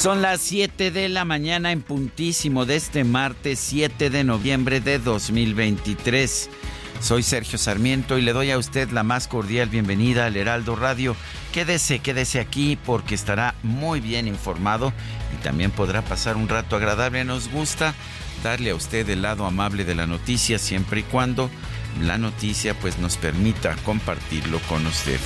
Son las 7 de la mañana en puntísimo de este martes 7 de noviembre de 2023. Soy Sergio Sarmiento y le doy a usted la más cordial bienvenida al Heraldo Radio. Quédese, quédese aquí porque estará muy bien informado y también podrá pasar un rato agradable. Nos gusta darle a usted el lado amable de la noticia siempre y cuando la noticia pues nos permita compartirlo con usted.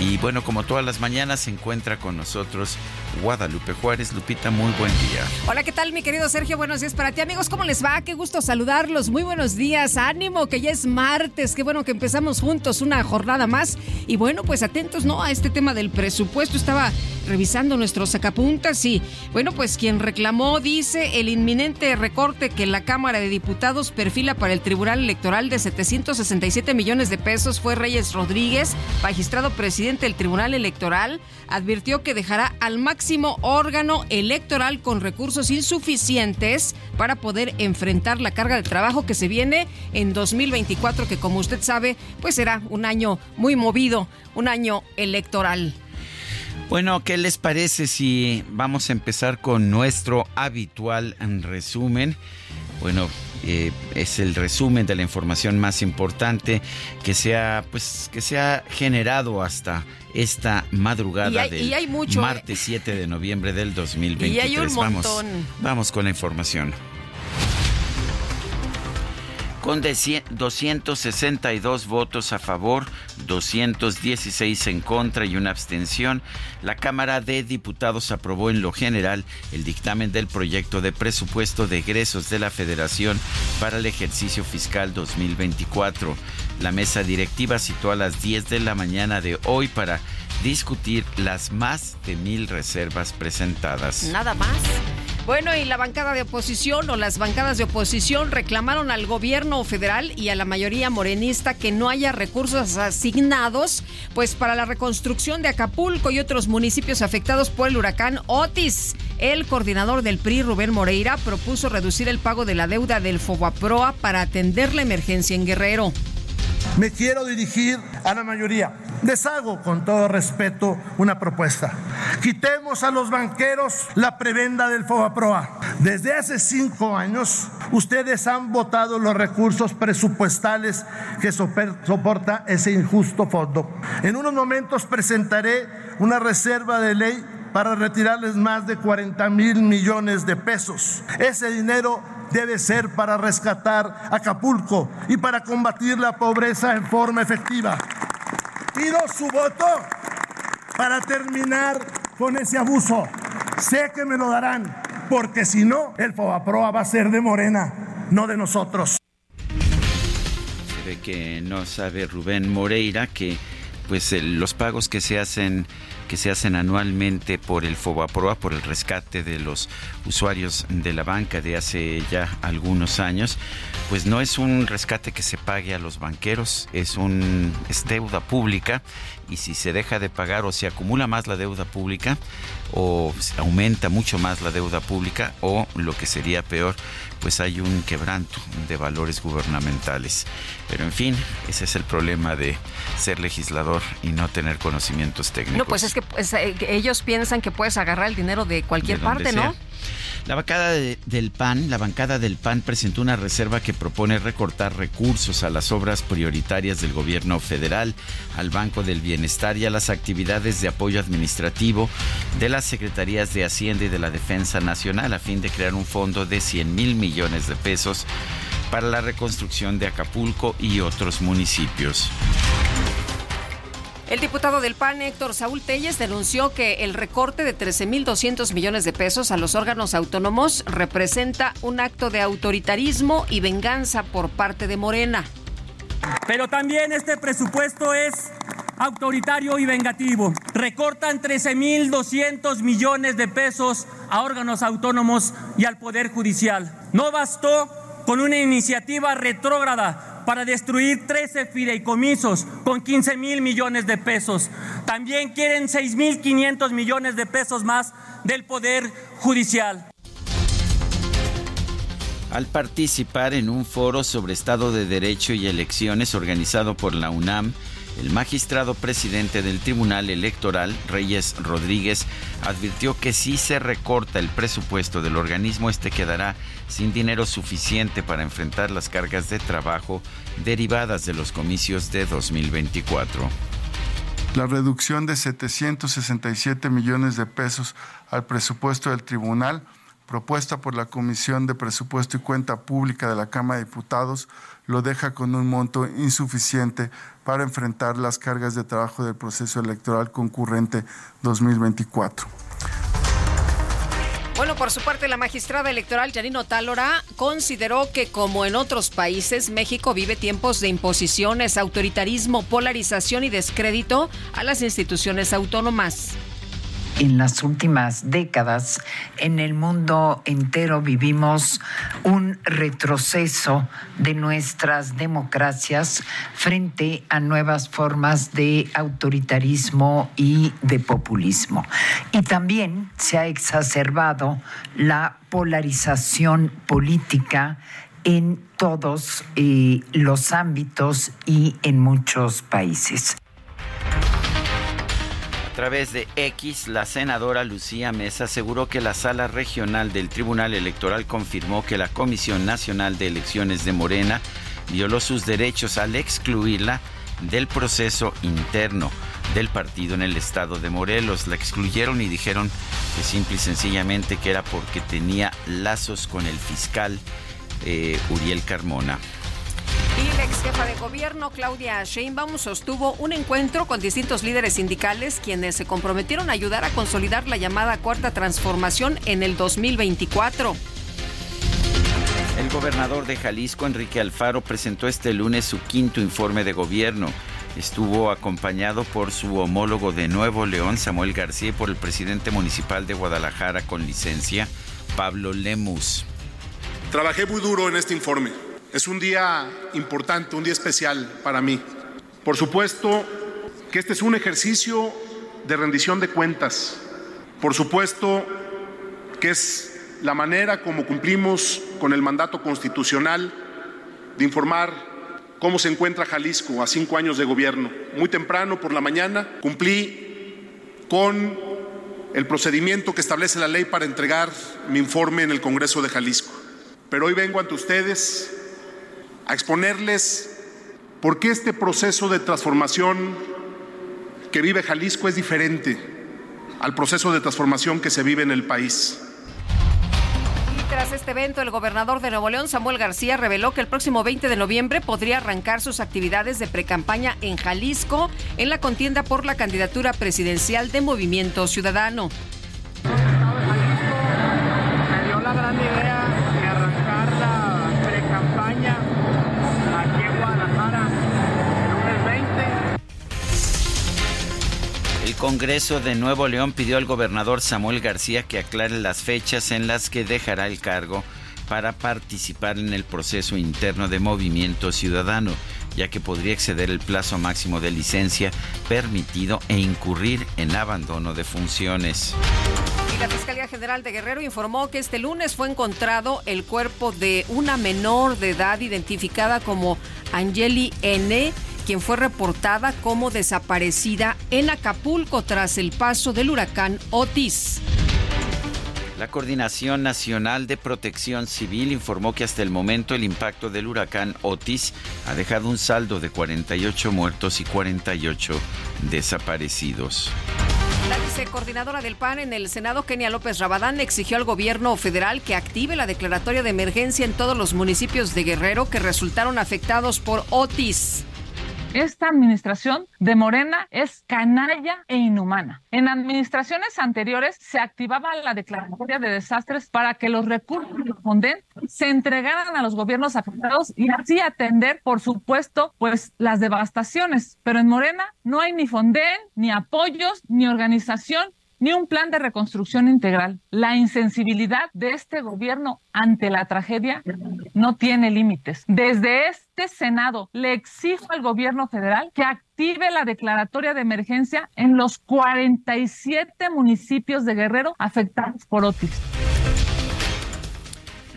Y bueno, como todas las mañanas se encuentra con nosotros Guadalupe Juárez. Lupita, muy buen día. Hola, ¿qué tal mi querido Sergio? Buenos días para ti amigos. ¿Cómo les va? Qué gusto saludarlos. Muy buenos días. Ánimo, que ya es martes. Qué bueno que empezamos juntos una jornada más. Y bueno, pues atentos, ¿no? A este tema del presupuesto. Estaba revisando nuestros sacapuntas y bueno, pues quien reclamó dice el inminente recorte que la Cámara de Diputados perfila para el Tribunal Electoral de 767 millones de pesos fue Reyes Rodríguez, magistrado presidente del Tribunal Electoral, advirtió que dejará al máximo órgano electoral con recursos insuficientes para poder enfrentar la carga de trabajo que se viene en 2024, que como usted sabe, pues será un año muy movido, un año electoral. Bueno, ¿qué les parece si vamos a empezar con nuestro habitual resumen? Bueno, eh, es el resumen de la información más importante que se ha, pues, que se ha generado hasta esta madrugada del ¿eh? martes 7 de noviembre del 2023. Y hay un vamos, vamos con la información. Con 262 votos a favor, 216 en contra y una abstención, la Cámara de Diputados aprobó en lo general el dictamen del proyecto de presupuesto de egresos de la Federación para el ejercicio fiscal 2024. La mesa directiva citó a las 10 de la mañana de hoy para discutir las más de mil reservas presentadas. Nada más. Bueno, y la bancada de oposición o las bancadas de oposición reclamaron al gobierno federal y a la mayoría morenista que no haya recursos asignados pues para la reconstrucción de Acapulco y otros municipios afectados por el huracán Otis. El coordinador del PRI, Rubén Moreira, propuso reducir el pago de la deuda del Fobaproa para atender la emergencia en Guerrero. Me quiero dirigir a la mayoría. Les hago con todo respeto una propuesta. Quitemos a los banqueros la prebenda del FOBAPROA. Desde hace cinco años, ustedes han votado los recursos presupuestales que soporta ese injusto fondo. En unos momentos presentaré una reserva de ley para retirarles más de 40 mil millones de pesos. Ese dinero debe ser para rescatar Acapulco y para combatir la pobreza en forma efectiva. Pido su voto para terminar con ese abuso. Sé que me lo darán, porque si no, el Fobaproa va a ser de Morena, no de nosotros. Se ve que no sabe Rubén Moreira que pues los pagos que se hacen que se hacen anualmente por el Fobaproa, por el rescate de los usuarios de la banca de hace ya algunos años, pues no es un rescate que se pague a los banqueros, es un es deuda pública y si se deja de pagar o se acumula más la deuda pública o aumenta mucho más la deuda pública o lo que sería peor, pues hay un quebranto de valores gubernamentales. Pero en fin, ese es el problema de ser legislador y no tener conocimientos técnicos. No, pues es que pues, eh, ellos piensan que puedes agarrar el dinero de cualquier De parte, ¿no? La bancada del PAN, la bancada del PAN presentó una reserva que propone recortar recursos a las obras prioritarias del gobierno federal, al Banco del Bienestar y a las actividades de apoyo administrativo de las Secretarías de Hacienda y de la Defensa Nacional a fin de crear un fondo de 100 mil millones de pesos para la reconstrucción de Acapulco y otros municipios. El diputado del PAN, Héctor Saúl Telles, denunció que el recorte de 13.200 millones de pesos a los órganos autónomos representa un acto de autoritarismo y venganza por parte de Morena. Pero también este presupuesto es autoritario y vengativo. Recortan 13.200 millones de pesos a órganos autónomos y al Poder Judicial. No bastó con una iniciativa retrógrada para destruir 13 fideicomisos con 15 mil millones de pesos. También quieren 6 mil 500 millones de pesos más del Poder Judicial. Al participar en un foro sobre Estado de Derecho y elecciones organizado por la UNAM, el magistrado presidente del Tribunal Electoral, Reyes Rodríguez, advirtió que si se recorta el presupuesto del organismo, este quedará sin dinero suficiente para enfrentar las cargas de trabajo derivadas de los comicios de 2024. La reducción de 767 millones de pesos al presupuesto del tribunal propuesta por la Comisión de Presupuesto y Cuenta Pública de la Cámara de Diputados lo deja con un monto insuficiente para enfrentar las cargas de trabajo del proceso electoral concurrente 2024. Bueno, por su parte, la magistrada electoral Janino Tálora consideró que, como en otros países, México vive tiempos de imposiciones, autoritarismo, polarización y descrédito a las instituciones autónomas en las últimas décadas en el mundo entero vivimos un retroceso de nuestras democracias frente a nuevas formas de autoritarismo y de populismo. Y también se ha exacerbado la polarización política en todos eh, los ámbitos y en muchos países. A través de X, la senadora Lucía Mesa aseguró que la sala regional del Tribunal Electoral confirmó que la Comisión Nacional de Elecciones de Morena violó sus derechos al excluirla del proceso interno del partido en el estado de Morelos. La excluyeron y dijeron que simple y sencillamente que era porque tenía lazos con el fiscal eh, Uriel Carmona. Y la ex jefa de gobierno, Claudia Sheinbaum, sostuvo un encuentro con distintos líderes sindicales quienes se comprometieron a ayudar a consolidar la llamada Cuarta Transformación en el 2024. El gobernador de Jalisco, Enrique Alfaro, presentó este lunes su quinto informe de gobierno. Estuvo acompañado por su homólogo de Nuevo León, Samuel García, y por el presidente municipal de Guadalajara con licencia, Pablo Lemus. Trabajé muy duro en este informe es un día importante, un día especial para mí. Por supuesto que este es un ejercicio de rendición de cuentas. Por supuesto que es la manera como cumplimos con el mandato constitucional de informar cómo se encuentra Jalisco a cinco años de gobierno. Muy temprano por la mañana cumplí con el procedimiento que establece la ley para entregar mi informe en el Congreso de Jalisco. Pero hoy vengo ante ustedes a exponerles por qué este proceso de transformación que vive Jalisco es diferente al proceso de transformación que se vive en el país. Y tras este evento, el gobernador de Nuevo León, Samuel García, reveló que el próximo 20 de noviembre podría arrancar sus actividades de precampaña en Jalisco en la contienda por la candidatura presidencial de Movimiento Ciudadano. Congreso de Nuevo León pidió al gobernador Samuel García que aclare las fechas en las que dejará el cargo para participar en el proceso interno de movimiento ciudadano, ya que podría exceder el plazo máximo de licencia permitido e incurrir en abandono de funciones. Y la Fiscalía General de Guerrero informó que este lunes fue encontrado el cuerpo de una menor de edad identificada como Angeli N quien fue reportada como desaparecida en Acapulco tras el paso del huracán Otis. La Coordinación Nacional de Protección Civil informó que hasta el momento el impacto del huracán Otis ha dejado un saldo de 48 muertos y 48 desaparecidos. La vicecoordinadora del PAN en el Senado, Kenia López Rabadán, exigió al gobierno federal que active la declaratoria de emergencia en todos los municipios de Guerrero que resultaron afectados por Otis esta administración de Morena es canalla e inhumana. En administraciones anteriores se activaba la declaratoria de desastres para que los recursos Fonden se entregaran a los gobiernos afectados y así atender, por supuesto, pues las devastaciones. Pero en Morena no hay ni Fonden, ni apoyos, ni organización ni un plan de reconstrucción integral. La insensibilidad de este gobierno ante la tragedia no tiene límites. Desde este Senado le exijo al gobierno federal que active la declaratoria de emergencia en los 47 municipios de Guerrero afectados por Otis.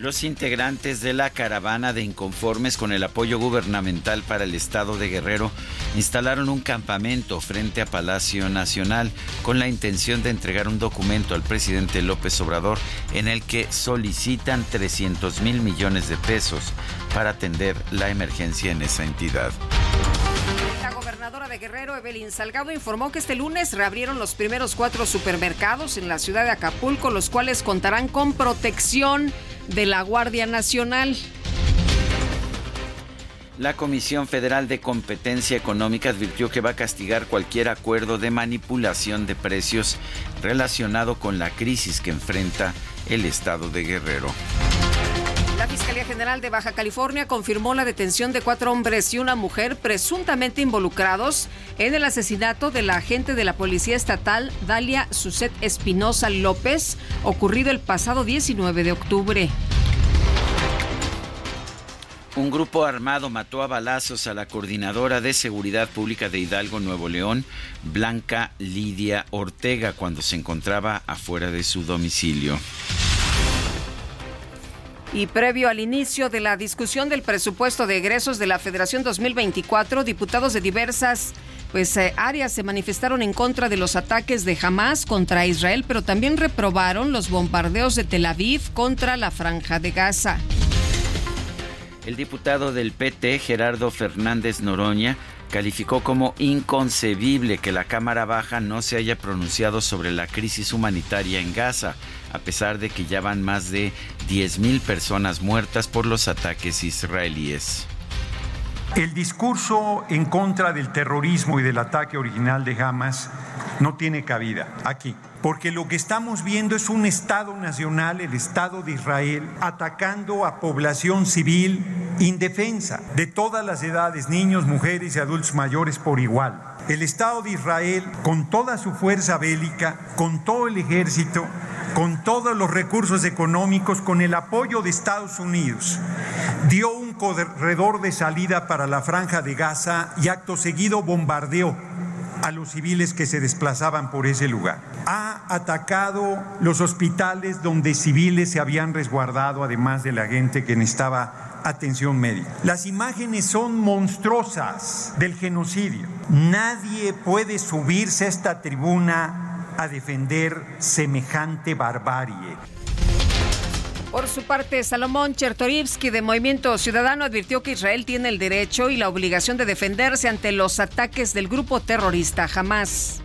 Los integrantes de la caravana de inconformes con el apoyo gubernamental para el estado de Guerrero instalaron un campamento frente a Palacio Nacional con la intención de entregar un documento al presidente López Obrador en el que solicitan 300 mil millones de pesos para atender la emergencia en esa entidad. La gobernadora de Guerrero, Evelyn Salgado, informó que este lunes reabrieron los primeros cuatro supermercados en la ciudad de Acapulco, los cuales contarán con protección de la Guardia Nacional. La Comisión Federal de Competencia Económica advirtió que va a castigar cualquier acuerdo de manipulación de precios relacionado con la crisis que enfrenta el estado de Guerrero. La Fiscalía General de Baja California confirmó la detención de cuatro hombres y una mujer presuntamente involucrados en el asesinato de la agente de la Policía Estatal Dalia Suset Espinosa López, ocurrido el pasado 19 de octubre. Un grupo armado mató a balazos a la coordinadora de Seguridad Pública de Hidalgo, Nuevo León, Blanca Lidia Ortega, cuando se encontraba afuera de su domicilio. Y previo al inicio de la discusión del presupuesto de egresos de la Federación 2024, diputados de diversas pues, eh, áreas se manifestaron en contra de los ataques de Hamas contra Israel, pero también reprobaron los bombardeos de Tel Aviv contra la franja de Gaza. El diputado del PT, Gerardo Fernández Noroña, calificó como inconcebible que la Cámara Baja no se haya pronunciado sobre la crisis humanitaria en Gaza, a pesar de que ya van más de 10.000 personas muertas por los ataques israelíes. El discurso en contra del terrorismo y del ataque original de Hamas no tiene cabida aquí, porque lo que estamos viendo es un Estado nacional, el Estado de Israel, atacando a población civil indefensa de todas las edades, niños, mujeres y adultos mayores por igual. El Estado de Israel, con toda su fuerza bélica, con todo el ejército, con todos los recursos económicos, con el apoyo de Estados Unidos, dio un corredor de salida para la franja de Gaza y acto seguido bombardeó a los civiles que se desplazaban por ese lugar. Ha atacado los hospitales donde civiles se habían resguardado, además de la gente que necesitaba atención médica. Las imágenes son monstruosas del genocidio. Nadie puede subirse a esta tribuna a defender semejante barbarie. Por su parte, Salomón Chertorivsky de Movimiento Ciudadano advirtió que Israel tiene el derecho y la obligación de defenderse ante los ataques del grupo terrorista Hamas.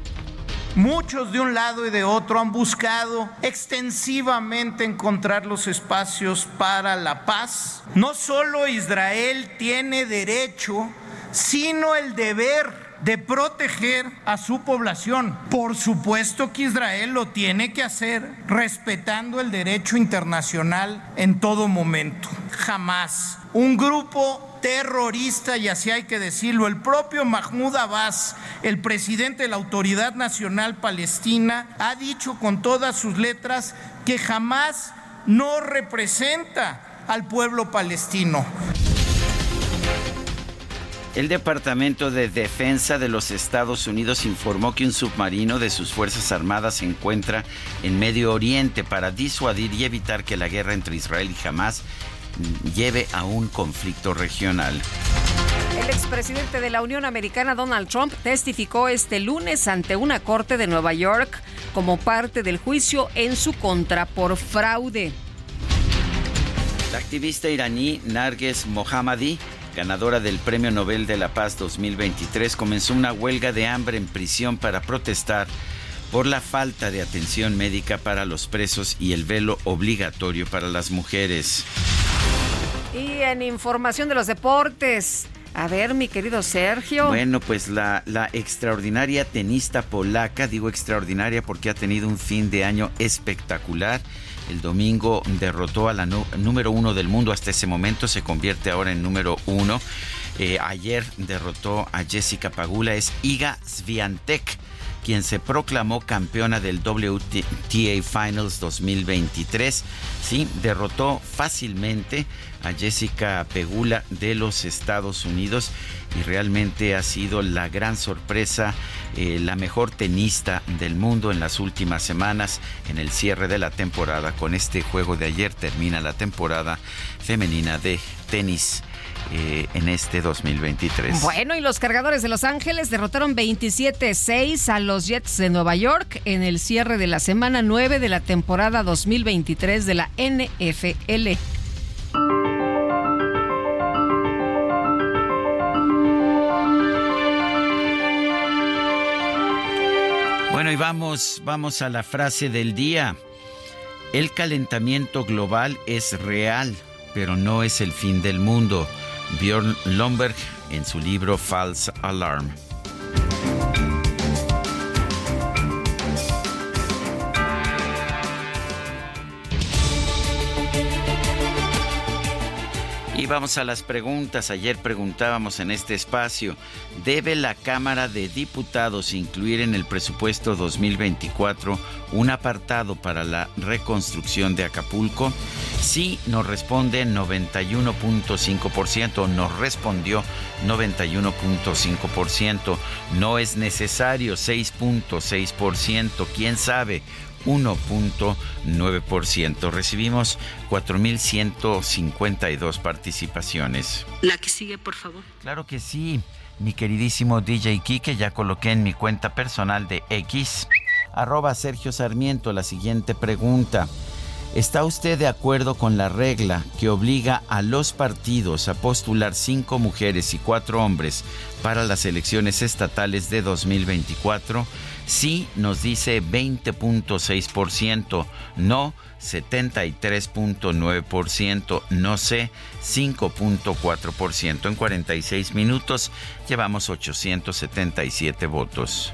Muchos de un lado y de otro han buscado extensivamente encontrar los espacios para la paz. No solo Israel tiene derecho, sino el deber de proteger a su población. Por supuesto que Israel lo tiene que hacer respetando el derecho internacional en todo momento. Jamás un grupo terrorista, y así hay que decirlo, el propio Mahmoud Abbas, el presidente de la Autoridad Nacional Palestina, ha dicho con todas sus letras que jamás no representa al pueblo palestino. El Departamento de Defensa de los Estados Unidos informó que un submarino de sus Fuerzas Armadas se encuentra en Medio Oriente para disuadir y evitar que la guerra entre Israel y Hamas lleve a un conflicto regional. El expresidente de la Unión Americana, Donald Trump, testificó este lunes ante una corte de Nueva York como parte del juicio en su contra por fraude. La activista iraní Narges Mohammadi, ganadora del Premio Nobel de la Paz 2023, comenzó una huelga de hambre en prisión para protestar por la falta de atención médica para los presos y el velo obligatorio para las mujeres. Y en información de los deportes, a ver, mi querido Sergio. Bueno, pues la, la, extraordinaria tenista polaca, digo extraordinaria porque ha tenido un fin de año espectacular. El domingo derrotó a la número uno del mundo hasta ese momento, se convierte ahora en número uno. Eh, ayer derrotó a Jessica Pagula, es Iga Swiatek quien se proclamó campeona del WTA Finals 2023. Sí, derrotó fácilmente a Jessica Pegula de los Estados Unidos y realmente ha sido la gran sorpresa, eh, la mejor tenista del mundo en las últimas semanas en el cierre de la temporada. Con este juego de ayer termina la temporada femenina de tenis. Eh, en este 2023. Bueno, y los cargadores de Los Ángeles derrotaron 27-6 a los Jets de Nueva York en el cierre de la semana 9 de la temporada 2023 de la NFL. Bueno, y vamos, vamos a la frase del día. El calentamiento global es real, pero no es el fin del mundo. Björn Lomberg en su libro False Alarm. Vamos a las preguntas. Ayer preguntábamos en este espacio, ¿debe la Cámara de Diputados incluir en el presupuesto 2024 un apartado para la reconstrucción de Acapulco? Sí, nos responde 91.5%, nos respondió 91.5%, no es necesario 6.6%, quién sabe, 1.9%. Recibimos 4.152 participaciones. La que sigue, por favor. Claro que sí. Mi queridísimo DJ Kike, ya coloqué en mi cuenta personal de X, arroba Sergio Sarmiento, la siguiente pregunta. ¿Está usted de acuerdo con la regla que obliga a los partidos a postular cinco mujeres y cuatro hombres para las elecciones estatales de 2024? Sí nos dice 20.6%, no 73.9%, no sé 5.4%. En 46 minutos llevamos 877 votos.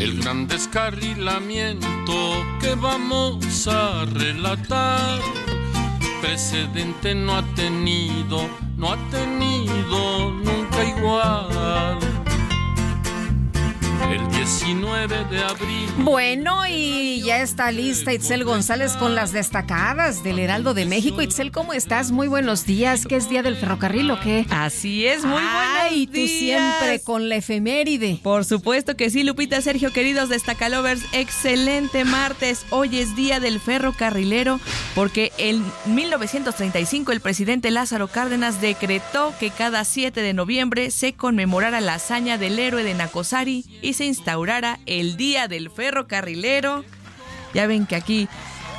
El gran descarrilamiento que vamos a relatar. Precedente no ha tenido, no ha tenido nunca igual el 19 de abril. Bueno, y ya está lista Itzel González con las destacadas del Heraldo de México. Itzel, ¿cómo estás? Muy buenos días. ¿Qué es Día del Ferrocarril o qué? Así es, muy Ay, tú siempre con la efeméride. Por supuesto que sí, Lupita, Sergio, queridos destacalovers. Excelente martes. Hoy es Día del Ferrocarrilero porque en 1935 el presidente Lázaro Cárdenas decretó que cada 7 de noviembre se conmemorara la hazaña del héroe de Nacosari y se instaurara el Día del Ferrocarrilero. Ya ven que aquí,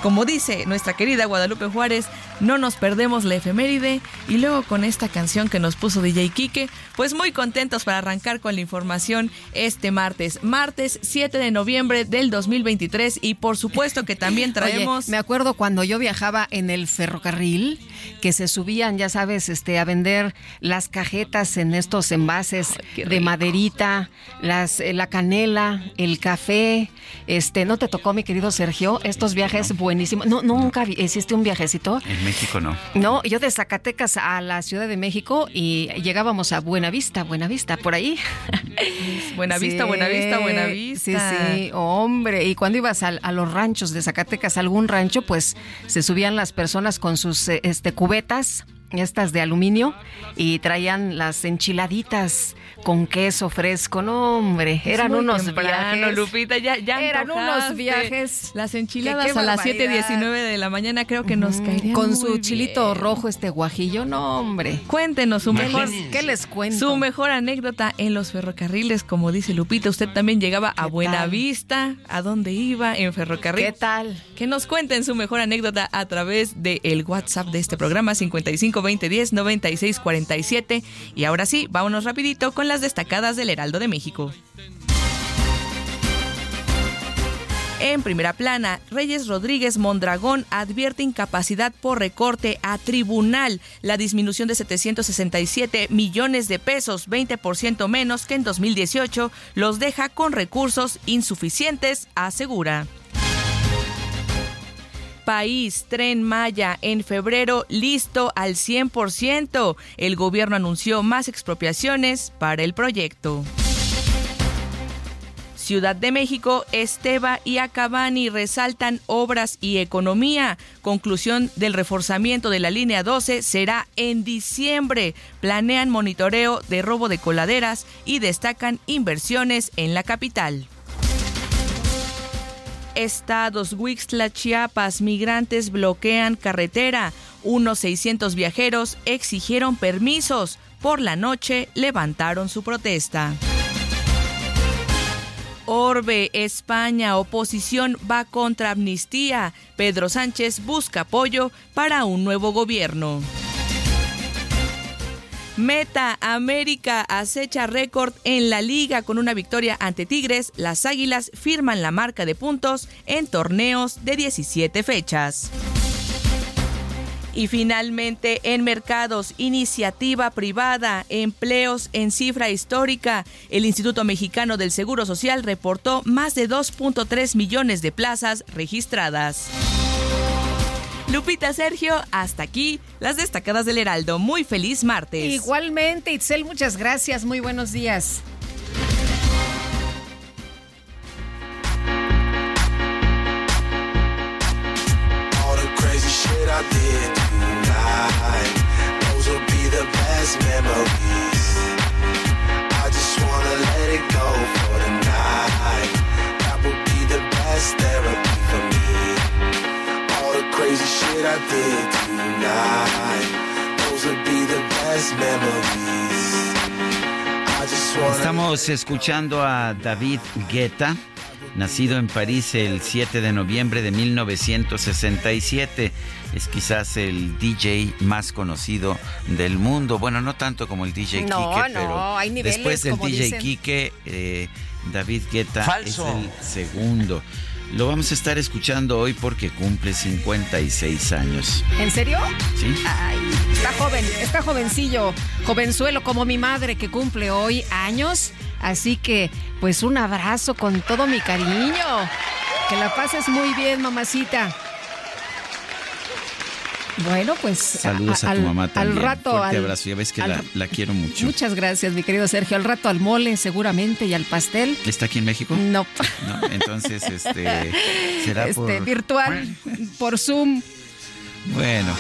como dice nuestra querida Guadalupe Juárez, no nos perdemos la efeméride y luego con esta canción que nos puso DJ Kike, pues muy contentos para arrancar con la información este martes, martes 7 de noviembre del 2023 y por supuesto que también traemos... me acuerdo cuando yo viajaba en el ferrocarril que se subían, ya sabes, este a vender las cajetas en estos envases de maderita, las eh, la canela, el café, este, ¿no te tocó mi querido Sergio? Estos viajes buenísimos. No, nunca hiciste un viajecito. México no. No, yo de Zacatecas a la Ciudad de México y llegábamos a Buenavista, Buenavista, por ahí. Buenavista, Buenavista, Buenavista. Sí, sí, hombre. Y cuando ibas a, a, los ranchos de Zacatecas, algún rancho, pues se subían las personas con sus este, cubetas estas de aluminio y traían las enchiladitas con queso fresco. No, hombre, eran unos temprano, viajes. Lupita, ya, ya eran antojaste. unos viajes. Las enchiladas a las 7:19 de la mañana creo que nos caerían Con muy su bien. chilito rojo, este guajillo. No, hombre. Cuéntenos su mejor, ¿Qué les cuento? su mejor anécdota en los ferrocarriles, como dice Lupita. Usted también llegaba a Buenavista. ¿A dónde iba en ferrocarril? ¿Qué tal? Que nos cuenten su mejor anécdota a través del el WhatsApp de este programa 55 20 10 96 47. Y ahora sí, vámonos rapidito con las destacadas del Heraldo de México. En primera plana, Reyes Rodríguez Mondragón advierte incapacidad por recorte a tribunal. La disminución de 767 millones de pesos, 20% menos que en 2018, los deja con recursos insuficientes, asegura. País, Tren Maya, en febrero listo al 100%. El gobierno anunció más expropiaciones para el proyecto. Ciudad de México, Esteba y Acabani resaltan obras y economía. Conclusión del reforzamiento de la línea 12 será en diciembre. Planean monitoreo de robo de coladeras y destacan inversiones en la capital. Estados Huixtla, Chiapas, migrantes bloquean carretera. Unos 600 viajeros exigieron permisos. Por la noche levantaron su protesta. Orbe, España, oposición va contra amnistía. Pedro Sánchez busca apoyo para un nuevo gobierno. Meta América acecha récord en la liga con una victoria ante Tigres. Las Águilas firman la marca de puntos en torneos de 17 fechas. Y finalmente, en mercados, iniciativa privada, empleos en cifra histórica. El Instituto Mexicano del Seguro Social reportó más de 2.3 millones de plazas registradas. Lupita Sergio, hasta aquí las destacadas del Heraldo. Muy feliz martes. Igualmente, Itzel, muchas gracias. Muy buenos días. All the crazy shit I did tonight, those will be the best memories. I just wanna let it go for tonight. That would be the best therapy I did tonight, those would be the best memories. Estamos escuchando a David Guetta, nacido en París el 7 de noviembre de 1967. Es quizás el DJ más conocido del mundo. Bueno, no tanto como el DJ No, Kike, no, pero hay niveles, después del como DJ dicen. Kike, eh, David Guetta Falso. es el segundo. Lo vamos a estar escuchando hoy porque cumple 56 años. ¿En serio? ¿Sí? Ay, está joven, está jovencillo, jovenzuelo como mi madre que cumple hoy años. Así que, pues un abrazo con todo mi cariño. Que la pases muy bien, mamacita. Bueno, pues. Saludos a, tu al- mamá también. Al rato. Fuerte al- abrazo. Ya ves que al- la, la quiero mucho. Muchas gracias, mi querido Sergio. Al rato al mole, seguramente, y al pastel. ¿Está aquí en México? No. No, entonces, este, será Este, por... virtual, por Zoom. Bueno,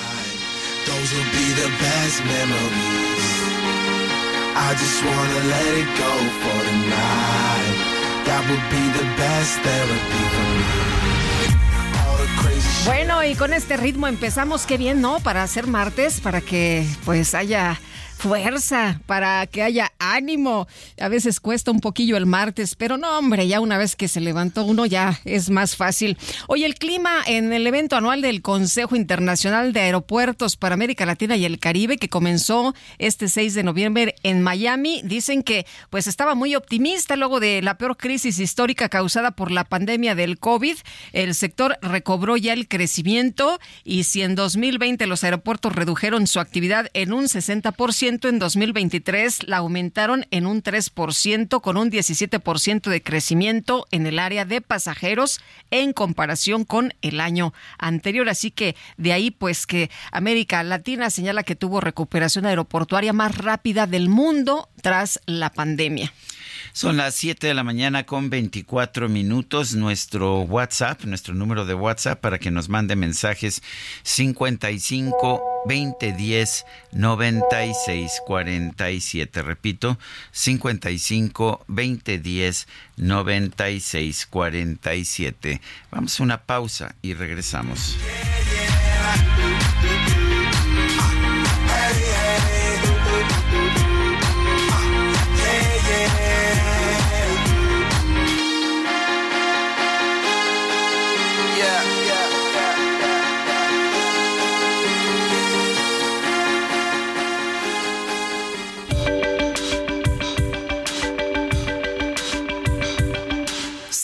Those will be the best memories. I just wanna let it go for tonight. That would be the best therapy for me. Bueno, y con este ritmo empezamos, qué bien, ¿no? Para hacer martes, para que pues haya fuerza, para que haya ánimo. A veces cuesta un poquillo el martes, pero no, hombre, ya una vez que se levantó uno ya es más fácil. Hoy el clima en el evento anual del Consejo Internacional de Aeropuertos para América Latina y el Caribe que comenzó este 6 de noviembre en Miami, dicen que pues estaba muy optimista luego de la peor crisis histórica causada por la pandemia del COVID. El sector recobró ya el crecimiento y si en 2020 los aeropuertos redujeron su actividad en un 60%, 2% en 2023, la aumentaron en un 3% con un 17% de crecimiento en el área de pasajeros en comparación con el año anterior. Así que de ahí pues que América Latina señala que tuvo recuperación aeroportuaria más rápida del mundo tras la pandemia. Son las 7 de la mañana con 24 minutos. Nuestro WhatsApp, nuestro número de WhatsApp para que nos mande mensajes 55 2010 96 47. Repito, 55 2010 96 47. Vamos a una pausa y regresamos.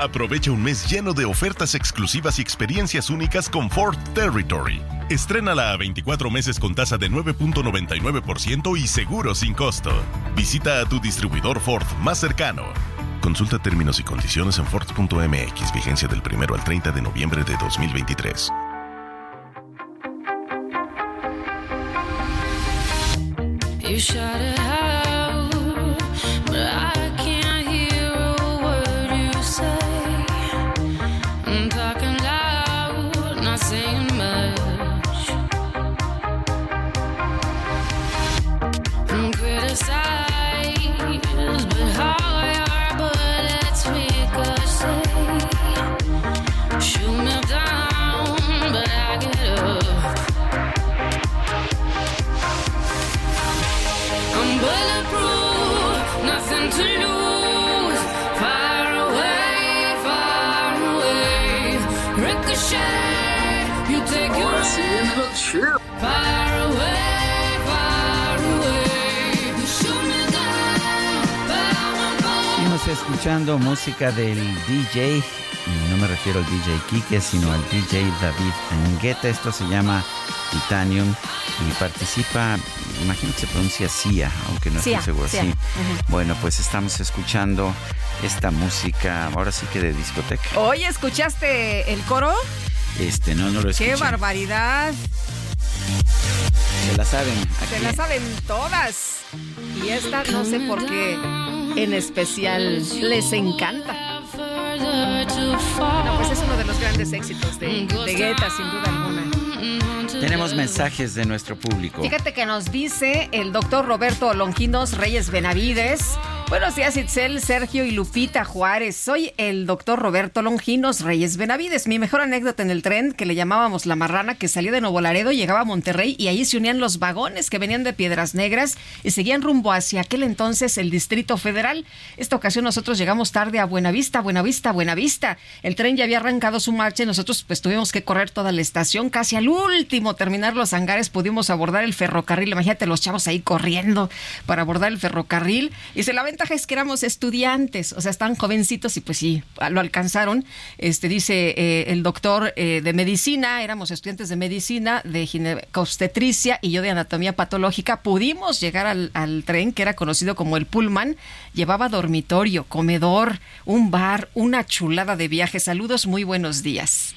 Aprovecha un mes lleno de ofertas exclusivas y experiencias únicas con Ford Territory. Estrénala a 24 meses con tasa de 9.99% y seguro sin costo. Visita a tu distribuidor Ford más cercano. Consulta términos y condiciones en Ford.mx, vigencia del 1 al 30 de noviembre de 2023. You escuchando música del DJ, y no me refiero al DJ Kike, sino al DJ David Angueta. Esto se llama Titanium y participa, imagino que se pronuncia Sia, aunque no Sia, estoy seguro. Sí. Ujú. Bueno, pues estamos escuchando esta música, ahora sí que de discoteca. Oye, ¿escuchaste el coro? Este, no, no lo escuché. ¡Qué barbaridad! Se la saben. Se la saben todas. Y esta no sé por qué en especial les encanta. No, pues es uno de los grandes éxitos de, de Guetta, sin duda alguna. Tenemos mensajes de nuestro público. Fíjate que nos dice el doctor Roberto Longinos Reyes Benavides. Buenos días, Itzel, Sergio y Lupita Juárez. Soy el doctor Roberto Longinos Reyes Benavides. Mi mejor anécdota en el tren, que le llamábamos La Marrana, que salía de Nuevo Laredo, llegaba a Monterrey y ahí se unían los vagones que venían de Piedras Negras y seguían rumbo hacia aquel entonces el Distrito Federal. Esta ocasión nosotros llegamos tarde a Buenavista, Buenavista, Buenavista. El tren ya había arrancado su marcha y nosotros pues tuvimos que correr toda la estación. Casi al último terminar los hangares pudimos abordar el ferrocarril. Imagínate los chavos ahí corriendo para abordar el ferrocarril y se la aventaron es que éramos estudiantes, o sea, estaban jovencitos y pues sí, lo alcanzaron. Este dice eh, el doctor eh, de medicina, éramos estudiantes de medicina, de ginecobstetricia y yo de anatomía patológica. Pudimos llegar al, al tren que era conocido como el Pullman. Llevaba dormitorio, comedor, un bar, una chulada de viaje. Saludos, muy buenos días.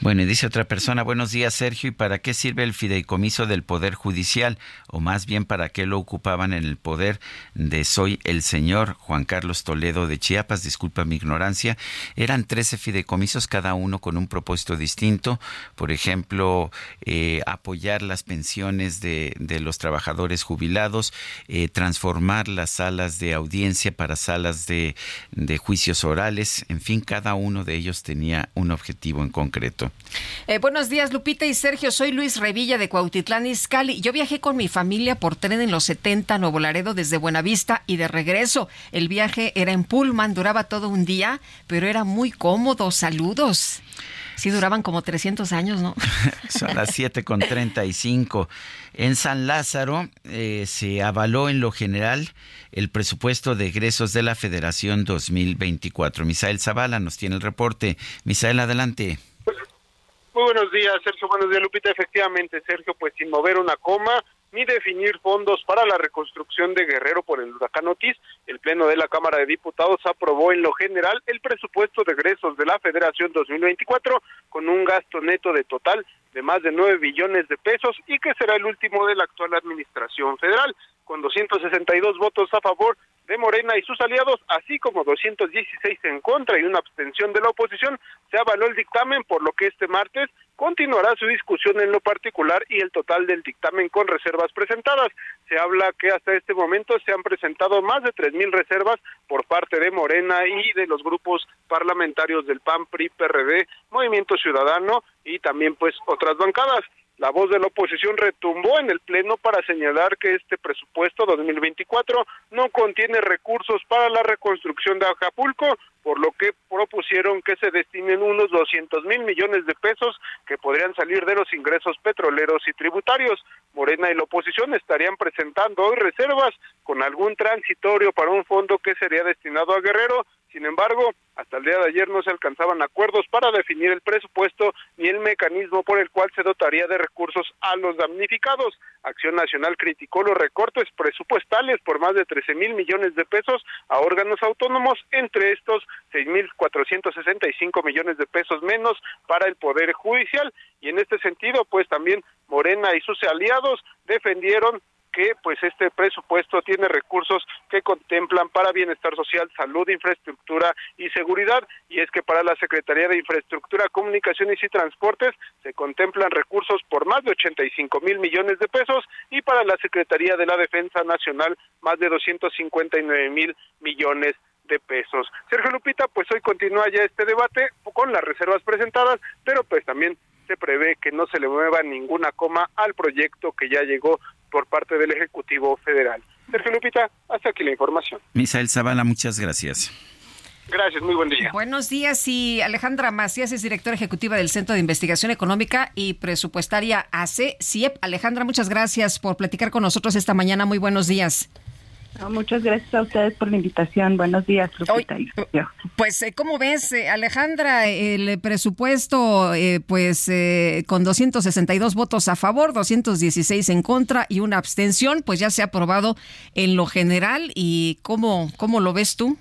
Bueno, y dice otra persona, buenos días Sergio, ¿y para qué sirve el fideicomiso del Poder Judicial? O más bien, ¿para qué lo ocupaban en el poder de Soy el Señor Juan Carlos Toledo de Chiapas? Disculpa mi ignorancia. Eran 13 fideicomisos, cada uno con un propósito distinto. Por ejemplo, eh, apoyar las pensiones de, los trabajadores jubilados, eh, transformar las salas de audiencia para salas de, juicios orales. En fin, cada uno de ellos tenía un objetivo en concreto. Eh, buenos días, Lupita y Sergio. Soy Luis Revilla de Cuautitlán, Izcalli. Yo viajé con mi familia por tren en los 70 a Nuevo Laredo desde Buenavista y de regreso. El viaje era en Pullman, duraba todo un día, pero era muy cómodo. Saludos. Sí, duraban como 300 años, ¿no? Son las 7 con 35. En San Lázaro eh, se avaló en lo general el presupuesto de egresos de la Federación 2024. Misael Zavala nos tiene el reporte. Misael, adelante. Muy buenos días, Sergio. Buenos días, Lupita. Efectivamente, Sergio, pues sin mover una coma ni definir fondos para la reconstrucción de Guerrero por el huracán Otis, el Pleno de la Cámara de Diputados aprobó en lo general el presupuesto de egresos de la Federación 2024 con un gasto neto de total de más de 9 billones de pesos y que será el último de la actual administración federal, con 262 votos a favor de Morena y sus aliados, así como 216 en contra y una abstención de la oposición, se avaló el dictamen, por lo que este martes continuará su discusión en lo particular y el total del dictamen con reservas presentadas. Se habla que hasta este momento se han presentado más de 3.000 reservas por parte de Morena y de los grupos parlamentarios del PAN, PRI, PRD, Movimiento Ciudadano y también pues otras bancadas. La voz de la oposición retumbó en el Pleno para señalar que este presupuesto 2024 no contiene recursos para la reconstrucción de Acapulco, por lo que propusieron que se destinen unos 200 mil millones de pesos que podrían salir de los ingresos petroleros y tributarios. Morena y la oposición estarían presentando hoy reservas con algún transitorio para un fondo que sería destinado a Guerrero. Sin embargo, hasta el día de ayer no se alcanzaban acuerdos para definir el presupuesto ni el mecanismo por el cual se dotaría de recursos a los damnificados. Acción Nacional criticó los recortes presupuestales por más de 13 mil millones de pesos a órganos autónomos, entre estos 6.465 millones de pesos menos para el Poder Judicial. Y en este sentido, pues también Morena y sus aliados defendieron que pues este presupuesto tiene recursos que contemplan para bienestar social, salud, infraestructura y seguridad y es que para la Secretaría de Infraestructura, Comunicaciones y Transportes se contemplan recursos por más de 85 mil millones de pesos y para la Secretaría de la Defensa Nacional más de 259 mil millones de pesos. Sergio Lupita, pues hoy continúa ya este debate con las reservas presentadas, pero pues también se prevé que no se le mueva ninguna coma al proyecto que ya llegó por parte del Ejecutivo Federal. Sergio Lupita, hasta aquí la información. Misael Zavala, muchas gracias. Gracias, muy buen día. Buenos días y Alejandra Macías es directora ejecutiva del Centro de Investigación Económica y Presupuestaria AC CIEP. Alejandra, muchas gracias por platicar con nosotros esta mañana. Muy buenos días. No, muchas gracias a ustedes por la invitación. Buenos días, Lupita. Pues, ¿cómo ves, eh, Alejandra, el presupuesto, eh, pues, eh, con 262 votos a favor, 216 en contra y una abstención, pues ya se ha aprobado en lo general. ¿Y cómo, cómo lo ves tú?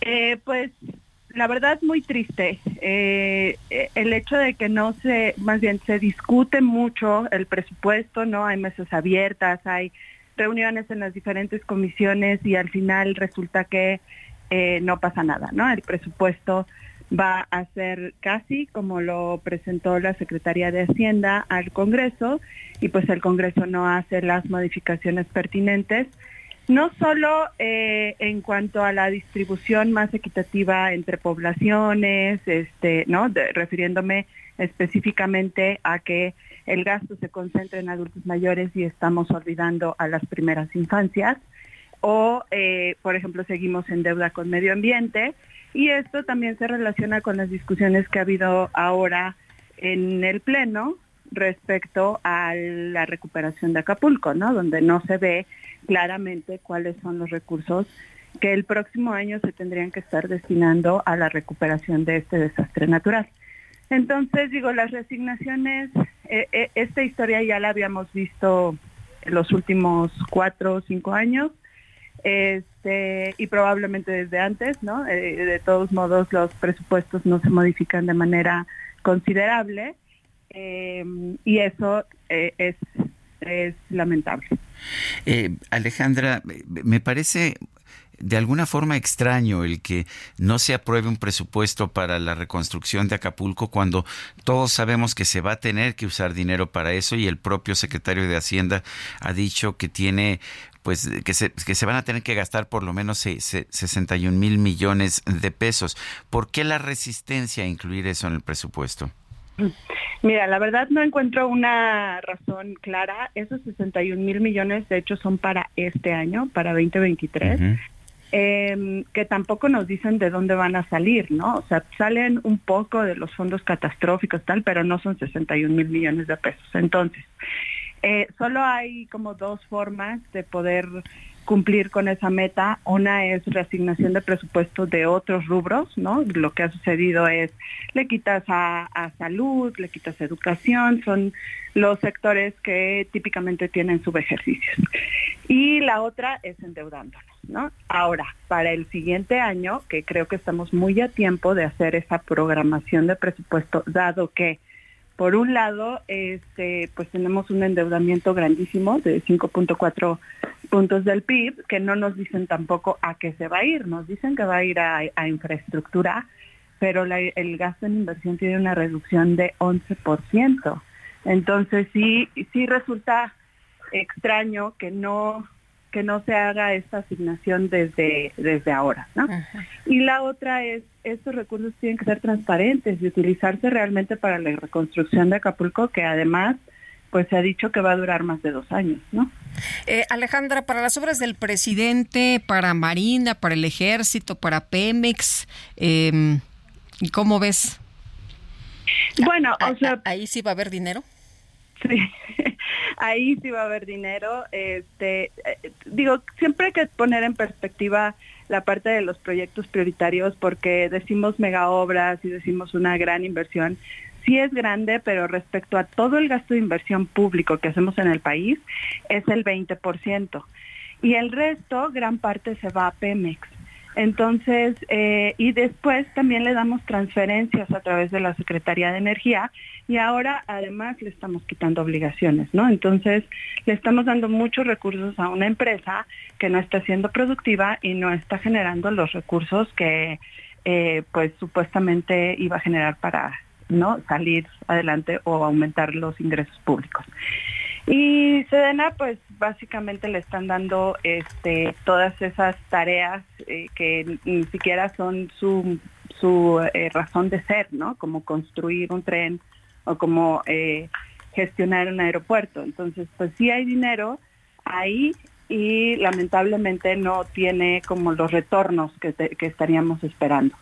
Eh, pues, la verdad, muy triste. Eh, el hecho de que no se, más bien, se discute mucho el presupuesto, ¿no? Hay mesas abiertas, hay reuniones en las diferentes comisiones y al final resulta que eh, no pasa nada, ¿no? El presupuesto va a ser casi como lo presentó la Secretaría de Hacienda al Congreso y pues el Congreso no hace las modificaciones pertinentes, no solo eh, en cuanto a la distribución más equitativa entre poblaciones, este, ¿no? refiriéndome específicamente a que el gasto se concentra en adultos mayores y estamos olvidando a las primeras infancias. O, eh, por ejemplo, seguimos en deuda con medio ambiente. Y esto también se relaciona con las discusiones que ha habido ahora en el Pleno respecto a la recuperación de Acapulco, ¿no? Donde no se ve claramente cuáles son los recursos que el próximo año se tendrían que estar destinando a la recuperación de este desastre natural. Entonces, digo, las resignaciones, eh, eh, esta historia ya la habíamos visto los últimos cuatro o cinco años, este, y probablemente desde antes, ¿no? Eh, de todos modos, los presupuestos no se modifican de manera considerable, eh, y eso es, lamentable. Alejandra, me parece de alguna forma extraño el que no se apruebe un presupuesto para la reconstrucción de Acapulco cuando todos sabemos que se va a tener que usar dinero para eso y el propio secretario de Hacienda ha dicho que tiene pues que se, que se van a tener que gastar por lo menos se- se- 61 mil millones de pesos. ¿Por qué la resistencia a incluir eso en el presupuesto? Mira, la verdad no encuentro una razón clara. Esos 61 mil millones, de hecho, son para este año, para 2023. Eh, que tampoco nos dicen de dónde van a salir, ¿no? O sea, salen un poco de los fondos catastróficos, tal, pero no son 61 mil millones de pesos. Entonces, eh, solo hay como dos formas de poder cumplir con esa meta. Una es reasignación de presupuestos de otros rubros, ¿no? Lo que ha sucedido es le quitas a, a salud, le quitas a educación, son los sectores que típicamente tienen subejercicios. Y la otra es endeudándonos, Ahora, para el siguiente año, que creo que estamos muy a tiempo de hacer esa programación de presupuesto, dado que por un lado, este, pues tenemos un endeudamiento grandísimo de 5.4 puntos del PIB, que no nos dicen tampoco a qué se va a ir, nos dicen que va a ir a, infraestructura, pero el gasto en inversión tiene una reducción de 11%. Entonces sí, sí resulta extraño que no que no se haga esta asignación desde, desde ahora, ¿no? Y la otra es, estos recursos tienen que ser transparentes y utilizarse realmente para la reconstrucción de Acapulco, que además, pues se ha dicho que va a durar más de dos años, ¿no? Eh, Alejandra, para las obras del presidente, para Marina, para el Ejército, para Pemex, eh, ¿cómo ves? Bueno, o sea, ahí sí va a haber dinero. Sí, ahí sí va a haber dinero. Este, eh, digo, siempre hay que poner en perspectiva la parte de los proyectos prioritarios porque decimos mega obras y decimos una gran inversión. Sí es grande, pero respecto a todo el gasto de inversión público que hacemos en el país, es el 20%. Y el resto, gran parte se va a Pemex. Entonces, eh, y después también le damos transferencias a través de la Secretaría de Energía y ahora además le estamos quitando obligaciones, ¿no? Entonces, le estamos dando muchos recursos a una empresa que no está siendo productiva y no está generando los recursos que, eh, pues, supuestamente iba a generar para, ¿no? Salir adelante o aumentar los ingresos públicos. Y Sedena, pues básicamente le están dando este, todas esas tareas eh, que ni siquiera son su, su eh, razón de ser, ¿no? Como construir un tren o como eh, gestionar un aeropuerto. Entonces, pues sí hay dinero ahí y lamentablemente no tiene como los retornos que, estaríamos esperando.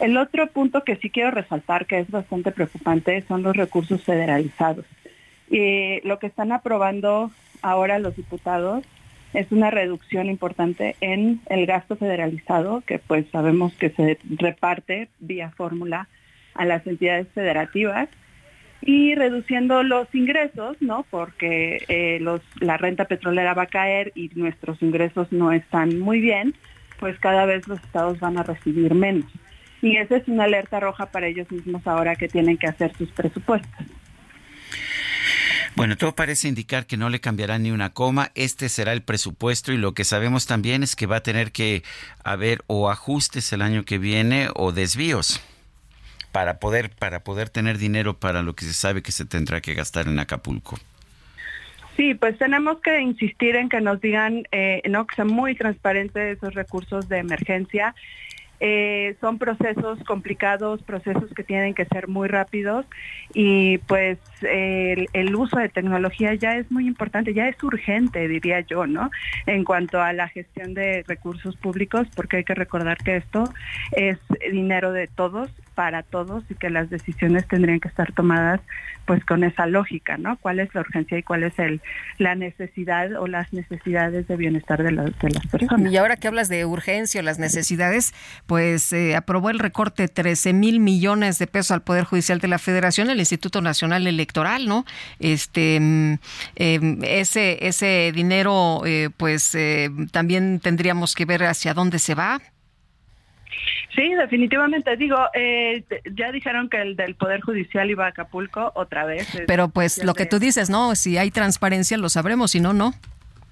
El otro punto que sí quiero resaltar, que es bastante preocupante, son los recursos federalizados. Y lo que están aprobando ahora los diputados es una reducción importante en el gasto federalizado, que pues sabemos que se reparte vía fórmula a las entidades federativas y reduciendo los ingresos, ¿no? Porque eh, los, la renta petrolera va a caer y nuestros ingresos no están muy bien, pues cada vez los estados van a recibir menos. Y esa es una alerta roja para ellos mismos ahora que tienen que hacer sus presupuestos. Bueno, todo parece indicar que no le cambiará ni una coma. Este será el presupuesto y lo que sabemos también es que va a tener que haber o ajustes el año que viene o desvíos para poder para poder tener dinero para lo que se sabe que se tendrá que gastar en Acapulco. Sí, pues tenemos que insistir en que nos digan, eh, no, que sean muy transparentes esos recursos de emergencia. Eh, son procesos complicados, procesos que tienen que ser muy rápidos y pues el uso de tecnología ya es muy importante, ya es urgente, diría yo, ¿no? En cuanto a la gestión de recursos públicos, porque hay que recordar que esto es dinero de todos para todos y que las decisiones tendrían que estar tomadas pues con esa lógica, ¿no? ¿Cuál es la urgencia y cuál es el la necesidad o las necesidades de bienestar de, las de las personas? Y ahora que hablas de urgencia o las necesidades, pues eh, aprobó el recorte de 13 mil millones de pesos al Poder Judicial de la Federación, el Instituto Nacional Electoral, ¿no? Este, mm, eh, ese, ese dinero, eh, pues eh, también tendríamos que ver hacia dónde se va. Sí, definitivamente. Digo, eh, ya dijeron que el del Poder Judicial iba a Acapulco otra vez. Pero pues lo que tú dices, ¿no? Si hay transparencia lo sabremos, si no, no.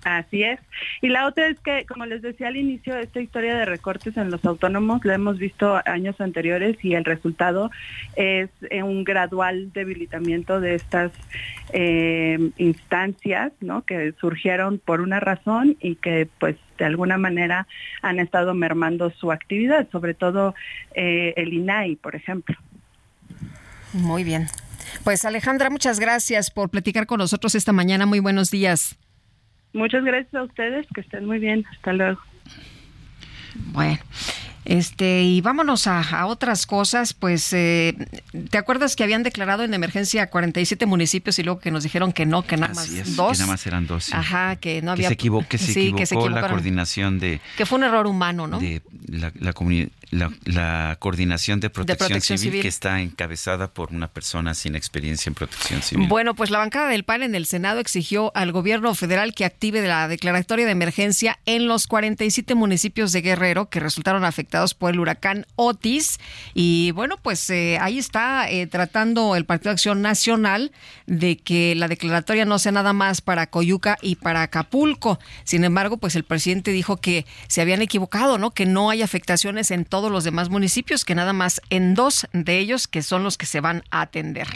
Así es. Y la otra es que, como les decía al inicio, esta historia de recortes en los autónomos la hemos visto años anteriores y el resultado es eh, un gradual debilitamiento de estas eh, instancias, ¿no? Que surgieron por una razón y que, pues, de alguna manera han estado mermando su actividad, sobre todo eh, el INAI, por ejemplo. Muy bien. Pues Alejandra, muchas gracias por platicar con nosotros esta mañana. Muy buenos días. Muchas gracias a ustedes, que estén muy bien. Hasta luego. Bueno, este, y vámonos a, a otras cosas. Pues, eh, ¿te acuerdas que habían declarado en emergencia 47 municipios y luego que nos dijeron que no, que nada Así más es, dos? que nada más eran dos. sí. Ajá, que no que había. se que se sí, que se equivocó la coordinación de, Que fue un error humano, ¿no? de la, la la- la coordinación de protección, Protección civil, Civil. que está encabezada por una persona sin experiencia en protección civil. Bueno, pues la bancada del PAN en el Senado exigió al gobierno federal que active la declaratoria de emergencia en los 47 municipios de Guerrero que resultaron afectados por el huracán Otis. Y bueno, pues eh, ahí está eh, tratando el Partido de Acción Nacional de que la declaratoria no sea nada más para Coyuca y para Acapulco. Sin embargo, pues el presidente dijo que se habían equivocado, ¿no? Que no hay afectaciones en todos los demás municipios, que nada más en dos de ellos que son los que se van a atender.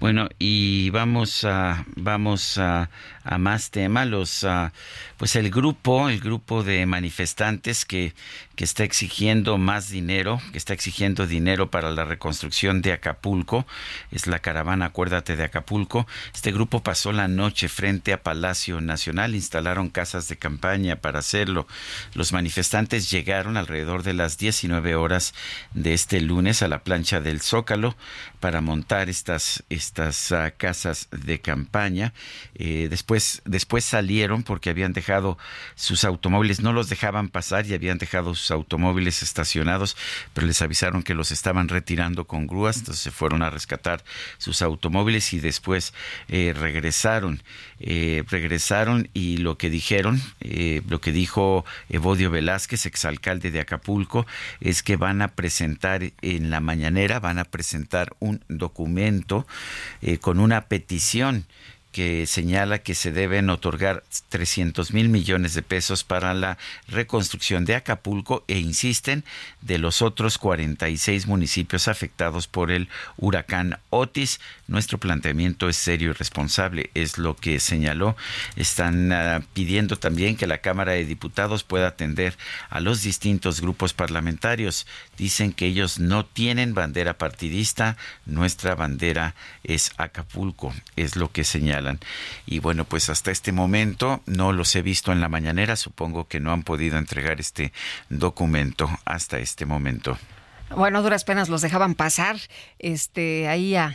Bueno, y vamos a vamos a, a más tema. Los ah, pues el grupo, el grupo de manifestantes que, que está exigiendo más dinero, que está exigiendo dinero para la reconstrucción de Acapulco, es la caravana Acuérdate de Acapulco. Este grupo pasó la noche frente a Palacio Nacional, instalaron casas de campaña para hacerlo. Los manifestantes llegaron alrededor de las 19 horas de este lunes a la plancha del Zócalo para montar estas estas ah, casas de campaña. Eh, después después salieron porque habían dejado sus automóviles, no los dejaban pasar y habían dejado sus automóviles estacionados, pero les avisaron que los estaban retirando con grúas, entonces se fueron a rescatar sus automóviles y después eh, regresaron, eh, regresaron y lo que dijeron, eh, lo que dijo Evodio Velázquez, exalcalde de Acapulco, es que van a presentar en la mañanera, van a presentar un documento con una petición que señala que se deben otorgar 300 mil millones de pesos para la reconstrucción de Acapulco e insisten de los otros 46 municipios afectados por el huracán Otis. Nuestro planteamiento es serio y responsable, es lo que señaló. Están ah, pidiendo también que la Cámara de Diputados pueda atender a los distintos grupos parlamentarios. Dicen que ellos no tienen bandera partidista, nuestra bandera es Acapulco, es lo que Y bueno, pues hasta este momento no los he visto en la mañanera, supongo que no han podido entregar este documento hasta este momento. Bueno, duras penas los dejaban pasar este, ahí a,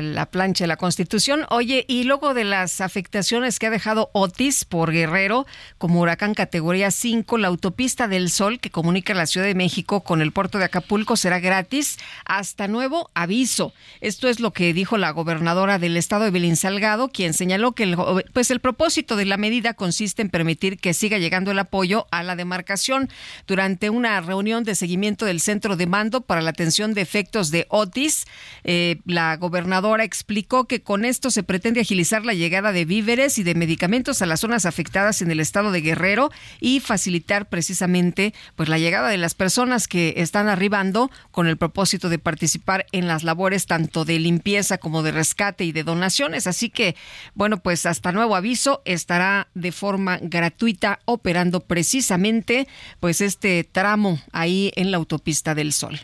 la plancha de la Constitución. Oye, y luego de las afectaciones que ha dejado Otis por Guerrero como huracán categoría 5, la autopista del Sol que comunica la Ciudad de México con el puerto de Acapulco será gratis hasta nuevo aviso. Esto es lo que dijo la gobernadora del estado, Evelyn Salgado, quien señaló que el, pues el propósito de la medida consiste en permitir que siga llegando el apoyo a la demarcación. Durante una reunión de seguimiento del centro de mando para la atención de efectos de Otis, eh, la gobernadora explicó que con esto se pretende agilizar la llegada de víveres y de medicamentos a las zonas afectadas en el estado de Guerrero y facilitar precisamente pues la llegada de las personas que están arribando con el propósito de participar en las labores tanto de limpieza como de rescate y de donaciones. Así que, bueno, pues hasta nuevo aviso estará de forma gratuita operando precisamente pues este tramo ahí en la autopista del Sol.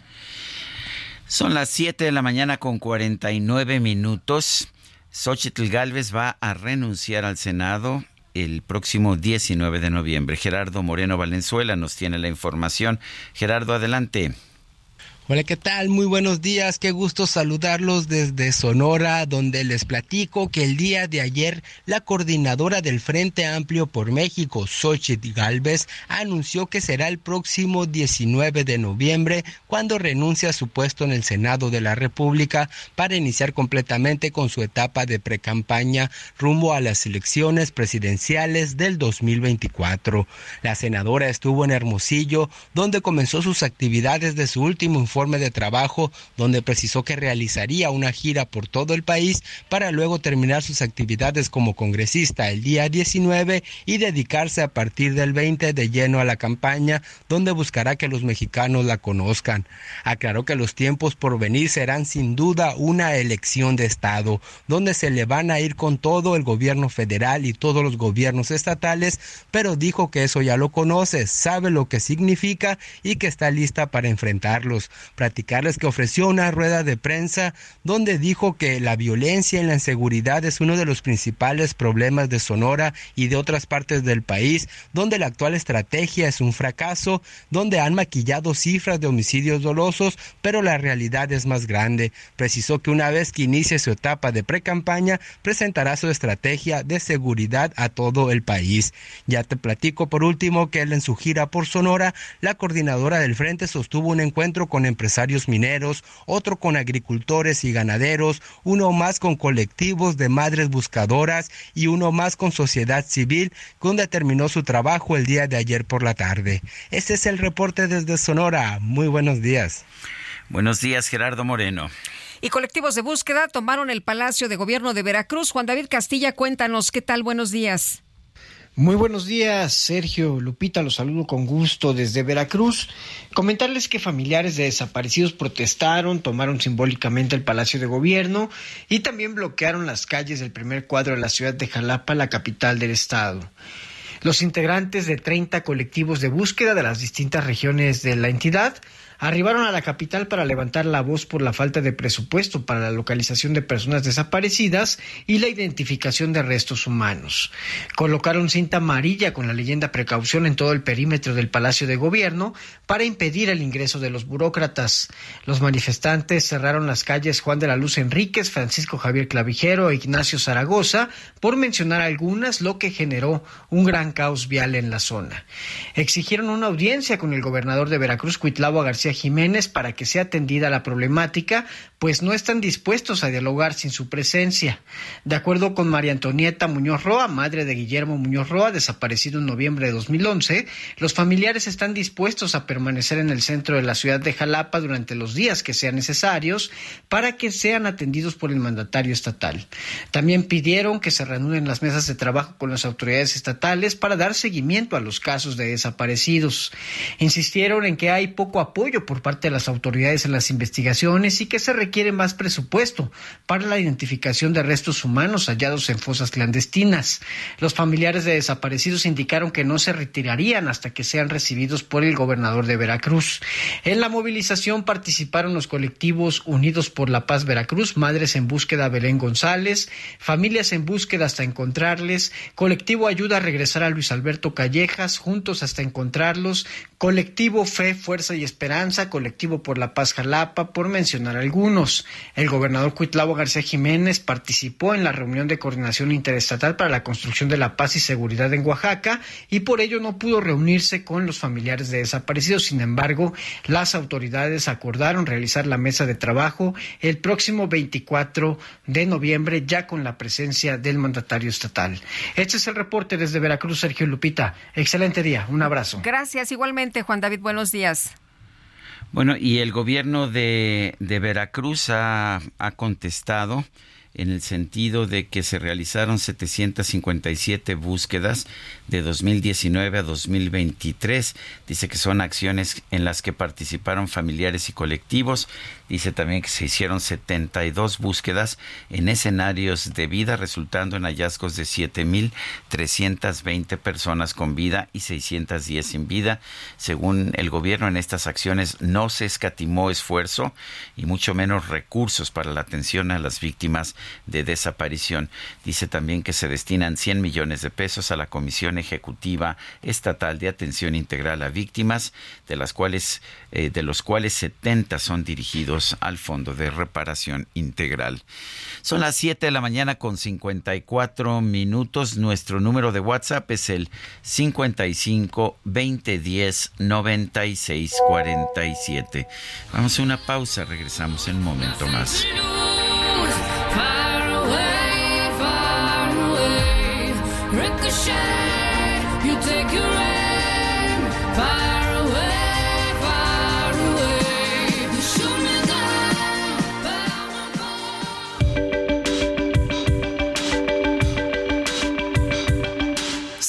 Son las 7 de la mañana con 49 minutos. Xochitl Galvez va a renunciar al Senado el próximo 19 de noviembre. Gerardo Moreno Valenzuela nos tiene la información. Gerardo, adelante. Hola, ¿qué tal? Muy buenos días. Qué gusto saludarlos desde Sonora, donde les platico que el día de ayer la coordinadora del Frente Amplio por México, Xochitl Galvez, anunció que será el próximo 19 de noviembre cuando renuncia a su puesto en el Senado de la República para iniciar completamente con su etapa de precampaña rumbo a las elecciones presidenciales del 2024. La senadora estuvo en Hermosillo, donde comenzó sus actividades de su último informe de trabajo donde precisó que realizaría una gira por todo el país para luego terminar sus actividades como congresista el día 19 y dedicarse a partir del 20 de lleno a la campaña donde buscará que los mexicanos la conozcan. Aclaró que los tiempos por venir serán sin duda una elección de Estado, donde se le van a ir con todo el gobierno federal y todos los gobiernos estatales, pero dijo que eso ya lo conoce, sabe lo que significa y que está lista para enfrentarlos platicarles que ofreció una rueda de prensa donde dijo que la violencia y la inseguridad es uno de los principales problemas de Sonora y de otras partes del país, donde la actual estrategia es un fracaso, donde han maquillado cifras de homicidios dolosos, pero la realidad es más grande. Precisó que una vez que inicie su etapa de precampaña, presentará su estrategia de seguridad a todo el país. Ya te platico por último que en su gira por Sonora, la coordinadora del frente sostuvo un encuentro con empresarios mineros, otro con agricultores y ganaderos, uno más con colectivos de madres buscadoras y uno más con sociedad civil, donde terminó su trabajo el día de ayer por la tarde. Este es el reporte desde Sonora. Muy buenos días. Buenos días, Gerardo Moreno. Y colectivos de búsqueda tomaron el Palacio de Gobierno de Veracruz. Juan David Castilla, cuéntanos, ¿qué tal? Buenos días. Muy buenos días, Sergio Lupita, los saludo con gusto desde Veracruz. Comentarles que familiares de desaparecidos protestaron, tomaron simbólicamente el Palacio de Gobierno y también bloquearon las calles del primer cuadro de la ciudad de Jalapa, la capital del estado. Los integrantes de 30 colectivos de búsqueda de las distintas regiones de la entidad arribaron a la capital para levantar la voz por la falta de presupuesto para la localización de personas desaparecidas y la identificación de restos humanos. Colocaron cinta amarilla con la leyenda precaución en todo el perímetro del Palacio de Gobierno para impedir el ingreso de los burócratas. Los manifestantes cerraron las calles Juan de la Luz Enríquez, Francisco Javier Clavijero e Ignacio Zaragoza, por mencionar algunas, lo que generó un gran caos vial en la zona. Exigieron una audiencia con el gobernador de Veracruz, Cuitlavo García Jiménez para que sea atendida la problemática, pues no están dispuestos a dialogar sin su presencia. De acuerdo con María Antonieta Muñoz Roa, madre de Guillermo Muñoz Roa, desaparecido en noviembre de 2011, los familiares están dispuestos a permanecer en el centro de la ciudad de Jalapa durante los días que sean necesarios para que sean atendidos por el mandatario estatal. También pidieron que se reanuden las mesas de trabajo con las autoridades estatales para dar seguimiento a los casos de desaparecidos. Insistieron en que hay poco apoyo por parte de las autoridades en las investigaciones y que se más presupuesto para la identificación de restos humanos hallados en fosas clandestinas. Los familiares de desaparecidos indicaron que no se retirarían hasta que sean recibidos por el gobernador de Veracruz. En la movilización participaron los colectivos Unidos por la Paz Veracruz, Madres en Búsqueda Belén González, Familias en Búsqueda hasta encontrarles, Colectivo Ayuda a regresar a Luis Alberto Callejas, Juntos hasta encontrarlos, Colectivo Fe, Fuerza y Esperanza, Colectivo por la Paz Jalapa, por mencionar algunos. El gobernador Cuitlavo García Jiménez participó en la reunión de coordinación interestatal para la construcción de la paz y seguridad en Oaxaca y por ello no pudo reunirse con los familiares de desaparecidos. Sin embargo, las autoridades acordaron realizar la mesa de trabajo el próximo 24 de noviembre ya con la presencia del mandatario estatal. Este es el reporte desde Veracruz, Sergio Lupita. Excelente día. Un abrazo. Gracias igualmente, Juan David. Buenos días. Bueno, y el gobierno de, de Veracruz ha, ha, contestado en el sentido de que se realizaron 757 búsquedas de 2019 a 2023. Dice que son acciones en las que participaron familiares y colectivos. Dice también que se hicieron 72 búsquedas en escenarios de vida, resultando en hallazgos de 7.320 personas con vida y 610 sin vida. Según el gobierno, en estas acciones no se escatimó esfuerzo y mucho menos recursos para la atención a las víctimas de desaparición. Dice también que se destinan 100 millones de pesos a la Comisión Ejecutiva Estatal de Atención Integral a Víctimas, de las cuales eh, de los cuales 70 son dirigidos al Fondo de Reparación Integral. Son las 7 de la mañana con 54 minutos. Nuestro número de WhatsApp es el 55 2010 96 47. Vamos a una pausa, regresamos en un momento más. Ricochet, you take your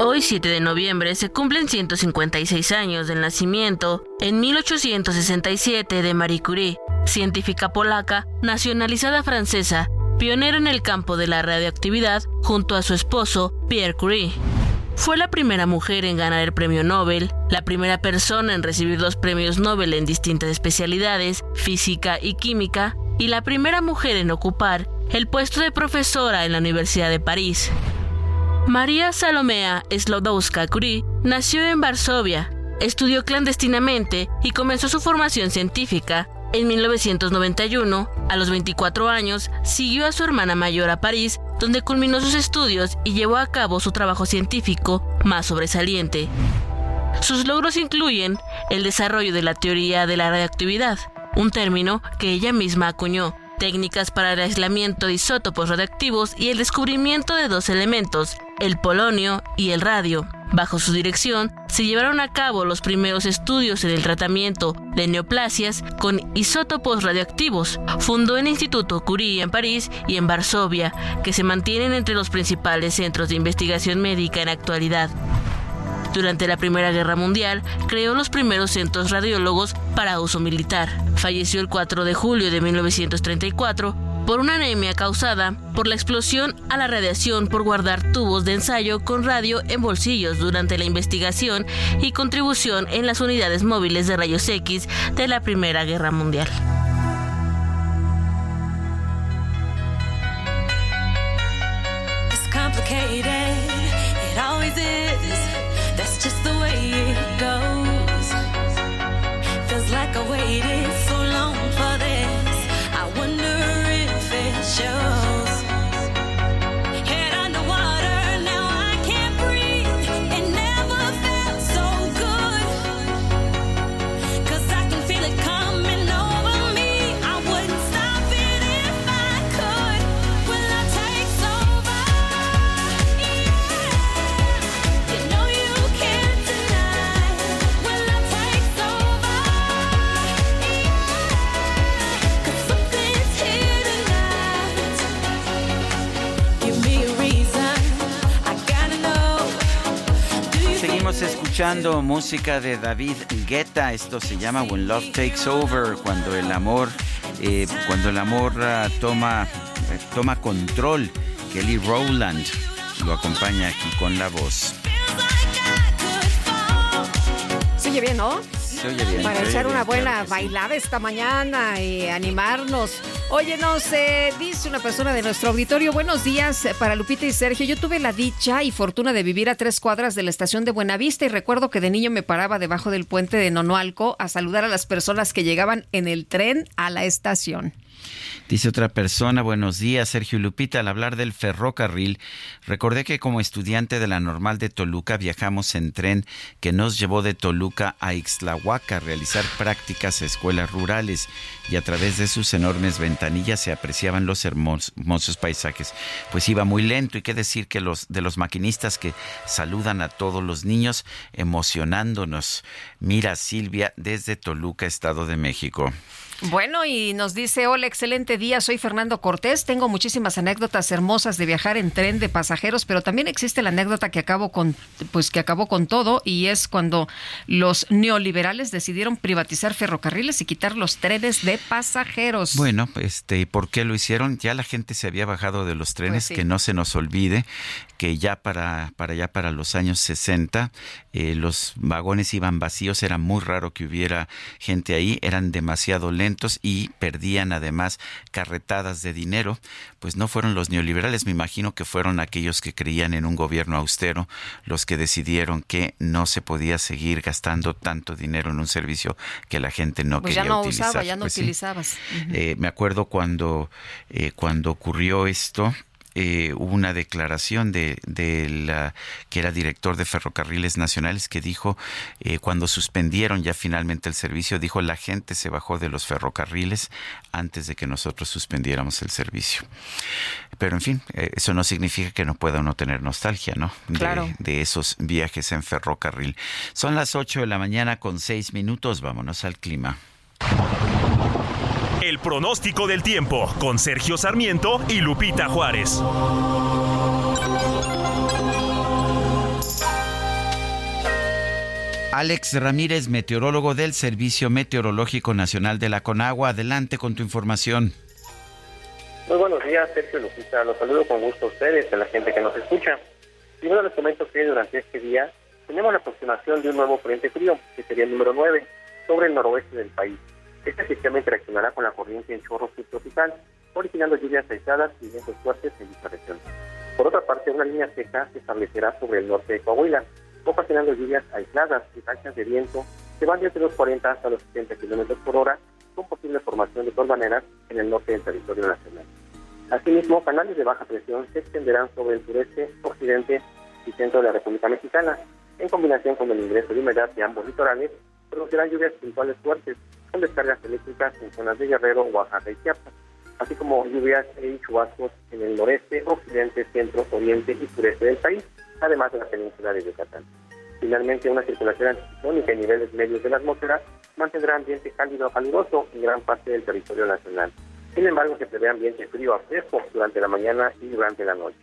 Hoy, 7 de noviembre, se cumplen 156 años del nacimiento, en 1867, de Marie Curie, científica polaca, nacionalizada francesa, pionera en el campo de la radioactividad junto a su esposo, Pierre Curie. Fue la primera mujer en ganar el premio Nobel, la primera persona en recibir los premios Nobel en distintas especialidades, física y química, y la primera mujer en ocupar el puesto de profesora en la Universidad de París. María Salomea Slodowska Curie nació en Varsovia, estudió clandestinamente y comenzó su formación científica. En 1991, a los 24 años, siguió a su hermana mayor a París, donde culminó sus estudios y llevó a cabo su trabajo científico más sobresaliente. Sus logros incluyen el desarrollo de la teoría de la radioactividad, un término que ella misma acuñó, técnicas para el aislamiento de isótopos radioactivos y el descubrimiento de dos elementos, el polonio y el radio. Bajo su dirección se llevaron a cabo los primeros estudios en el tratamiento de neoplasias con isótopos radioactivos. Fundó el Instituto Curie en París y en Varsovia, que se mantienen entre los principales centros de investigación médica en actualidad. Durante la Primera Guerra Mundial, creó los primeros centros radiólogos para uso militar. Falleció el 4 de julio de 1934 por una anemia causada por la explosión a la radiación por guardar tubos de ensayo con radio en bolsillos durante la investigación y contribución en las unidades móviles de rayos X de la Primera Guerra Mundial. show. Seguimos escuchando música de David Guetta. Esto se llama When Love Takes Over, cuando el amor eh, cuando el amor ah, toma, eh, toma control. Kelly Rowland lo acompaña aquí con la voz. Se oye bien, ¿no? Se oye bien. Para echar una buena claro que sí. bailada esta mañana y animarnos. Oye, no sé, dice una persona de nuestro auditorio, buenos días eh, para Lupita y Sergio. Yo tuve la dicha y fortuna de vivir a tres cuadras de la estación de Buenavista y recuerdo que de niño me paraba debajo del puente de Nonoalco a saludar a las personas que llegaban en el tren a la estación. Dice otra persona, buenos días, Sergio Lupita. Al hablar del ferrocarril, recordé que como estudiante de la normal de Toluca viajamos en tren que nos llevó de Toluca a Ixtlahuaca a realizar prácticas a escuelas rurales y a través de sus enormes ventanillas se apreciaban los hermos- hermosos paisajes. Pues iba muy lento y qué decir que los de los maquinistas que saludan a todos los niños emocionándonos. Mira Silvia desde Toluca, Estado de México. Bueno, y nos dice, hola, excelente día, soy Fernando Cortés, tengo muchísimas anécdotas hermosas de viajar en tren de pasajeros, pero también existe la anécdota que acabó con, pues que acabó con todo, y es cuando los neoliberales decidieron privatizar ferrocarriles y quitar los trenes de pasajeros. Bueno, este, ¿por qué lo hicieron? Ya la gente se había bajado de los trenes, Pues sí. que no se nos olvide que ya para, para ya para los años 60 eh, los vagones iban vacíos, era muy raro que hubiera gente ahí, eran demasiado lentos y perdían además carretadas de dinero. Pues no fueron los neoliberales, me imagino que fueron aquellos que creían en un gobierno austero los que decidieron que no se podía seguir gastando tanto dinero en un servicio que la gente no pues ya quería no utilizar. usaba, ya no Pues sí. utilizabas. Eh, me acuerdo cuando, eh, cuando ocurrió esto, eh, hubo una declaración de, de la que era director de Ferrocarriles Nacionales que dijo, eh, cuando suspendieron ya finalmente el servicio, dijo la gente se bajó de los ferrocarriles antes de que nosotros suspendiéramos el servicio. Pero en fin, eh, eso no significa que no pueda uno tener nostalgia, ¿no? De, Claro. de esos viajes en ferrocarril. Son las 8 de la mañana con 6 minutos, vámonos al clima. El pronóstico del tiempo con Sergio Sarmiento y Lupita Juárez. Alex Ramírez, meteorólogo del Servicio Meteorológico Nacional de la Conagua. Adelante con tu información. Muy buenos días, Sergio Lupita. Los saludo con gusto a ustedes y a la gente que nos escucha. Primero les comento que durante este día tenemos la aproximación de un nuevo frente frío, que sería el número 9, sobre el noroeste del país. Este sistema interaccionará con la corriente en chorro subtropical, originando lluvias aisladas y vientos fuertes en dicha región. Por otra parte, una línea seca se establecerá sobre el norte de Coahuila, ocasionando lluvias aisladas y rachas de viento que van desde los 40 hasta los 70 kilómetros por hora, con posible formación de torbaneras en el norte del territorio nacional. Asimismo, canales de baja presión se extenderán sobre el sureste, occidente y centro de la República Mexicana. En combinación con el ingreso de humedad de ambos litorales, producirán lluvias puntuales fuertes con descargas eléctricas en zonas de Guerrero, Oaxaca y Chiapas, así como lluvias y chubascos en el noreste, occidente, centro, oriente y sureste del país, además de la península de Yucatán. Finalmente, una circulación anticiclónica en niveles medios de la atmósfera mantendrá ambiente cálido a caluroso en gran parte del territorio nacional. Sin embargo, se prevé ambiente frío a fresco durante la mañana y durante la noche.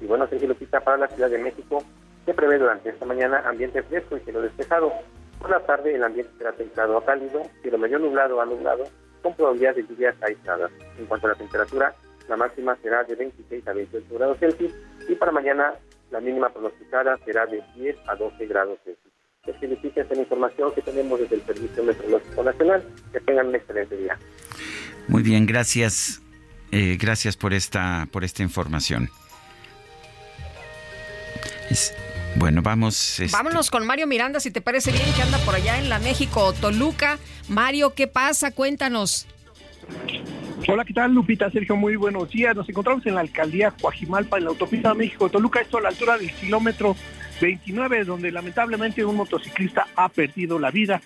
Y bueno, Sergio Lupita, para la Ciudad de México se prevé durante esta mañana ambiente fresco y cielo despejado. Por la tarde el ambiente será templado a cálido, cielo medio nublado a nublado, con probabilidad de lluvias aisladas. En cuanto a la temperatura, la máxima será de 26 a 28 grados Celsius y para mañana la mínima pronosticada será de 10 a 12 grados Celsius. Lupita, esta información que tenemos desde el Servicio Meteorológico Nacional. Que tengan un excelente día. Muy bien, gracias. Eh, gracias por esta, por esta información. Bueno, vamos. este, Vámonos con Mario Miranda, si te parece bien, que anda por allá en la México Toluca. Mario, ¿qué pasa? Cuéntanos. Hola, ¿qué tal, Lupita? Sergio, muy buenos días. Nos encontramos en la alcaldía Coajimalpa, en la autopista México-Toluca, esto a la altura del kilómetro 29, donde lamentablemente un motociclista ha perdido la vida.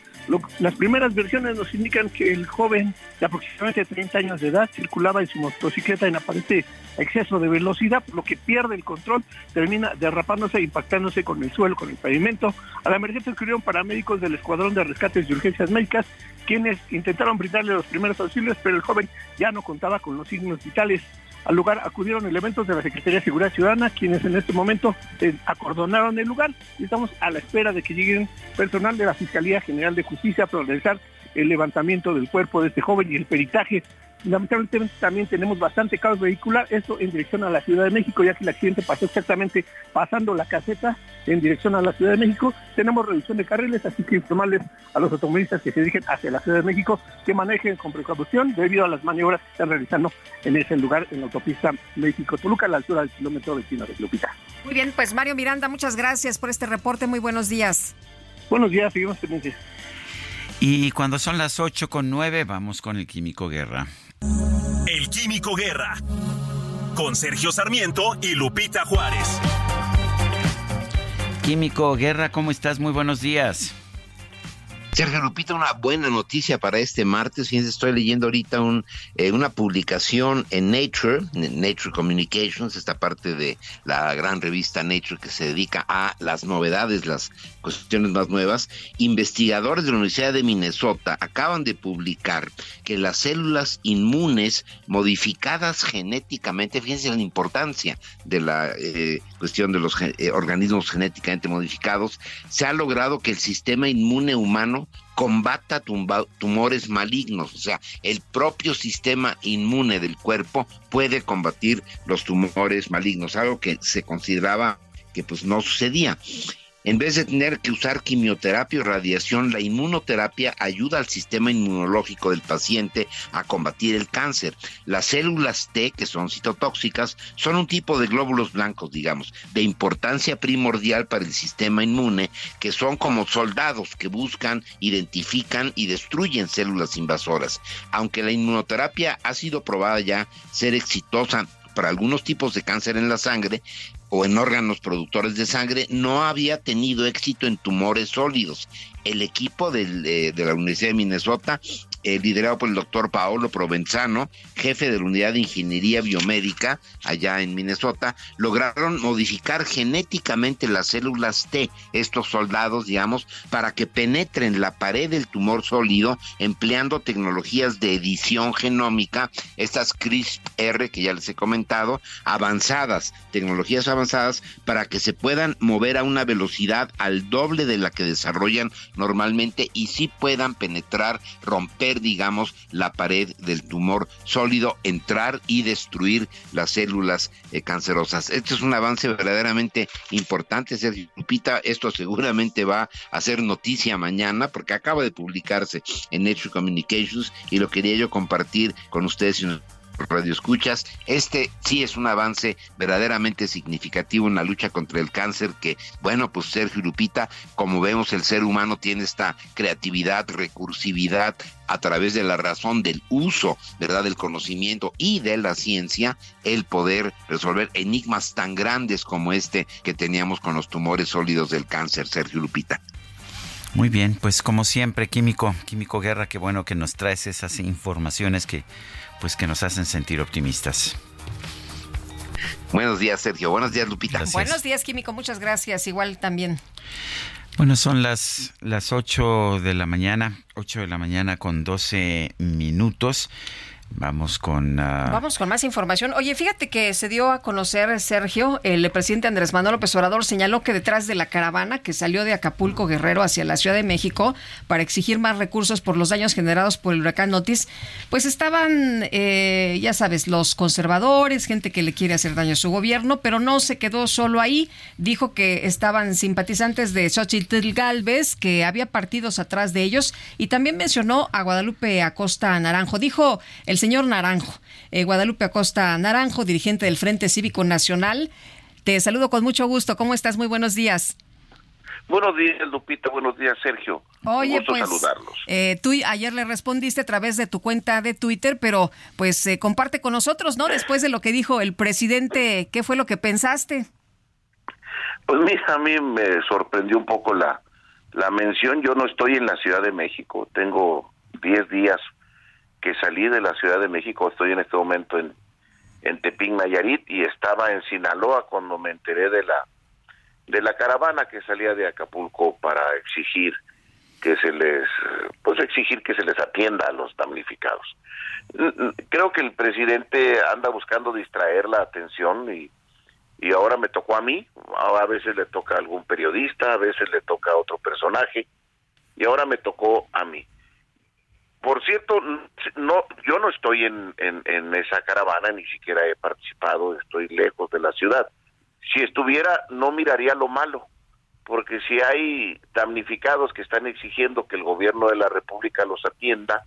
Las primeras versiones nos indican que el joven de aproximadamente 30 años de edad circulaba en su motocicleta en aparente exceso de velocidad, por lo que pierde el control, termina derrapándose e impactándose con el suelo, con el pavimento. A la emergencia acudieron paramédicos del Escuadrón de Rescates y Urgencias Médicas, quienes intentaron brindarle los primeros auxilios, pero el joven ya no contaba con los signos vitales. Al lugar acudieron elementos de la Secretaría de Seguridad Ciudadana, quienes en este momento eh, acordonaron el lugar. Y estamos a la espera de que lleguen personal de la Fiscalía General de Justicia para realizar el levantamiento del cuerpo de este joven y el peritaje lamentablemente también tenemos bastante caos vehicular, esto en dirección a la Ciudad de México, ya que el accidente pasó exactamente pasando la caseta en dirección a la Ciudad de México. Tenemos reducción de carriles, así que informarles a los automovilistas que se dirigen hacia la Ciudad de México que manejen con precaución debido a las maniobras que están realizando en ese lugar, en la autopista México-Toluca, a la altura del kilómetro 29 de Lupita. Muy bien, pues Mario Miranda, muchas gracias por este reporte. Muy buenos días. Buenos días, seguimos pendientes. Y cuando son las 8 con 9, vamos con el Químico Guerra. El Químico Guerra. Con Sergio Sarmiento y Lupita Juárez. Químico Guerra, ¿cómo estás? Muy buenos días. Sergio Lupita, una buena noticia para este martes. Fíjense, estoy leyendo ahorita un, eh, una publicación en Nature, Nature Communications, esta parte de la gran revista Nature que se dedica a las novedades, las cuestiones más nuevas. Investigadores de la Universidad de Minnesota acaban de publicar que las células inmunes modificadas genéticamente, fíjense la importancia de la eh, cuestión de los eh, organismos genéticamente modificados, se ha logrado que el sistema inmune humano combata tumores malignos, o sea, el propio sistema inmune del cuerpo puede combatir los tumores malignos, algo que se consideraba que pues no sucedía. En vez de tener que usar quimioterapia o radiación, la inmunoterapia ayuda al sistema inmunológico del paciente a combatir el cáncer. Las células T, que son citotóxicas, son un tipo de glóbulos blancos, digamos, de importancia primordial para el sistema inmune, que son como soldados que buscan, identifican y destruyen células invasoras. Aunque la inmunoterapia ha sido probada ya ser exitosa para algunos tipos de cáncer en la sangre, o en órganos productores de sangre no había tenido éxito en tumores sólidos. El equipo eh, de la Universidad de Minnesota eh, liderado por el doctor Paolo Provenzano, jefe de la unidad de ingeniería biomédica allá en Minnesota, lograron modificar genéticamente las células T, estos soldados, digamos, para que penetren la pared del tumor sólido empleando tecnologías de edición genómica, estas CRISPR que ya les he comentado, avanzadas, tecnologías avanzadas para que se puedan mover a una velocidad al doble de la que desarrollan normalmente y sí puedan penetrar, romper digamos, la pared del tumor sólido, entrar y destruir las células eh, cancerosas. Este es un avance verdaderamente importante, Sergio Lupita. Esto seguramente va a ser noticia mañana porque acaba de publicarse en Nature Communications y lo quería yo compartir con ustedes y Escuchas. Este sí es un avance verdaderamente significativo en la lucha contra el cáncer que, bueno, pues Sergio Lupita, como vemos, el ser humano tiene esta creatividad, recursividad a través de la razón del uso, ¿verdad?, del conocimiento y de la ciencia, el poder resolver enigmas tan grandes como este que teníamos con los tumores sólidos del cáncer, Sergio Lupita. Muy bien, pues como siempre, Químico, Químico Guerra, qué bueno que nos traes esas informaciones que pues que nos hacen sentir optimistas. Buenos días, Sergio. Buenos días, Lupita. Buenos días, Químico. Muchas gracias. Igual también. Bueno, son las, las 8 de la mañana, 8 de la mañana con 12 minutos. Vamos con... Ah, Vamos con más información. Oye, fíjate que se dio a conocer, Sergio, el presidente Andrés Manuel López Obrador señaló que detrás de la caravana que salió de Acapulco Guerrero hacia la Ciudad de México para exigir más recursos por los daños generados por el huracán Otis, pues estaban, eh, ya sabes, los conservadores, gente que le quiere hacer daño a su gobierno, pero no se quedó solo ahí. Dijo que estaban simpatizantes de Xochitl Galvez, que había partidos atrás de ellos, y también mencionó a Guadalupe Acosta Naranjo. Dijo el señor Naranjo, eh, Guadalupe Acosta Naranjo, dirigente del Frente Cívico Nacional. Te saludo con mucho gusto. ¿Cómo estás? Muy buenos días. Buenos días, Lupita. Buenos días, Sergio. Oye, Un gusto pues saludarlos. eh, tú ayer le respondiste a través de tu cuenta de Twitter, pero pues eh, comparte con nosotros, ¿no? Después de lo que dijo el presidente, ¿qué fue lo que pensaste? Pues mira, a mí me sorprendió un poco la, la mención. Yo no estoy en la Ciudad de México. Tengo 10 días que salí de la Ciudad de México. Estoy en este momento en, en Tepic, Nayarit, y estaba en Sinaloa cuando me enteré de la de la caravana que salía de Acapulco para exigir que se les pues exigir que se les atienda a los damnificados. Creo que el presidente anda buscando distraer la atención y y ahora me tocó a mí, a veces le toca a algún periodista, a veces le toca a otro personaje y ahora me tocó a mí. Por cierto, no, yo no estoy en, en, esa caravana, ni siquiera he participado, estoy lejos de la ciudad. Si estuviera, no miraría lo malo, porque si hay damnificados que están exigiendo que el gobierno de la República los atienda,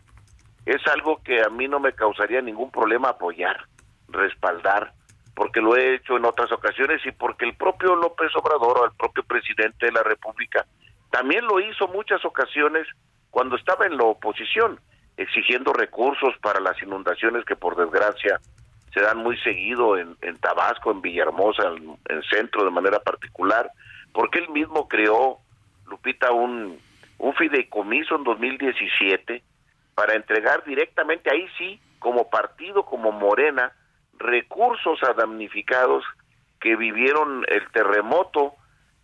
es algo que a mí no me causaría ningún problema apoyar, respaldar, porque lo he hecho en otras ocasiones y porque el propio López Obrador o el propio presidente de la República también lo hizo muchas ocasiones cuando estaba en la oposición, exigiendo recursos para las inundaciones que por desgracia se dan muy seguido en, Tabasco, en Villahermosa, en, el centro de manera particular, porque él mismo creó, Lupita, un, un fideicomiso en 2017 para entregar directamente, ahí sí, como partido, como Morena, recursos a damnificados que vivieron el terremoto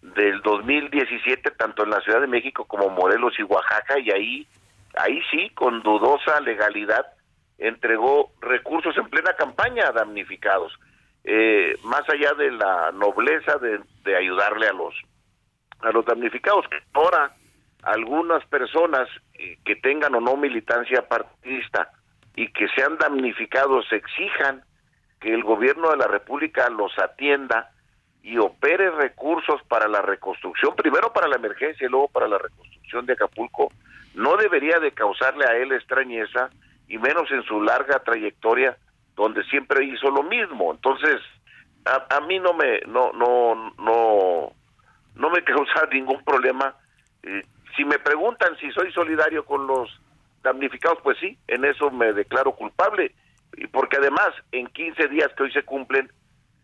del 2017 tanto en la Ciudad de México como Morelos y Oaxaca y ahí ahí sí con dudosa legalidad entregó recursos en plena campaña a damnificados. Eh, más allá de la nobleza de, ayudarle a los a los damnificados ahora algunas personas eh, que tengan o no militancia partidista y que sean damnificados exijan que el gobierno de la República los atienda y opere recursos para la reconstrucción, primero para la emergencia y luego para la reconstrucción de Acapulco, no debería de causarle a él extrañeza y menos en su larga trayectoria donde siempre hizo lo mismo. Entonces, a, mí no me no no no no me causa ningún problema. Eh, si me preguntan si soy solidario con los damnificados, pues sí, en eso me declaro culpable. Porque además, en 15 días que hoy se cumplen,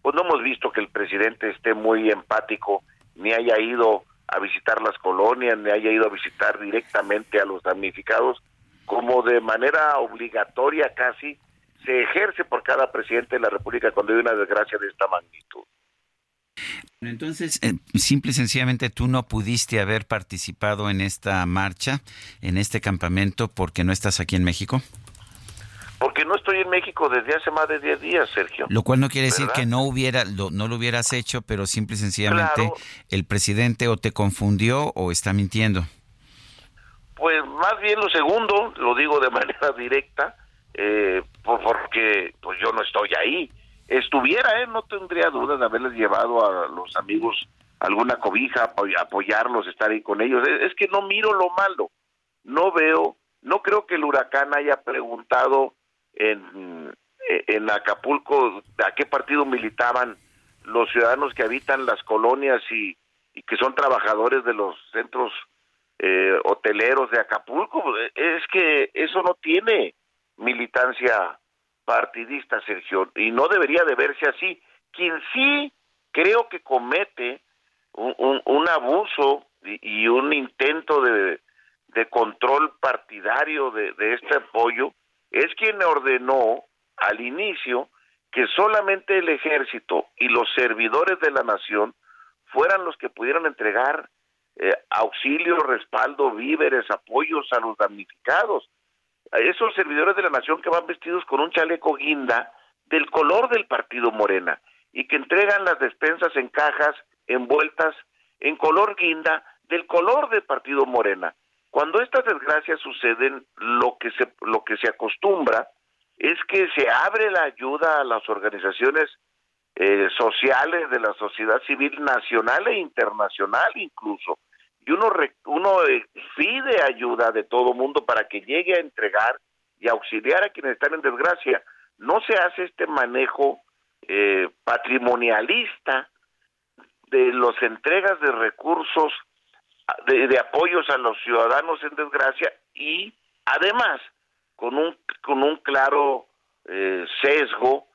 pues no hemos visto que el presidente esté muy empático, ni haya ido a visitar las colonias, ni haya ido a visitar directamente a los damnificados, como de manera obligatoria casi se ejerce por cada presidente de la República cuando hay una desgracia de esta magnitud. Entonces, eh, simple y sencillamente tú no pudiste haber participado en esta marcha, en este campamento, porque no estás aquí en México. Porque no estoy en México desde hace más de 10 días, Sergio. Lo cual no quiere decir que no hubiera lo, no lo hubieras hecho, pero simple y sencillamente el presidente o te confundió o está mintiendo. Pues más bien lo segundo, lo digo de manera directa, eh, porque pues yo no estoy ahí. Estuviera, eh, no tendría duda de haberles llevado a los amigos alguna cobija, apoyarlos, estar ahí con ellos. Es que no miro lo malo, no veo, no creo que el huracán haya preguntado en, Acapulco a qué partido militaban los ciudadanos que habitan las colonias y, que son trabajadores de los centros eh, hoteleros de Acapulco. Es que eso no tiene militancia partidista, Sergio, y no debería de verse así. Quien sí creo que comete un, un, abuso y, un intento de, control partidario de este apoyo es quien ordenó al inicio que solamente el ejército y los servidores de la nación fueran los que pudieran entregar eh, auxilio, respaldo, víveres, apoyos a los damnificados. A esos servidores de la nación que van vestidos con un chaleco guinda del color del partido Morena y que entregan las despensas en cajas envueltas en color guinda del color del partido Morena. Cuando estas desgracias suceden, lo que se lo que se acostumbra es que se abre la ayuda a las organizaciones eh, sociales de la sociedad civil nacional e internacional incluso. Y uno uno eh, pide ayuda de todo mundo para que llegue a entregar y auxiliar a quienes están en desgracia. No se hace este manejo eh, patrimonialista de las entregas de recursos de, apoyos a los ciudadanos en desgracia y además con un con un claro eh, sesgo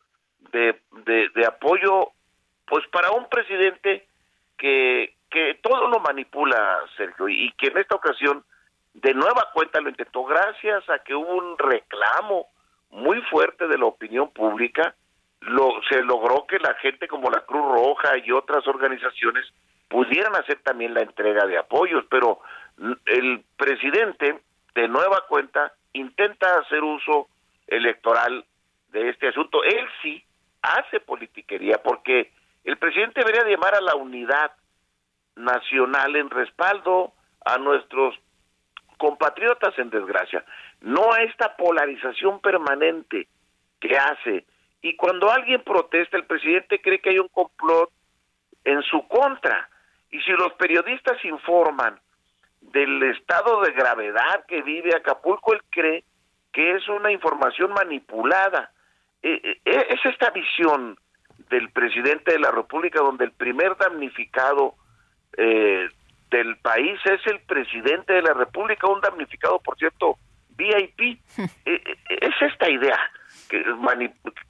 de, de, apoyo pues para un presidente que, que todo lo manipula Sergio y que en esta ocasión de nueva cuenta lo intentó gracias a que hubo un reclamo muy fuerte de la opinión pública. Lo, se logró que la gente como la Cruz Roja y otras organizaciones pudieran hacer también la entrega de apoyos, pero el presidente, de nueva cuenta, intenta hacer uso electoral de este asunto. Él sí hace politiquería, porque el presidente debería llamar a la unidad nacional en respaldo a nuestros compatriotas en desgracia. no a esta polarización permanente que hace. Y cuando alguien protesta, el presidente cree que hay un complot en su contra. Y si los periodistas informan del estado de gravedad que vive Acapulco, él cree que es una información manipulada. Eh, eh, eh, es esta visión del presidente de la República donde el primer damnificado del país es el presidente de la República, un damnificado, por cierto, VIP. es esta idea que,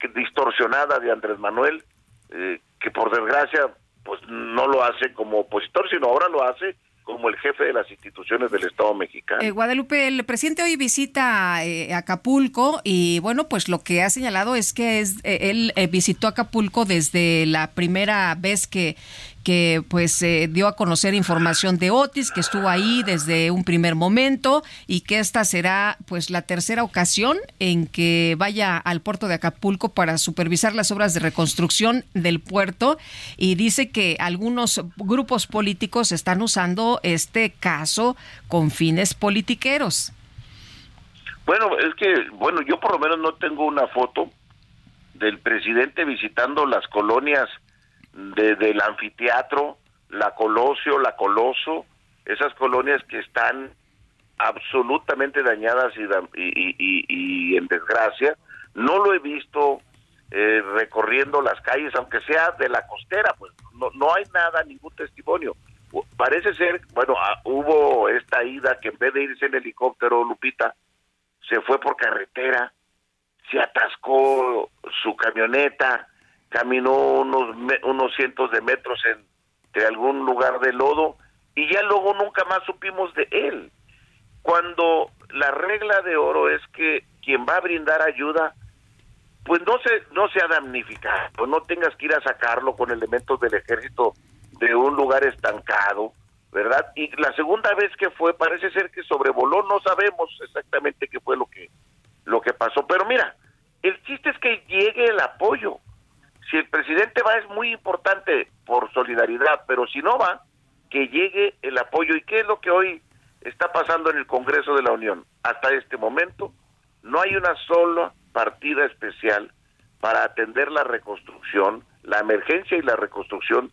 que distorsionada de Andrés Manuel, que por desgracia pues no lo hace como opositor, sino ahora lo hace como el jefe de las instituciones del Estado mexicano. Eh, Guadalupe, el presidente hoy visita eh, Acapulco y bueno, pues lo que ha señalado es que es, eh, él visitó Acapulco desde la primera vez que que pues eh, dio a conocer información de Otis, que estuvo ahí desde un primer momento y que esta será pues la tercera ocasión en que vaya al puerto de Acapulco para supervisar las obras de reconstrucción del puerto y dice que algunos grupos políticos están usando este caso con fines politiqueros. Bueno, es que, bueno, yo por lo menos no tengo una foto del presidente visitando las colonias de, del anfiteatro, la Colosio, la Coloso, esas colonias que están absolutamente dañadas y, y, en desgracia. No lo he visto eh, recorriendo las calles, aunque sea de la costera, pues no, no hay nada, ningún testimonio. Parece ser, bueno, ah, hubo esta ida que en vez de irse en helicóptero, Lupita, se fue por carretera, se atascó su camioneta, caminó unos, unos cientos de metros en, de algún lugar de lodo y ya luego nunca más supimos de él. Cuando la regla de oro es que quien va a brindar ayuda, pues no se, no sea damnificado, pues no tengas que ir a sacarlo con elementos del ejército de un lugar estancado, ¿verdad? Y la segunda vez que fue, parece ser que sobrevoló, no sabemos exactamente qué fue lo que, lo que pasó, pero mira, el chiste es que llegue el apoyo, si el presidente va es muy importante por solidaridad, pero si no va, que llegue el apoyo. ¿Y qué es lo que hoy está pasando en el Congreso de la Unión? Hasta este momento no hay una sola partida especial para atender la reconstrucción, la emergencia y la reconstrucción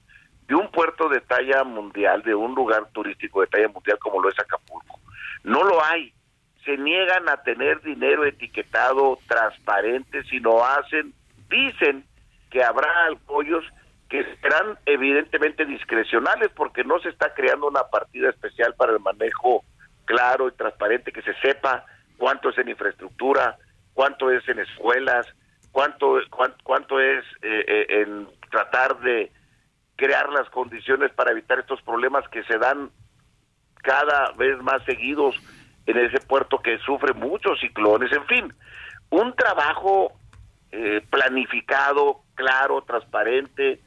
de un puerto de talla mundial, de un lugar turístico de talla mundial como lo es Acapulco. No lo hay. Se niegan a tener dinero etiquetado transparente si no hacen, dicen que habrá apoyos que serán evidentemente discrecionales porque no se está creando una partida especial para el manejo claro y transparente, que se sepa cuánto es en infraestructura, cuánto es en escuelas, cuánto, cuánto, es eh, eh, en tratar de crear las condiciones para evitar estos problemas que se dan cada vez más seguidos en ese puerto que sufre muchos ciclones, en fin, un trabajo eh, planificado, claro, transparente.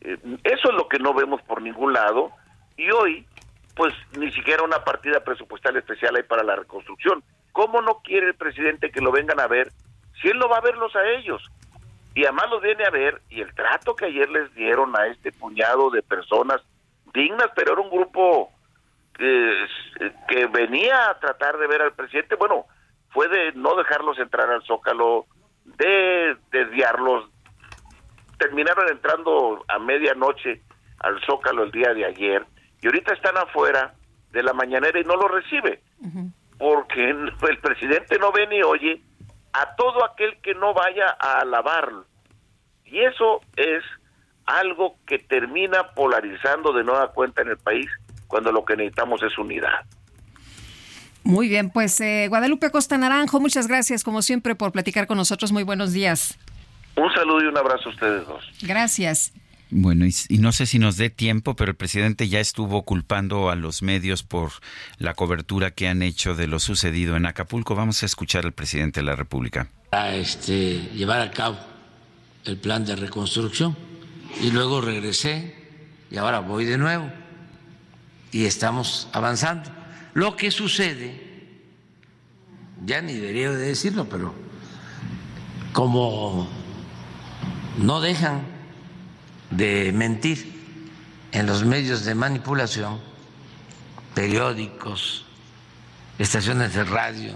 Eh, eso es lo que no vemos por ningún lado. Y hoy, pues ni siquiera una partida presupuestal especial hay para la reconstrucción. ¿Cómo no quiere el presidente que lo vengan a ver si él no va a verlos a ellos? Y además los viene a ver y el trato que ayer les dieron a este puñado de personas dignas, pero era un grupo que, que venía a tratar de ver al presidente, bueno, fue de no dejarlos entrar al Zócalo, de desviarlos, terminaron entrando a medianoche al Zócalo el día de ayer y ahorita están afuera de la mañanera y no lo recibe, porque el presidente no ve ni oye a todo aquel que no vaya a alabarlo. Y eso es algo que termina polarizando de nueva cuenta en el país cuando lo que necesitamos es unidad. Muy bien, pues eh, Guadalupe Costa Naranjo, muchas gracias como siempre por platicar con nosotros. Muy buenos días. Un saludo y un abrazo a ustedes dos. Gracias. Bueno, y, no sé si nos dé tiempo, pero el presidente ya estuvo culpando a los medios por la cobertura que han hecho de lo sucedido en Acapulco. Vamos a escuchar al presidente de la República. A este, llevar a cabo el plan de reconstrucción. Y luego regresé y ahora voy de nuevo. Y estamos avanzando. Lo que sucede, ya ni debería de decirlo, pero como no dejan de mentir en los medios de manipulación, periódicos, estaciones de radio,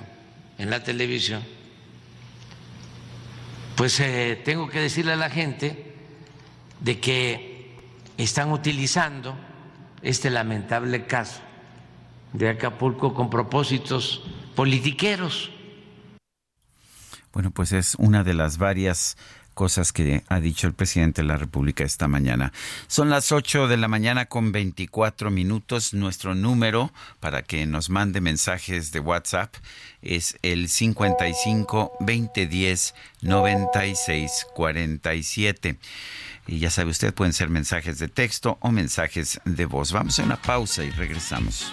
en la televisión, pues eh, tengo que decirle a la gente de que están utilizando este lamentable caso de Acapulco con propósitos politiqueros. Bueno, pues es una de las varias cosas que ha dicho el presidente de la República esta mañana. Son las 8 de la mañana con 24 minutos. Nuestro número para que nos mande mensajes de WhatsApp es el 55 2010 96 47. Y ya sabe usted, pueden ser mensajes de texto o mensajes de voz. Vamos a una pausa y regresamos.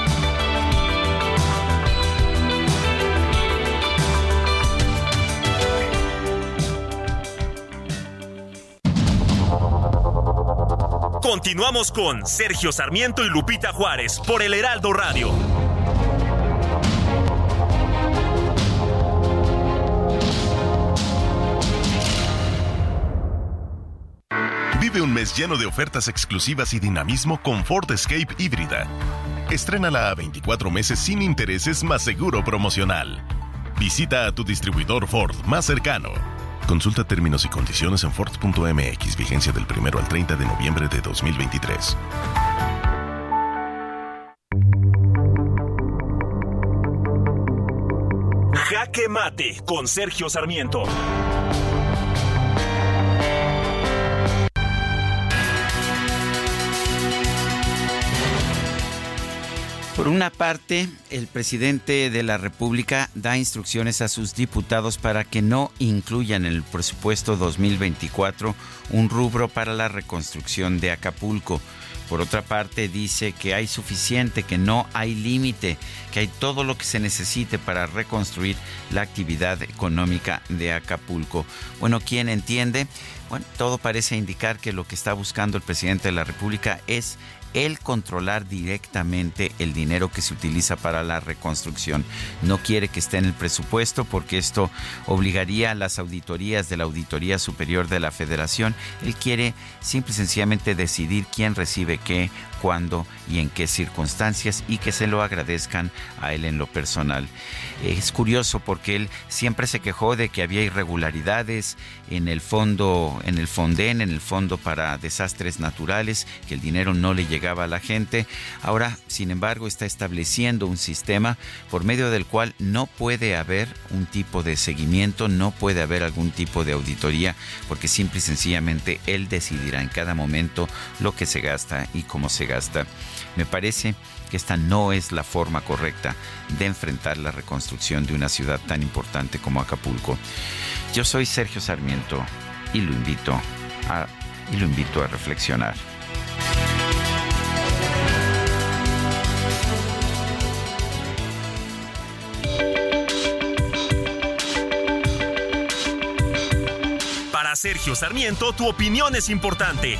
Continuamos con Sergio Sarmiento y Lupita Juárez por el Heraldo Radio. Vive un mes lleno de ofertas exclusivas y dinamismo con Ford Escape híbrida. Estrénala a 24 meses sin intereses más seguro promocional. Visita a tu distribuidor Ford más cercano. Consulta términos y condiciones en Ford.mx, vigencia del 1 al 30 de noviembre de 2023. Jaque Mate con Sergio Sarmiento. Por una parte, el presidente de la República da instrucciones a sus diputados para que no incluyan en el presupuesto 2024 un rubro para la reconstrucción de Acapulco. Por otra parte, dice que hay suficiente, que no hay límite, que hay todo lo que se necesite para reconstruir la actividad económica de Acapulco. Bueno, ¿quién entiende? Bueno, todo parece indicar que lo que está buscando el presidente de la República es el controlar directamente el dinero que se utiliza para la reconstrucción. No quiere que esté en el presupuesto porque esto obligaría a las auditorías de la Auditoría Superior de la Federación. Él quiere simple y sencillamente decidir quién recibe qué, cuándo y en qué circunstancias y que se lo agradezcan a él en lo personal. Es curioso porque él siempre se quejó de que había irregularidades en el fondo, en el Fonden, en el fondo para desastres naturales, que el dinero no le llegaba a la gente. Ahora, sin embargo, está estableciendo un sistema por medio del cual no puede haber un tipo de seguimiento, no puede haber algún tipo de auditoría, porque simple y sencillamente él decidirá en cada momento lo que se gasta y cómo se gasta. Me parece que esta no es la forma correcta de enfrentar la reconstrucción de una ciudad tan importante como Acapulco. Yo soy Sergio Sarmiento y lo invito a, y lo invito a reflexionar. Para Sergio Sarmiento, tu opinión es importante.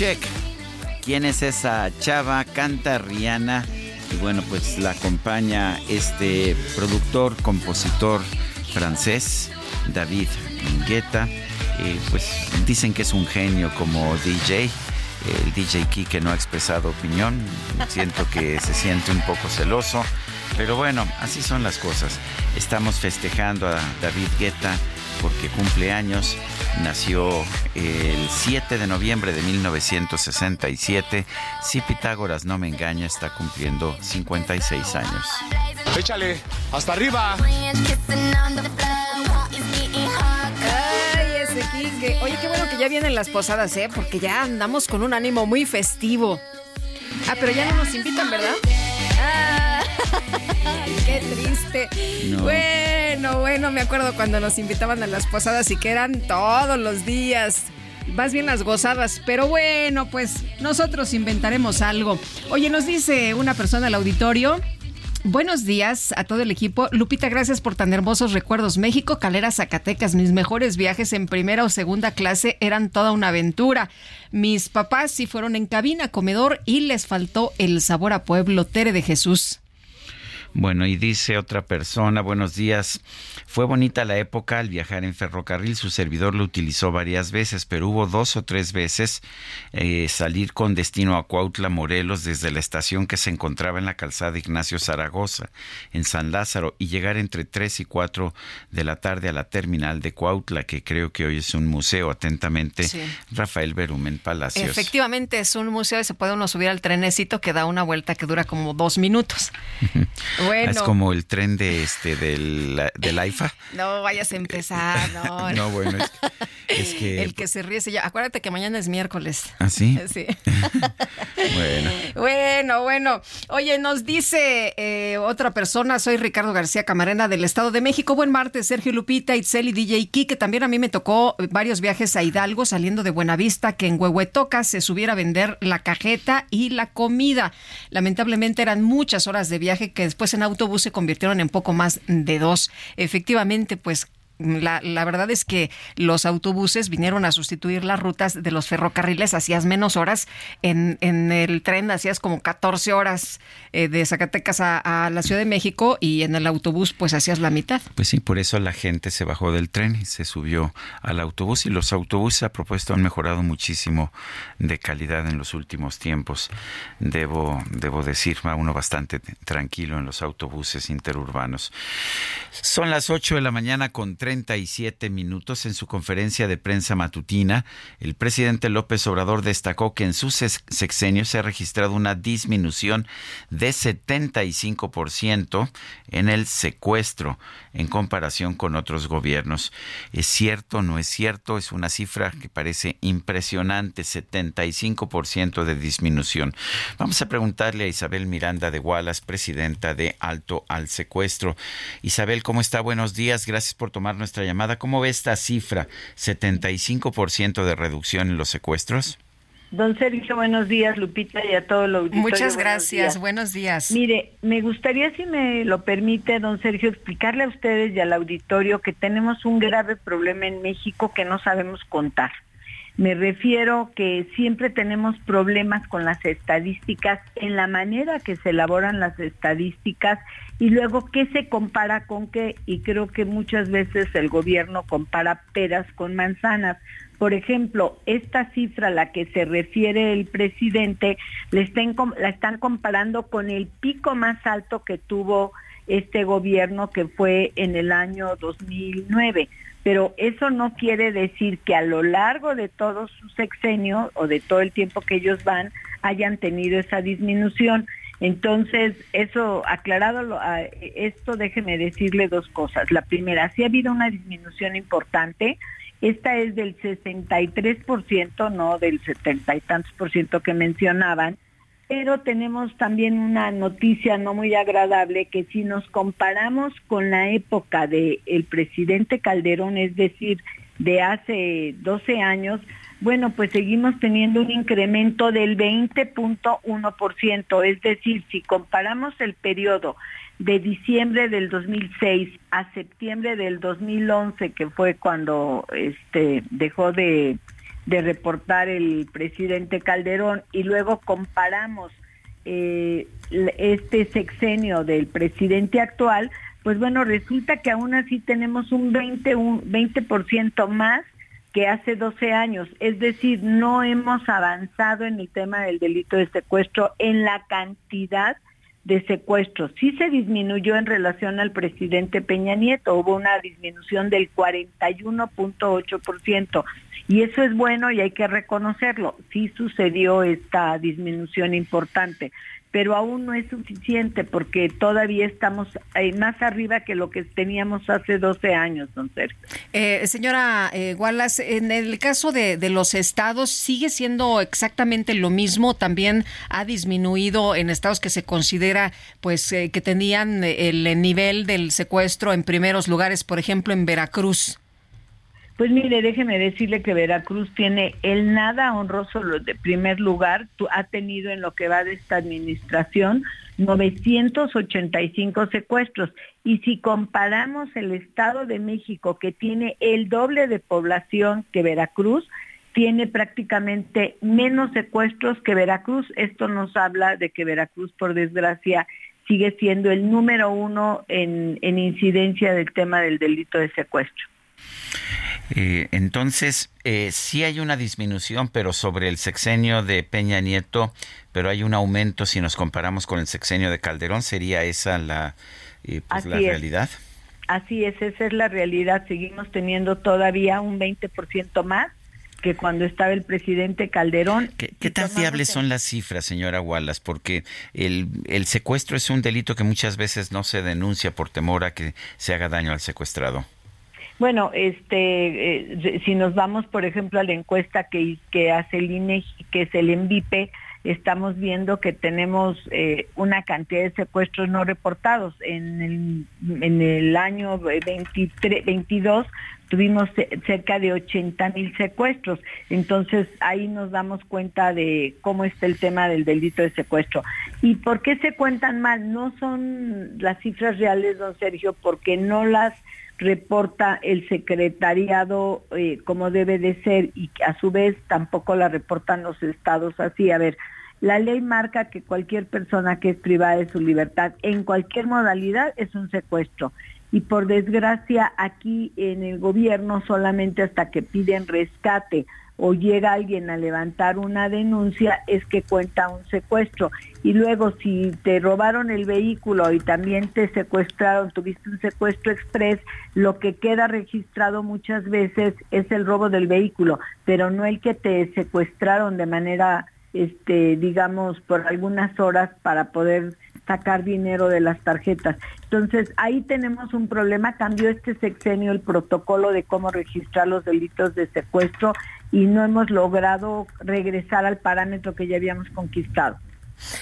Chick? ¿Quién es esa chava? Canta Rihanna. Y bueno, pues la acompaña este productor, compositor francés, David Guetta. Eh, pues dicen que es un genio como DJ. El DJ Kike no ha expresado opinión. Siento que se siente un poco celoso. Pero bueno, así son las cosas. Estamos festejando a David Guetta porque cumple años. Nació el 7 de noviembre de 1967. Si Pitágoras no me engaña, está cumpliendo 56 años. Échale, hasta arriba. Ay, ese Quique. Oye, qué bueno que ya vienen las posadas, ¿eh? Porque ya andamos con un ánimo muy festivo. Ah, pero ya no nos invitan, ¿verdad? Qué triste. No. Bueno, bueno, me acuerdo cuando nos invitaban a las posadas y que eran todos los días. Más bien las gozadas, pero bueno, pues nosotros inventaremos algo. Oye, nos dice una persona al auditorio. Buenos días a todo el equipo. Lupita, gracias por tan hermosos recuerdos. México, Calera, Zacatecas. Mis mejores viajes en primera o segunda clase eran toda una aventura. Mis papás sí fueron en cabina, comedor y les faltó el sabor a pueblo. Tere de Jesús. Bueno, y dice otra persona, buenos días. Fue bonita la época al viajar en ferrocarril. Su servidor lo utilizó varias veces, pero hubo dos o tres veces eh, salir con destino a Cuautla, Morelos, desde la estación que se encontraba en la calzada Ignacio Zaragoza, en San Lázaro, y llegar entre 3 y 4 de la tarde a la terminal de Cuautla, que creo que hoy es un museo. Atentamente, Sí. Rafael Berumen Palacios. Efectivamente, es un museo y se puede uno subir al trenecito que da una vuelta que dura como dos minutos. Bueno. Es como el tren de este del, del AIFA. No vayas a empezar, no. No, bueno, es, es que... El que se ríe se Acuérdate que mañana es miércoles. ¿Ah, sí? Sí. Bueno. Bueno, bueno. Oye, nos dice eh, otra persona, soy Ricardo García Camarena del Estado de México. Buen martes, Sergio Lupita, Itzel y DJ Kike. También a mí me tocó varios viajes a Hidalgo saliendo de Buenavista, que en Huehuetoca se subiera a vender la cajeta y la comida. Lamentablemente eran muchas horas de viaje que después en autobús se convirtieron en poco más de dos. Efectivamente, pues la, verdad es que los autobuses vinieron a sustituir las rutas de los ferrocarriles, hacías menos horas, en, en el tren hacías como 14 horas eh, de Zacatecas a, la Ciudad de México y en el autobús pues hacías la mitad. Pues sí, por eso la gente se bajó del tren y se subió al autobús y los autobuses a propósito han mejorado muchísimo de calidad en los últimos tiempos. Debo, debo decir, va uno bastante tranquilo en los autobuses interurbanos. Son las 8 de la mañana con 37 minutos. En su conferencia de prensa matutina, el presidente López Obrador destacó que en su sex- sexenio se ha registrado una disminución de 75% en el secuestro en comparación con otros gobiernos. ¿Es cierto? ¿No es cierto? Es una cifra que parece impresionante, 75% de disminución. Vamos a preguntarle a Isabel Miranda de Wallace, presidenta de Alto al Secuestro. Isabel, ¿cómo está? Buenos días, gracias por tomar nuestra llamada. ¿Cómo ve esta cifra? ¿75% de reducción en los secuestros? Don Sergio, buenos días, Lupita, y a todo el auditorio. Muchas buenos gracias, días. buenos días. Mire, me gustaría, si me lo permite, don Sergio, explicarle a ustedes y al auditorio que tenemos un grave problema en México que no sabemos contar. Me refiero que siempre tenemos problemas con las estadísticas, en la manera que se elaboran las estadísticas y luego qué se compara con qué. Y creo que muchas veces el gobierno compara peras con manzanas. Por ejemplo, esta cifra a la que se refiere el presidente le estén com- la están comparando con el pico más alto que tuvo este gobierno que fue en el año 2009. Pero eso no quiere decir que a lo largo de todo su sexenio o de todo el tiempo que ellos van hayan tenido esa disminución. Entonces, eso aclarado esto, déjeme decirle dos cosas. La primera, sí ha habido una disminución importante. Esta es del 63%, no del 70 y tantos por ciento que mencionaban. Pero tenemos también una noticia no muy agradable que si nos comparamos con la época del el presidente Calderón, es decir, de hace 12 años, bueno, pues seguimos teniendo un incremento del 20.1%, es decir, si comparamos el periodo de diciembre del 2006 a septiembre del 2011, que fue cuando este dejó de, de reportar el presidente Calderón, y luego comparamos eh, este sexenio del presidente actual, pues bueno, resulta que aún así tenemos un 20, un 20% más que hace 12 años. Es decir, no hemos avanzado en el tema del delito de secuestro en la cantidad de secuestros. Sí se disminuyó en relación al presidente Peña Nieto, hubo una disminución del 41.8%. Y eso es bueno y hay que reconocerlo. Sí sucedió esta disminución importante pero aún no es suficiente porque todavía estamos eh, más arriba que lo que teníamos hace 12 años, don Sergio. Eh, señora eh, Wallace, en el caso de, de, los estados, ¿sigue siendo exactamente lo mismo? También ha disminuido en estados que se considera pues eh, que tenían el nivel del secuestro en primeros lugares, por ejemplo, en Veracruz. Pues mire, déjeme decirle que Veracruz tiene el nada honroso de primer lugar, ha tenido en lo que va de esta administración 985 secuestros. Y si comparamos el Estado de México, que tiene el doble de población que Veracruz, tiene prácticamente menos secuestros que Veracruz. Esto nos habla de que Veracruz, por desgracia, sigue siendo el número uno en, en incidencia del tema del delito de secuestro. Eh, entonces, eh, sí hay una disminución, pero sobre el sexenio de Peña Nieto, pero hay un aumento si nos comparamos con el sexenio de Calderón. ¿Sería esa la, eh, pues, la realidad? Así es, esa es la realidad. Seguimos teniendo todavía un 20% más que cuando estaba el presidente Calderón. ¿Qué, qué tan fiables son las cifras, señora Wallace? Porque el, el secuestro es un delito que muchas veces no se denuncia por temor a que se haga daño al secuestrado. Bueno, este, eh, si nos vamos, por ejemplo, a la encuesta que, hace el INEGI, que es el ENVIPE, estamos viendo que tenemos eh, una cantidad de secuestros no reportados. En el, en el año 23, 22 tuvimos cerca de 80 mil secuestros. Entonces ahí nos damos cuenta de cómo está el tema del delito de secuestro. ¿Y por qué se cuentan mal? No son las cifras reales, don Sergio, porque no las reporta el secretariado eh, como debe de ser y a su vez tampoco la reportan los estados así. A ver, la ley marca que cualquier persona que es privada de su libertad en cualquier modalidad es un secuestro. Y por desgracia aquí en el gobierno solamente hasta que piden rescate o llega alguien a levantar una denuncia es que cuenta un secuestro. Y luego si te robaron el vehículo y también te secuestraron, tuviste un secuestro express, lo que queda registrado muchas veces es el robo del vehículo, pero no el que te secuestraron de manera, este, digamos, por algunas horas para poder sacar dinero de las tarjetas. Entonces, ahí tenemos un problema. Cambió este sexenio el protocolo de cómo registrar los delitos de secuestro y no hemos logrado regresar al parámetro que ya habíamos conquistado.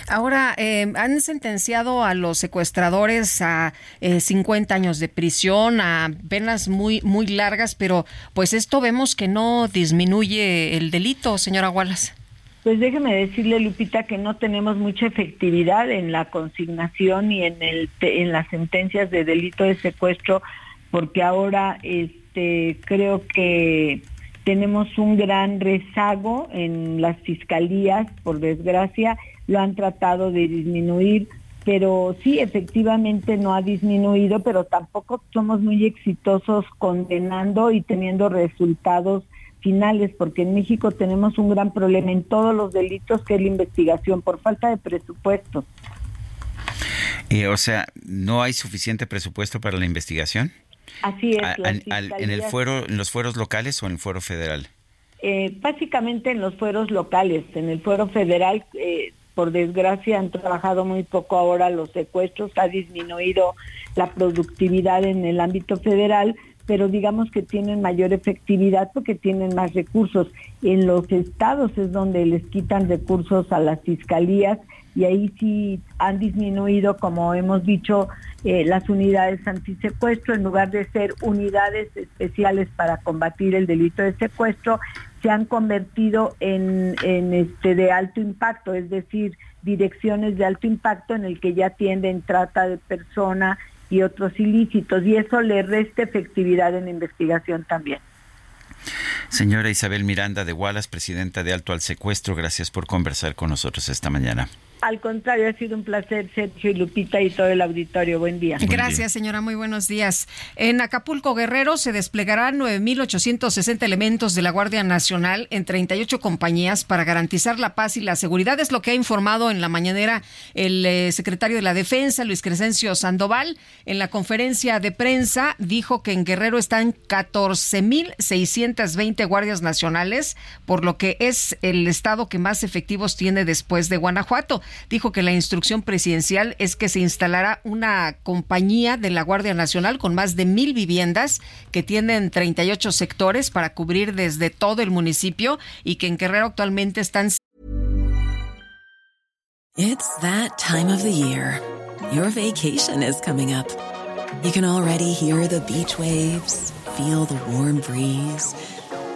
Ahora, eh, han sentenciado a los secuestradores a eh, 50 años de prisión, a penas muy, muy largas, pero pues esto vemos que no disminuye el delito, señora Wallace. Pues déjeme decirle, Lupita, que no tenemos mucha efectividad en la consignación y en, el, en las sentencias de delito de secuestro, porque ahora este, creo que tenemos un gran rezago en las fiscalías, por desgracia, lo han tratado de disminuir, pero sí, efectivamente no ha disminuido, pero tampoco somos muy exitosos condenando y teniendo resultados finales, porque en México tenemos un gran problema en todos los delitos que es la investigación por falta de presupuesto. Y, o sea, ¿no hay suficiente presupuesto para la investigación? Así es. ¿En el fuero, en los fueros locales o en el fuero federal? Eh, básicamente en los fueros locales. En el fuero federal, eh, por desgracia, han trabajado muy poco ahora los secuestros, ha disminuido la productividad en el ámbito federal, pero digamos que tienen mayor efectividad porque tienen más recursos. En los estados es donde les quitan recursos a las fiscalías y ahí sí han disminuido, como hemos dicho, eh, las unidades antisecuestro, en lugar de ser unidades especiales para combatir el delito de secuestro, se han convertido en, este de alto impacto, es decir, direcciones de alto impacto en el que ya tienden trata de persona y otros ilícitos, y eso le resta efectividad en investigación también. Señora Isabel Miranda de Wallace, presidenta de Alto al Secuestro, gracias por conversar con nosotros esta mañana. Al contrario, ha sido un placer, Sergio y Lupita y todo el auditorio. Buen día. Gracias, señora. Muy buenos días. En Acapulco Guerrero se desplegarán 9.860 elementos de la Guardia Nacional en 38 compañías para garantizar la paz y la seguridad. Es lo que ha informado en la mañanera el eh, secretario de la Defensa, Luis Crescencio Sandoval. En la conferencia de prensa dijo que en Guerrero están 14.620 guardias nacionales, por lo que es el estado que más efectivos tiene después de Guanajuato dijo que la instrucción presidencial es que se instalará una compañía de la Guardia Nacional con más de mil viviendas que tienen 38 sectores para cubrir desde todo el municipio y que en Guerrero actualmente están. It's that time of the year. Your vacation is coming up. You can already hear the beach waves, feel the warm breeze,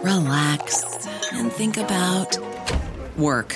relax, and think about work.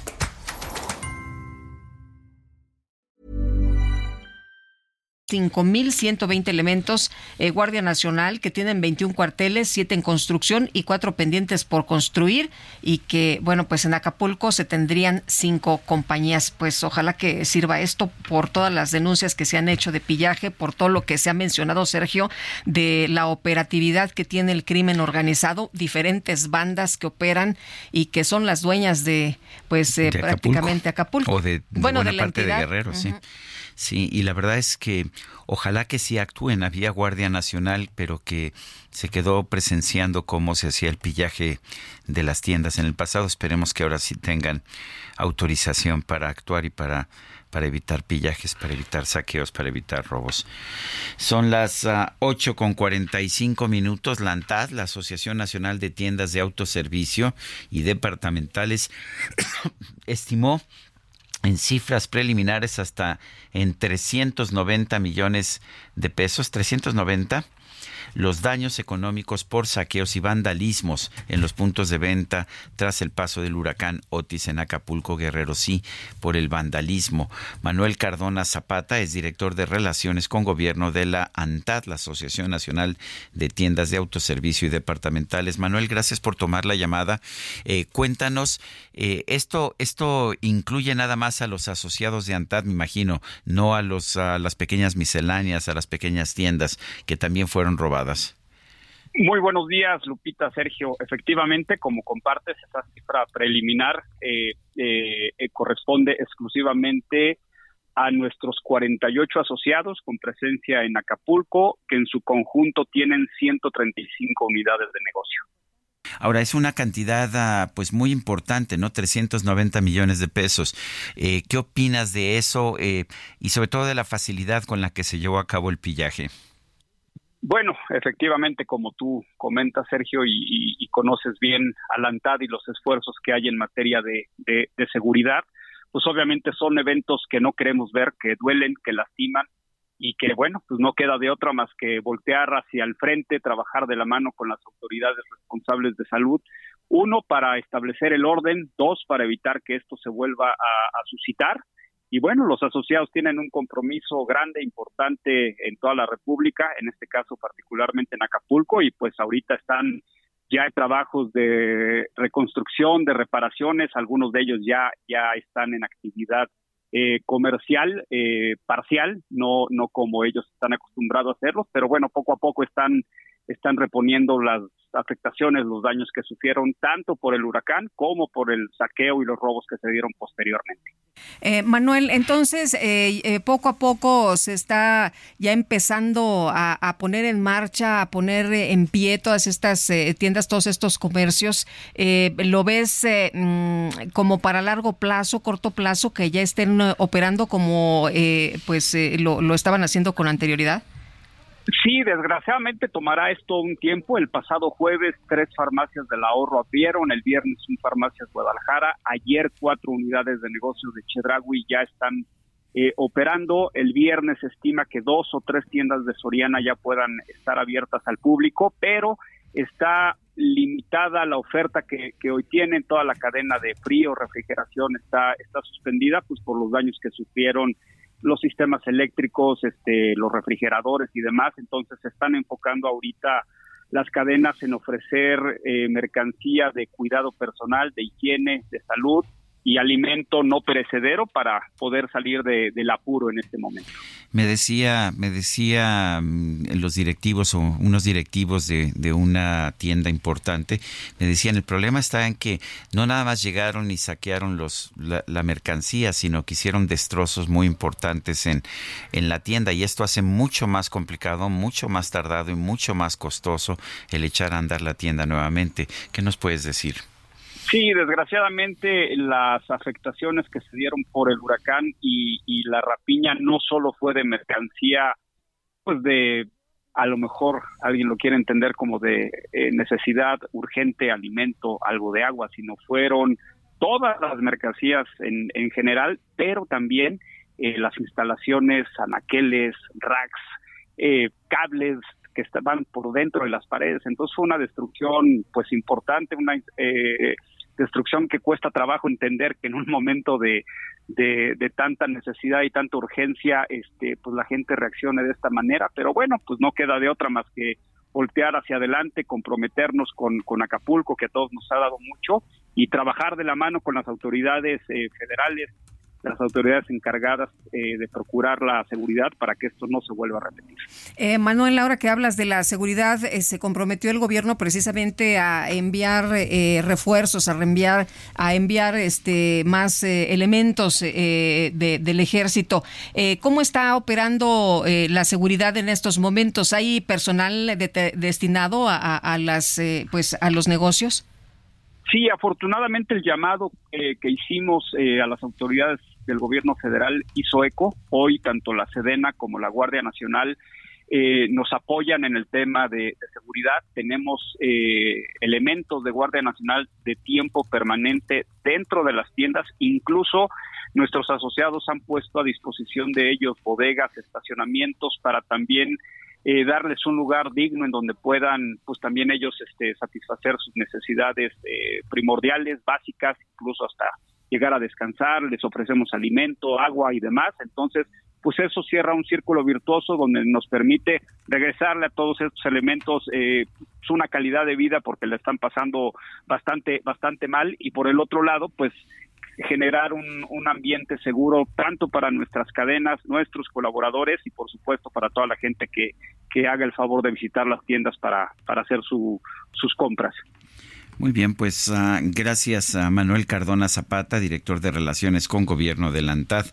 5.120 elementos, eh, Guardia Nacional, que tienen 21 cuarteles, 7 en construcción y 4 pendientes por construir, y que, bueno, pues en Acapulco se tendrían 5 compañías. Pues ojalá que sirva esto por todas las denuncias que se han hecho de pillaje, por todo lo que se ha mencionado, Sergio, de la operatividad que tiene el crimen organizado, diferentes bandas que operan y que son las dueñas de, pues, eh, De Acapulco. prácticamente Acapulco. O de, de bueno, buena de la parte entidad. de Guerrero. Sí, y la verdad es que ojalá que sí actúen. Había Guardia Nacional, pero que se quedó presenciando cómo se hacía el pillaje de las tiendas en el pasado. Esperemos que ahora sí tengan autorización para actuar y para, para evitar pillajes, para evitar saqueos, para evitar robos. Son las ah, 8 con 45 minutos. La ANTAD, la Asociación Nacional de Tiendas de Autoservicio y Departamentales, estimó en cifras preliminares hasta en 390 millones de pesos, 390 los daños económicos por saqueos y vandalismos en los puntos de venta tras el paso del huracán Otis en Acapulco, Guerrero, sí, por el vandalismo. Manuel Cardona Zapata es director de Relaciones con Gobierno de la ANTAD, la Asociación Nacional de Tiendas de Autoservicio y Departamentales. Manuel, gracias por tomar la llamada. Eh, cuéntanos, eh, esto, esto incluye nada más a los asociados de ANTAD, me imagino, no a, los, a las pequeñas misceláneas, a las pequeñas tiendas que también fueron robadas. Muy buenos días, Lupita, Sergio. Efectivamente, como compartes, esa cifra preliminar eh, eh, eh, corresponde exclusivamente a nuestros 48 asociados con presencia en Acapulco, que en su conjunto tienen 135 unidades de negocio. Ahora es una cantidad ah, pues muy importante, ¿no? 390 millones de pesos. Eh, ¿Qué opinas de eso eh, y sobre todo de la facilidad con la que se llevó a cabo el pillaje? Bueno, efectivamente, como tú comentas, Sergio, y, conoces bien a la ANTAD y los esfuerzos que hay en materia de, seguridad, pues obviamente son eventos que no queremos ver, que duelen, que lastiman y que, bueno, pues no queda de otra más que voltear hacia el frente, trabajar de la mano con las autoridades responsables de salud. Uno, para establecer el orden. Dos, para evitar que esto se vuelva a suscitar. Y bueno, los asociados tienen un compromiso grande, importante en toda la República, en este caso particularmente en Acapulco, y pues ahorita están ya hay trabajos de reconstrucción, de reparaciones, algunos de ellos ya, ya están en actividad eh, comercial eh, parcial, no, no como ellos están acostumbrados a hacerlos, pero bueno, poco a poco están, están reponiendo las afectaciones, los daños que sufrieron tanto por el huracán como por el saqueo y los robos que se dieron posteriormente. Eh, Manuel, entonces eh, eh, poco a poco se está ya empezando a, poner en marcha, a poner eh, en pie todas estas eh, tiendas, todos estos comercios. ¿Lo ves mm, como para largo plazo, corto plazo, que ya estén operando como pues lo estaban haciendo con anterioridad? Sí, desgraciadamente tomará esto un tiempo. El pasado jueves tres farmacias del ahorro abrieron, el viernes un farmacias Guadalajara, ayer cuatro unidades de negocios de Chedragui ya están eh, operando. El viernes se estima que dos o tres tiendas de Soriana ya puedan estar abiertas al público, pero está limitada la oferta que, que hoy tienen, toda la cadena de frío, refrigeración está, está suspendida pues por los daños que sufrieron los sistemas eléctricos, este, los refrigeradores y demás. Entonces se están enfocando ahorita las cadenas en ofrecer eh, mercancía de cuidado personal, de higiene, de salud y alimento no perecedero para poder salir de, del apuro en este momento. Me decía, me decía mm, los directivos o unos directivos de, de, una tienda importante, me decían el problema está en que no nada más llegaron y saquearon los la, la, mercancía, sino que hicieron destrozos muy importantes en, en la tienda y esto hace mucho más complicado, mucho más tardado y mucho más costoso el echar a andar la tienda nuevamente. ¿Qué nos puedes decir? Sí, desgraciadamente las afectaciones que se dieron por el huracán y, y, la rapiña no solo fue de mercancía, pues de a lo mejor alguien lo quiere entender como de eh, necesidad urgente, alimento, algo de agua, sino fueron todas las mercancías en, en general, pero también eh, las instalaciones, anaqueles, racks, eh, cables que estaban por dentro de las paredes. Entonces fue una destrucción pues importante, una eh, destrucción que cuesta trabajo entender que en un momento de, de, de, tanta necesidad y tanta urgencia, este, pues la gente reaccione de esta manera, pero bueno, pues no queda de otra más que voltear hacia adelante, comprometernos con, con Acapulco, que a todos nos ha dado mucho, y trabajar de la mano con las autoridades eh, federales, las autoridades encargadas eh, de procurar la seguridad para que esto no se vuelva a repetir. Eh, Manuel, ahora que hablas de la seguridad, eh, se comprometió el gobierno precisamente a enviar eh, refuerzos, a reenviar, a enviar este más eh, elementos de, del ejército. ¿Cómo está operando la seguridad en estos momentos? ¿Hay personal de, destinado a, a las pues a los negocios? Sí, afortunadamente el llamado eh, que hicimos eh, a las autoridades del gobierno federal hizo eco. Hoy tanto la Sedena como la Guardia Nacional eh, nos apoyan en el tema de, seguridad. Tenemos eh, elementos de Guardia Nacional de tiempo permanente dentro de las tiendas. Incluso nuestros asociados han puesto a disposición de ellos bodegas, estacionamientos para también eh, darles un lugar digno en donde puedan, pues también ellos este, satisfacer sus necesidades eh, primordiales, básicas, incluso hasta llegar a descansar, les ofrecemos alimento, agua y demás. Entonces, pues eso cierra un círculo virtuoso donde nos permite regresarle a todos estos elementos eh, una calidad de vida porque le están pasando bastante, bastante mal y por el otro lado, pues generar un, un, ambiente seguro tanto para nuestras cadenas, nuestros colaboradores y por supuesto para toda la gente que, que haga el favor de visitar las tiendas para, para hacer su, sus compras. Muy bien, pues uh, gracias a Manuel Cardona Zapata, director de Relaciones con Gobierno de la ANTAD,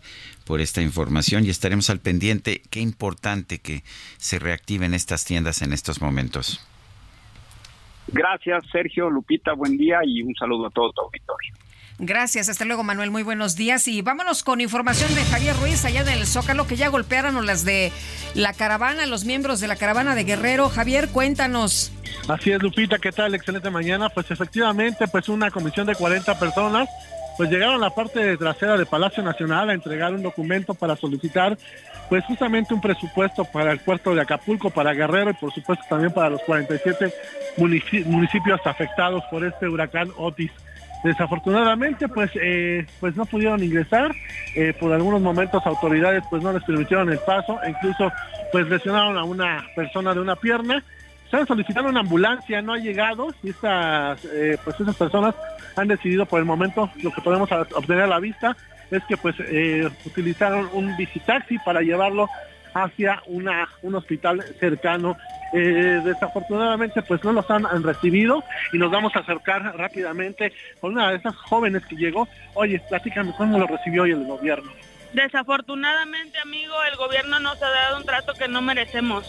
por esta información y estaremos al pendiente. Qué importante que se reactiven estas tiendas en estos momentos. Gracias, Sergio, Lupita, buen día y un saludo a todo tu auditorio. Gracias, hasta luego Manuel, muy buenos días y vámonos con información de Javier Ruiz allá del Zócalo que ya golpearon las de la caravana, los miembros de la caravana de Guerrero. Javier, cuéntanos. Así es, Lupita, ¿qué tal? Excelente mañana. Pues efectivamente, pues una comisión de 40 personas pues llegaron a la parte trasera del Palacio Nacional a entregar un documento para solicitar pues justamente un presupuesto para el puerto de Acapulco, para Guerrero y por supuesto también para los 47 municipios afectados por este huracán Otis. Desafortunadamente, pues, eh, pues no pudieron ingresar. Eh, por algunos momentos autoridades, pues no les permitieron el paso. E incluso, pues lesionaron a una persona de una pierna. Están solicitando una ambulancia, no ha llegado. Y estas, eh, pues esas personas han decidido por el momento, lo que podemos obtener a la vista, es que pues utilizaron un visitaxi para llevarlo hacia una, un hospital cercano eh, desafortunadamente pues no los han, han, recibido y nos vamos a acercar rápidamente con una de esas jóvenes que llegó. Oye, platícame, ¿cuándo lo recibió hoy el gobierno? Desafortunadamente, amigo, el gobierno nos ha dado un trato que no merecemos.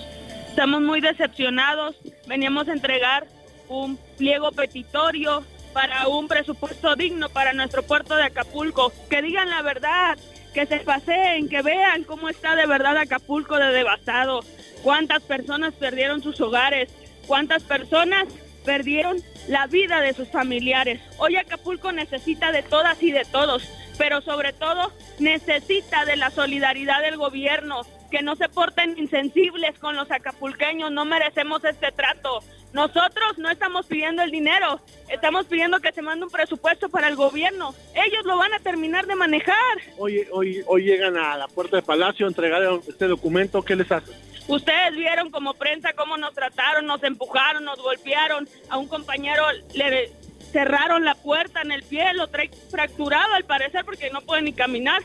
Estamos muy decepcionados. Veníamos a entregar un pliego petitorio para un presupuesto digno para nuestro puerto de Acapulco. Que digan la verdad, que se paseen, que vean cómo está de verdad Acapulco de devastado. Cuántas personas perdieron sus hogares, cuántas personas perdieron la vida de sus familiares. Hoy Acapulco necesita de todas y de todos, pero sobre todo necesita de la solidaridad del gobierno, que no se porten insensibles con los acapulqueños, no merecemos este trato. Nosotros no estamos pidiendo el dinero, estamos pidiendo que se mande un presupuesto para el gobierno. Ellos lo van a terminar de manejar. Hoy, hoy, hoy llegan a la puerta del Palacio, entregaron este documento, ¿qué les hace? Ustedes vieron como prensa cómo nos trataron, nos empujaron, nos golpearon. A un compañero le cerraron la puerta en el pie, lo trae fracturado al parecer porque no puede ni caminar.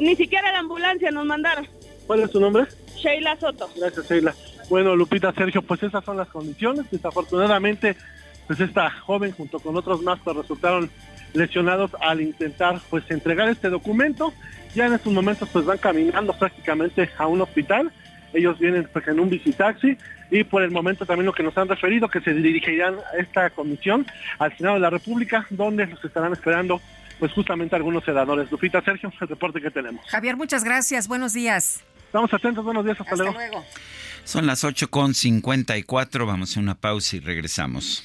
Ni siquiera la ambulancia nos mandaron. ¿Cuál es su nombre? Sheila Soto. Gracias, Sheila. Bueno, Lupita, Sergio, pues esas son las condiciones. Desafortunadamente, pues esta joven junto con otros más pues resultaron lesionados al intentar pues entregar este documento. Ya en estos momentos pues van caminando prácticamente a un hospital. Ellos vienen pues en un visitaxi y por el momento también lo que nos han referido que se dirigirán a esta comisión al Senado de la República donde los estarán esperando pues justamente algunos senadores. Lupita, Sergio, el reporte que tenemos. Javier, muchas gracias. Buenos días. Estamos atentos. Buenos días. Hasta, Hasta luego. luego. Son las 8.54, vamos a una pausa y regresamos.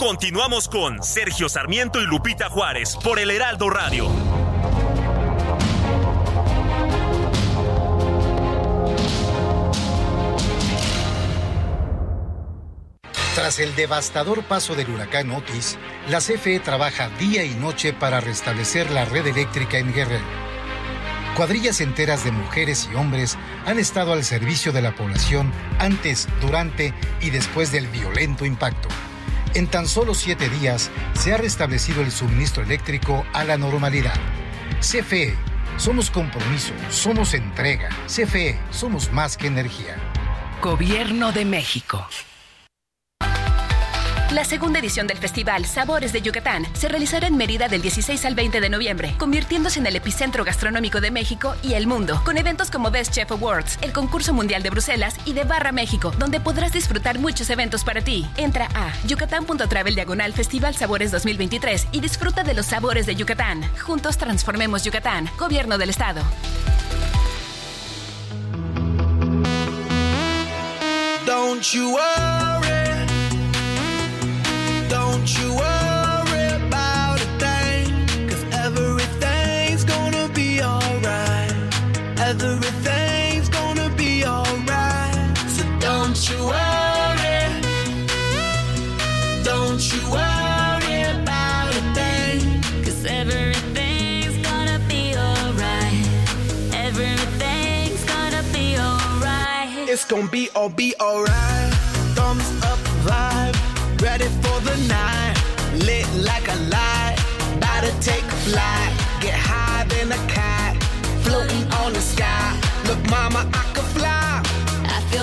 Continuamos con Sergio Sarmiento y Lupita Juárez por el Heraldo Radio. Tras el devastador paso del huracán Otis, la CFE trabaja día y noche para restablecer la red eléctrica en Guerrero. Cuadrillas enteras de mujeres y hombres han estado al servicio de la población antes, durante y después del violento impacto. En tan solo siete días se ha restablecido el suministro eléctrico a la normalidad. CFE, somos compromiso, somos entrega. CFE, somos más que energía. Gobierno de México. La segunda edición del festival Sabores de Yucatán se realizará en Mérida del 16 al 20 de noviembre, convirtiéndose en el epicentro gastronómico de México y el mundo, con eventos como Best Chef Awards, el concurso mundial de Bruselas y de Barra México, donde podrás disfrutar muchos eventos para ti. Entra a yucatán.travel diagonal Festival Sabores 2023 y disfruta de los sabores de Yucatán. Juntos transformemos Yucatán, Gobierno del Estado. It's gonna be alright, everything's gonna be alright, so don't you worry. Don't you worry about a day everything's gonna be alright. Everything's gonna be alright. It's gon' be all be alright. Thumbs up. Ready for the night. Lit like a light. About to take a flight. Get higher than a cat. Floating on the sky. Look, mama, I can fly.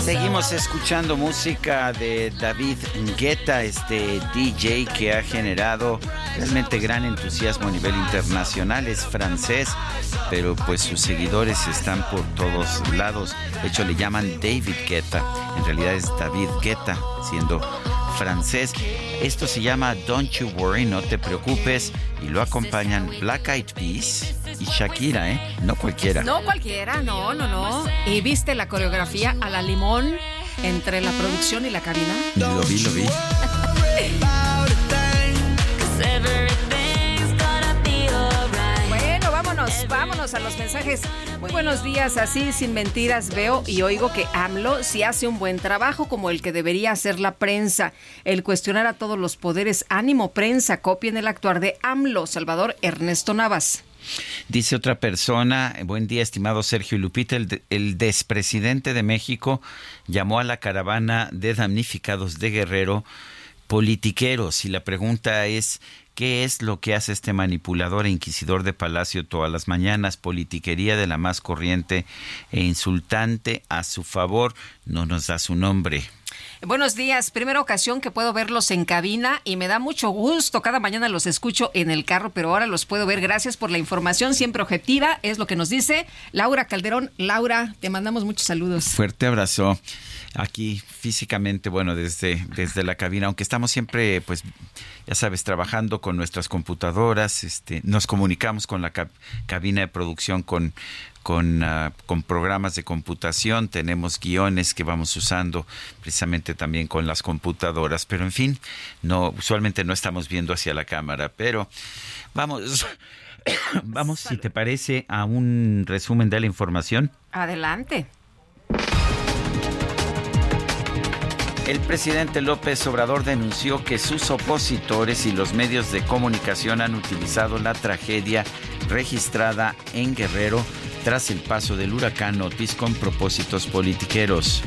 Seguimos escuchando música de David Guetta, este DJ que ha generado realmente gran entusiasmo a nivel internacional. Es francés, pero pues sus seguidores están por todos lados. De hecho, le llaman David Guetta. En realidad es David Guetta, siendo francés. Esto se llama Don't You Worry, no te preocupes. Y lo acompañan Black Eyed Peas y Shakira, ¿eh? No cualquiera. No cualquiera, no, no, no. ¿Y viste la coreografía a la limón entre la producción y la cabina? Lo vi, lo vi. Vámonos, a los mensajes. Muy buenos días, así sin mentiras veo y oigo que AMLO sí hace un buen trabajo como el que debería hacer la prensa. El cuestionar a todos los poderes, ánimo prensa, copien el actuar de AMLO, Salvador Ernesto Navas. Dice otra persona, buen día estimado Sergio Lupita, el, el despresidente de México llamó a la caravana de damnificados de Guerrero politiqueros y la pregunta es, ¿qué es lo que hace este manipulador e inquisidor de Palacio todas las mañanas? Politiquería de la más corriente e insultante a su favor, no nos da su nombre. Buenos días, primera ocasión que puedo verlos en cabina y me da mucho gusto. Cada mañana los escucho en el carro, pero ahora los puedo ver. Gracias por la información, siempre objetiva, es lo que nos dice Laura Calderón. Laura, te mandamos muchos saludos. Fuerte abrazo aquí físicamente, bueno, desde, desde la cabina, aunque estamos siempre, pues, ya sabes, trabajando con nuestras computadoras, este, nos comunicamos con la cabina de producción con, con, ah, con, programas de computación, tenemos guiones que vamos usando precisamente también con las computadoras, pero en fin, no, usualmente no estamos viendo hacia la cámara, pero vamos, vamos, si te parece, a un resumen de la información. Adelante. El presidente López Obrador denunció que sus opositores y los medios de comunicación han utilizado la tragedia registrada en Guerrero tras el paso del huracán Otis con propósitos politiqueros.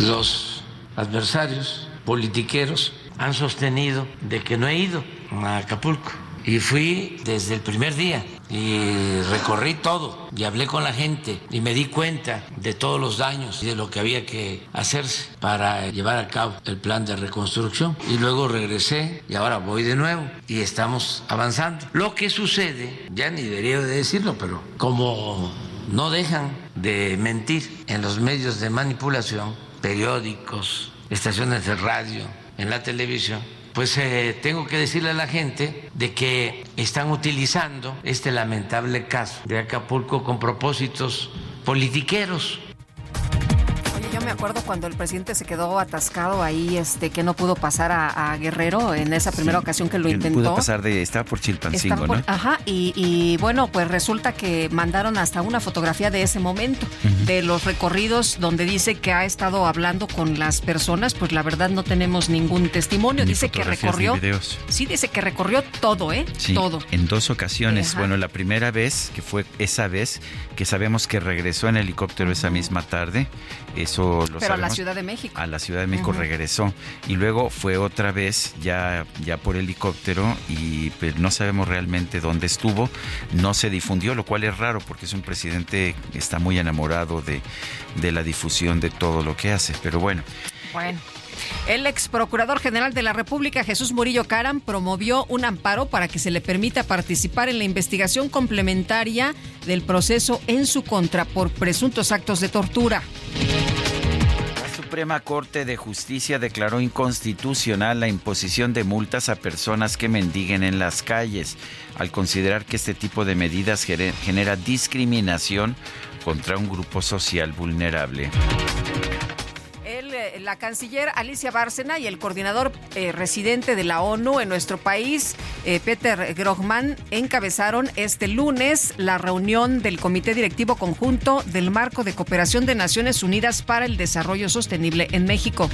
Los adversarios politiqueros han sostenido de que no he ido a Acapulco y fui desde el primer día y recorrí todo y hablé con la gente y me di cuenta de todos los daños y de lo que había que hacerse para llevar a cabo el plan de reconstrucción. Y luego regresé y ahora voy de nuevo y estamos avanzando. Lo que sucede, ya ni debería de decirlo, pero como no dejan de mentir en los medios de manipulación, periódicos, estaciones de radio, en la televisión, pues eh, tengo que decirle a la gente de que están utilizando este lamentable caso de Acapulco con propósitos politiqueros yo me acuerdo cuando el presidente se quedó atascado ahí, este, que no pudo pasar a, Guerrero en esa primera ocasión que lo intentó. Pudo pasar de, estaba por Chilpancingo, ¿no? Ajá, y, bueno, pues resulta que mandaron hasta una fotografía de ese momento, de los recorridos donde dice que ha estado hablando con las personas, pues la verdad no tenemos ningún testimonio. dice que recorrió. Sí, dice que recorrió todo, ¿eh? Sí, todo. En dos ocasiones. Bueno, la primera vez, que fue esa vez, que sabemos que regresó en helicóptero esa misma tarde, eso lo Pero a la Ciudad de México. A la Ciudad de México regresó. Y luego fue otra vez ya, ya por helicóptero y pues, no sabemos realmente dónde estuvo. No se difundió, lo cual es raro porque es un presidente que está muy enamorado de, de la difusión de todo lo que hace. Pero bueno. Bueno. El ex procurador general de la República, Jesús Murillo Caram, promovió un amparo para que se le permita participar en la investigación complementaria del proceso en su contra por presuntos actos de tortura. Suprema Corte de Justicia declaró inconstitucional la imposición de multas a personas que mendiguen en las calles, al considerar que este tipo de medidas genera discriminación contra un grupo social vulnerable la canciller Alicia Bárcena y el coordinador eh, residente de la ONU en nuestro país, eh, Peter Grogman, encabezaron este lunes la reunión del Comité Directivo Conjunto del Marco de Cooperación de Naciones Unidas para el Desarrollo Sostenible en México.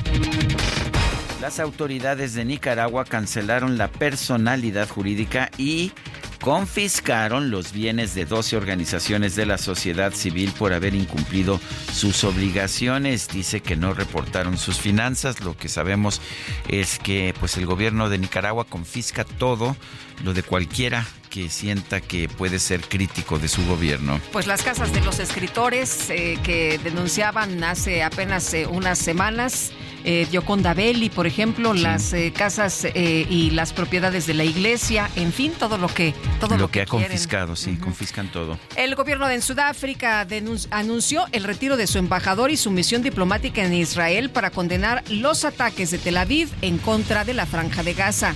Las autoridades de Nicaragua cancelaron la personalidad jurídica y confiscaron los bienes de 12 organizaciones de la sociedad civil por haber incumplido sus obligaciones. Dice que no reportaron sus finanzas. Lo que sabemos es que pues el gobierno de Nicaragua confisca todo lo de cualquiera que sienta que puede ser crítico de su gobierno. Pues las casas de los escritores eh, que denunciaban hace apenas eh, unas semanas eh, Gioconda Belli, por ejemplo, las eh, casas y las propiedades de la iglesia, en fin, todo lo que todo lo, que, ha confiscado, sí, confiscan todo. El gobierno de Sudáfrica anunció el retiro de su embajador y su misión diplomática en Israel para condenar los ataques de Tel Aviv en contra de la franja de Gaza.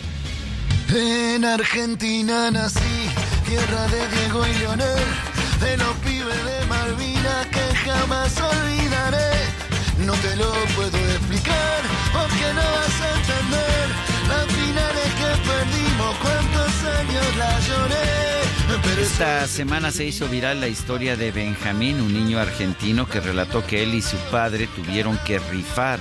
En Argentina nací, tierra de Diego y Leonel, de los pibes de Malvina que jamás olvidaré. No te lo puedo explicar porque no vas a entender. Las finales que perdimos, cuántos años la lloré. Esta semana se hizo viral la historia de Benjamín, un niño argentino que relató que él y su padre tuvieron que rifar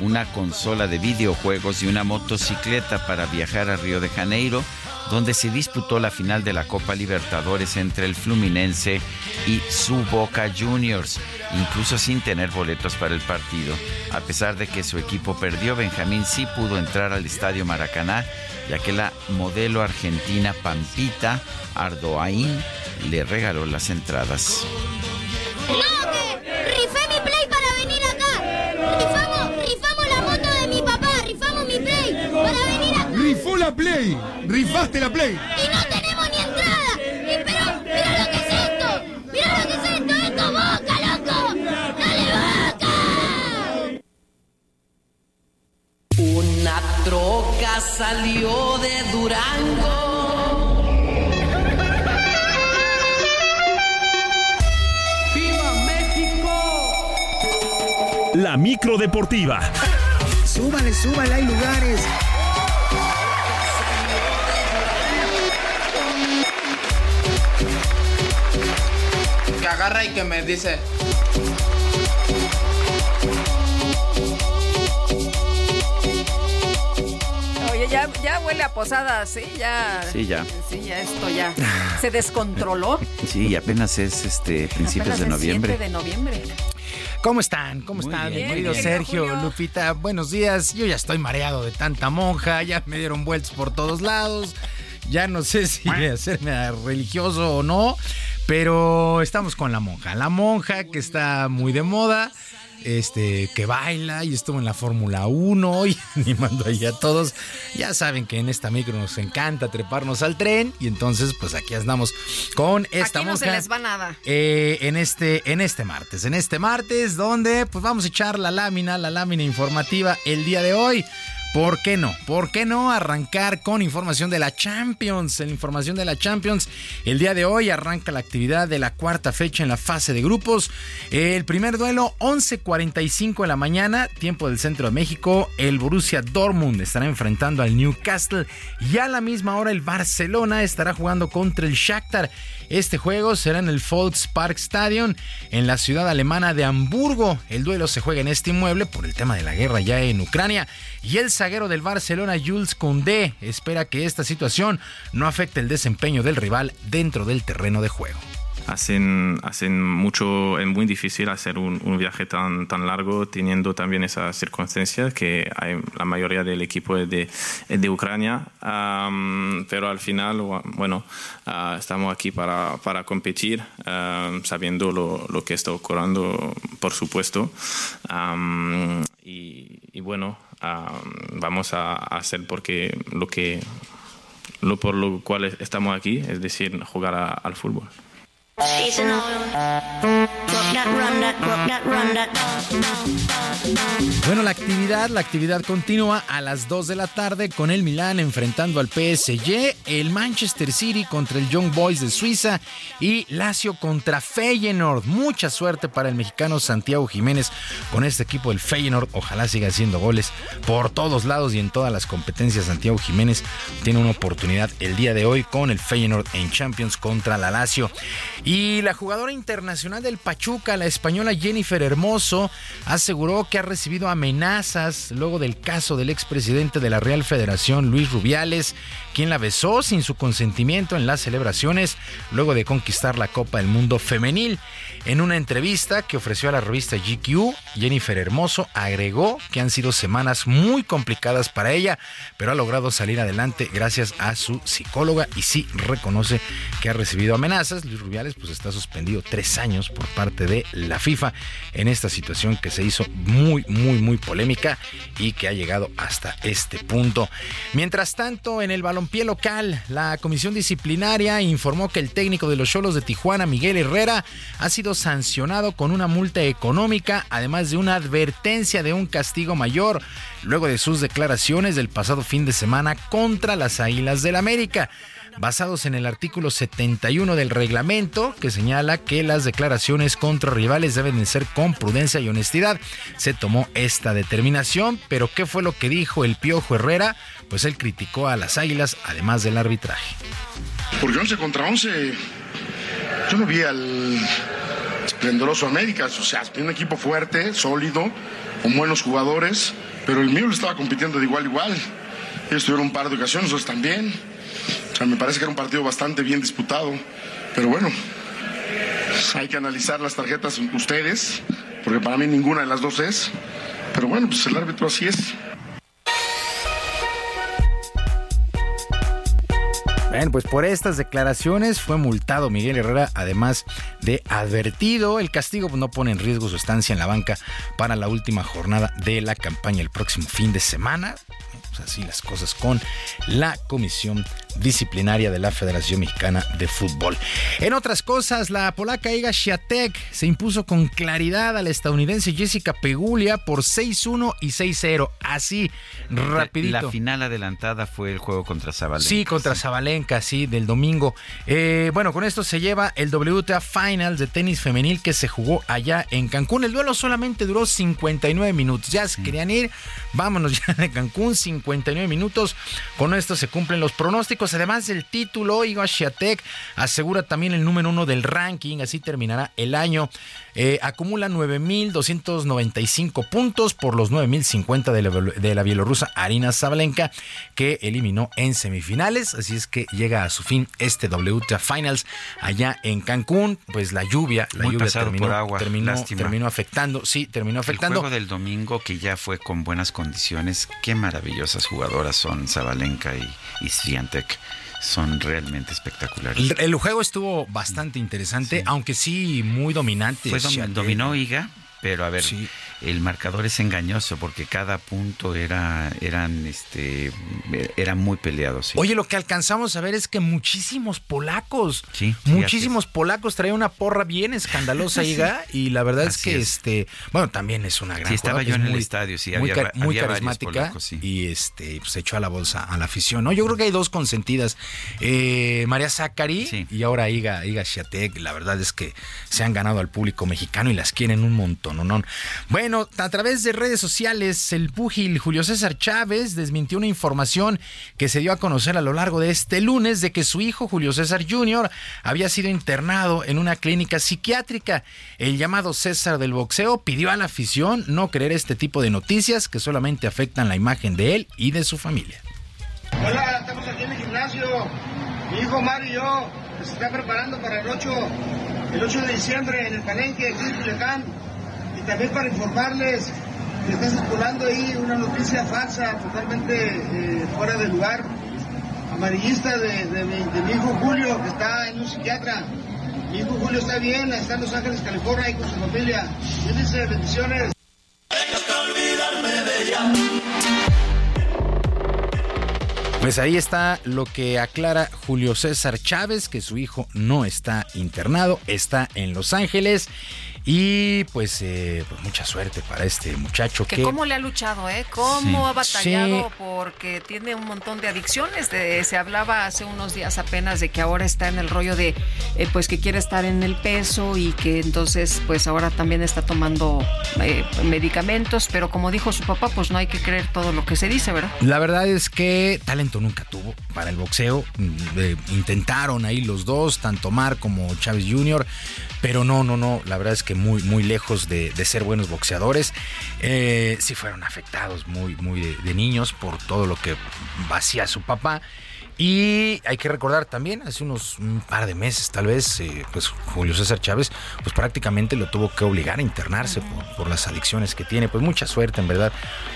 una consola de videojuegos y una motocicleta para viajar a Río de Janeiro donde se disputó la final de la Copa Libertadores entre el Fluminense y su Boca Juniors, incluso sin tener boletos para el partido. A pesar de que su equipo perdió, Benjamín sí pudo entrar al Estadio Maracaná, ya que la modelo argentina Pampita Ardoain le regaló las entradas. ¡No, ¡Rifé mi play para venir acá! ¡Rifamos! ¡Rifamos Play. Rifaste la Play. ¡Y no tenemos ni entrada! Y pero, mira lo que es esto. Mira lo que es esto. Esto boca, loco. Dale boca. Una troca salió de Durango. ¡Viva México! La micro deportiva. Súbale, súbale, hay lugares. Agarra y que me dice. Oye, ya, ya huele a posada, sí, ya. Sí, ya. Sí, ya esto ya se descontroló. Sí, y apenas es este principios Apenas de es noviembre. 7 de noviembre. ¿Cómo están? ¿Cómo Muy están, bien, querido bien. Sergio, Julio. Lupita? Buenos días. Yo ya estoy mareado de tanta monja, ya me dieron vueltas por todos lados. Ya no sé si hacerme a religioso o no, pero estamos con la monja. La monja que está muy de moda, este, que baila y estuvo en la Fórmula 1 y animando ahí a todos. Ya saben que en esta micro nos encanta treparnos al tren y entonces pues aquí andamos con esta Aquí no monja. se les va nada. Eh, en este en este martes, en este martes donde pues vamos a echar la lámina, la lámina informativa el día de hoy. ¿Por qué no? ¿Por qué no arrancar con información de la Champions? La información de la Champions. El día de hoy arranca la actividad de la cuarta fecha en la fase de grupos. El primer duelo, 11.45 de la mañana, tiempo del centro de México. El Borussia Dortmund estará enfrentando al Newcastle. Y a la misma hora el Barcelona estará jugando contra el Shakhtar. Este juego será en el Volkspark Stadion en la ciudad alemana de Hamburgo. El duelo se juega en este inmueble por el tema de la guerra ya en Ucrania. Y el zaguero del Barcelona, Jules Koundé, espera que esta situación no afecte el desempeño del rival dentro del terreno de juego. Hacen, hacen mucho, es muy difícil hacer un, viaje tan, tan largo teniendo también esas circunstancias que la mayoría del equipo es de, es de Ucrania, Am, pero al final, bueno, ah, estamos aquí para, para competir, am, sabiendo lo, lo que está ocurriendo, por supuesto, Am, y, bueno, am, vamos a hacer porque lo que lo por lo cual estamos aquí, es decir, jugar al fútbol. Bueno, la actividad, la actividad continúa a las 2 de la tarde con el Milán enfrentando al PSG, el Manchester City contra el Young Boys de Suiza y Lazio contra Feyenoord. Mucha suerte para el mexicano Santiago Jiménez con este equipo del Feyenoord. Ojalá siga haciendo goles por todos lados y en todas las competencias. Santiago Jiménez tiene una oportunidad el día de hoy con el Feyenoord en Champions contra la Lazio. La jugadora internacional del Pachuca, la española Jennifer Hermoso, aseguró que ha recibido amenazas luego del caso del expresidente de la Real Federación, Luis Rubiales, quien la besó sin su consentimiento en las celebraciones luego de conquistar la Copa del Mundo Femenil. En una entrevista que ofreció a la revista GQ, Jennifer Hermoso agregó que han sido semanas muy complicadas para ella, pero ha logrado salir adelante gracias a su psicóloga y sí reconoce que ha recibido amenazas. Luis Rubiales pues está suspendido tres años por parte de la FIFA en esta situación que se hizo muy, muy, muy polémica y que ha llegado hasta este punto. Mientras tanto, en el balompié local, la comisión disciplinaria informó que el técnico de los Cholos de Tijuana, Miguel Herrera, ha sido sancionado con una multa económica, además de una advertencia de un castigo mayor, luego de sus declaraciones del pasado fin de semana contra las Águilas del América basados en el artículo 71 del reglamento que señala que las declaraciones contra rivales deben de ser con prudencia y honestidad. Se tomó esta determinación, pero ¿qué fue lo que dijo el Piojo Herrera? Pues él criticó a las Águilas además del arbitraje. Porque 11 contra 11, yo no vi al esplendoroso América. O sea, tiene un equipo fuerte, sólido, con buenos jugadores, pero el mío lo estaba compitiendo de igual a igual. Ellos tuvieron un par de ocasiones, nosotros también. O sea, me parece que era un partido bastante bien disputado. Pero bueno, hay que analizar las tarjetas ustedes, porque para mí ninguna de las dos es. Pero bueno, pues el árbitro así es. Bueno, pues por estas declaraciones fue multado Miguel Herrera, además de advertido. El castigo pues, no pone en riesgo su estancia en la banca para la última jornada de la campaña el próximo fin de semana. así las cosas con la Comisión Disciplinaria de la Federación Mexicana de Fútbol. En otras cosas, la polaca Iga Świątek se impuso con claridad a la estadounidense Jessica Pegulia por 6-1 y 6-0. Así, rapidito. La final adelantada fue el juego contra Zabalenka. Sí, contra Zabalenka, sí, del domingo. Eh, bueno, con esto se lleva el WTA Finals de tenis femenil que se jugó allá en Cancún. El duelo solamente duró 59 minutos. Ya se querían ir, vámonos ya de Cancún, 59 minutos. Con esto se cumplen los pronósticos. Además del título, Iga Świątek asegura también el número uno del ranking. Así terminará el año. Eh, acumula 9.295 puntos por los 9.050 de la, de la bielorrusa Arina Zabalenka, que eliminó en semifinales. Así es que llega a su fin este WTA Finals allá en Cancún. Pues la lluvia, la Muy lluvia terminó, por agua, terminó, terminó afectando. Sí, terminó El afectando. juego del domingo que ya fue con buenas condiciones. Qué maravillosas jugadoras son Zabalenka y, y. Son realmente espectaculares. El, juego estuvo bastante interesante, aunque sí muy dominante. Dominó Iga, pero a ver, el marcador es engañoso porque cada punto era eran este era muy peleado. sí. Oye, lo que alcanzamos a ver es que muchísimos polacos, Sí, sí, muchísimos polacos traían una porra bien escandalosa. Iga, y la verdad es que es. este, bueno, también es una gran Sí, estaba yo en el estadio, sí, muy, había muy había carismática polacos, sí. y este pues, se echó a la bolsa a la afición, ¿no? Yo creo que hay dos consentidas, eh, María Zachary y ahora Iga, Iga Świątek, la verdad es que se han ganado al público mexicano y las quieren un montón, ¿no? no. Bueno, a través de redes sociales, el púgil Julio César Chávez desmintió una información que se dio a conocer a lo largo de este lunes de que su hijo Julio César Jr. había sido internado en una clínica psiquiátrica. El llamado César del boxeo pidió a la afición no creer este tipo de noticias que solamente afectan la imagen de él y de su familia. Hola, estamos aquí en el gimnasio. Mi hijo Mario y yo se está preparando para el 8, el 8 de diciembre en el Palenque, aquí en Culiacán. También para informarles que está circulando ahí una noticia falsa, totalmente eh, fuera de lugar, amarillista de, de mi, de mi hijo Julio, que está en un psiquiatra. Mi hijo Julio está bien, está en Los Ángeles, California, ahí con su familia. Dice bendiciones. Pues ahí está lo que aclara Julio César Chávez, que su hijo no está internado, está en Los Ángeles. Y pues, eh, pues mucha suerte para este muchacho Que que... cómo le ha luchado, ¿eh? Cómo Sí. ha batallado Sí. porque tiene un montón de adicciones. De- se hablaba hace unos días apenas de que ahora está en el rollo de, eh, pues que quiere estar en el peso y que entonces, pues ahora también está tomando eh, medicamentos. Pero como dijo su papá, pues no hay que creer todo lo que se dice, ¿verdad? La verdad es que talento nunca tuvo para el boxeo. Mm, eh, intentaron ahí los dos, tanto Mar como Chávez Jr., pero no, no, no. La verdad es que muy, muy lejos de, de ser buenos boxeadores. Eh, sí fueron afectados muy, muy de, de niños por todo lo que hacía su papá. Y hay que recordar también, hace unos un par de meses tal vez, eh, pues Julio César Chávez, pues prácticamente lo tuvo que obligar a internarse por, por las adicciones que tiene. Pues mucha suerte, en verdad.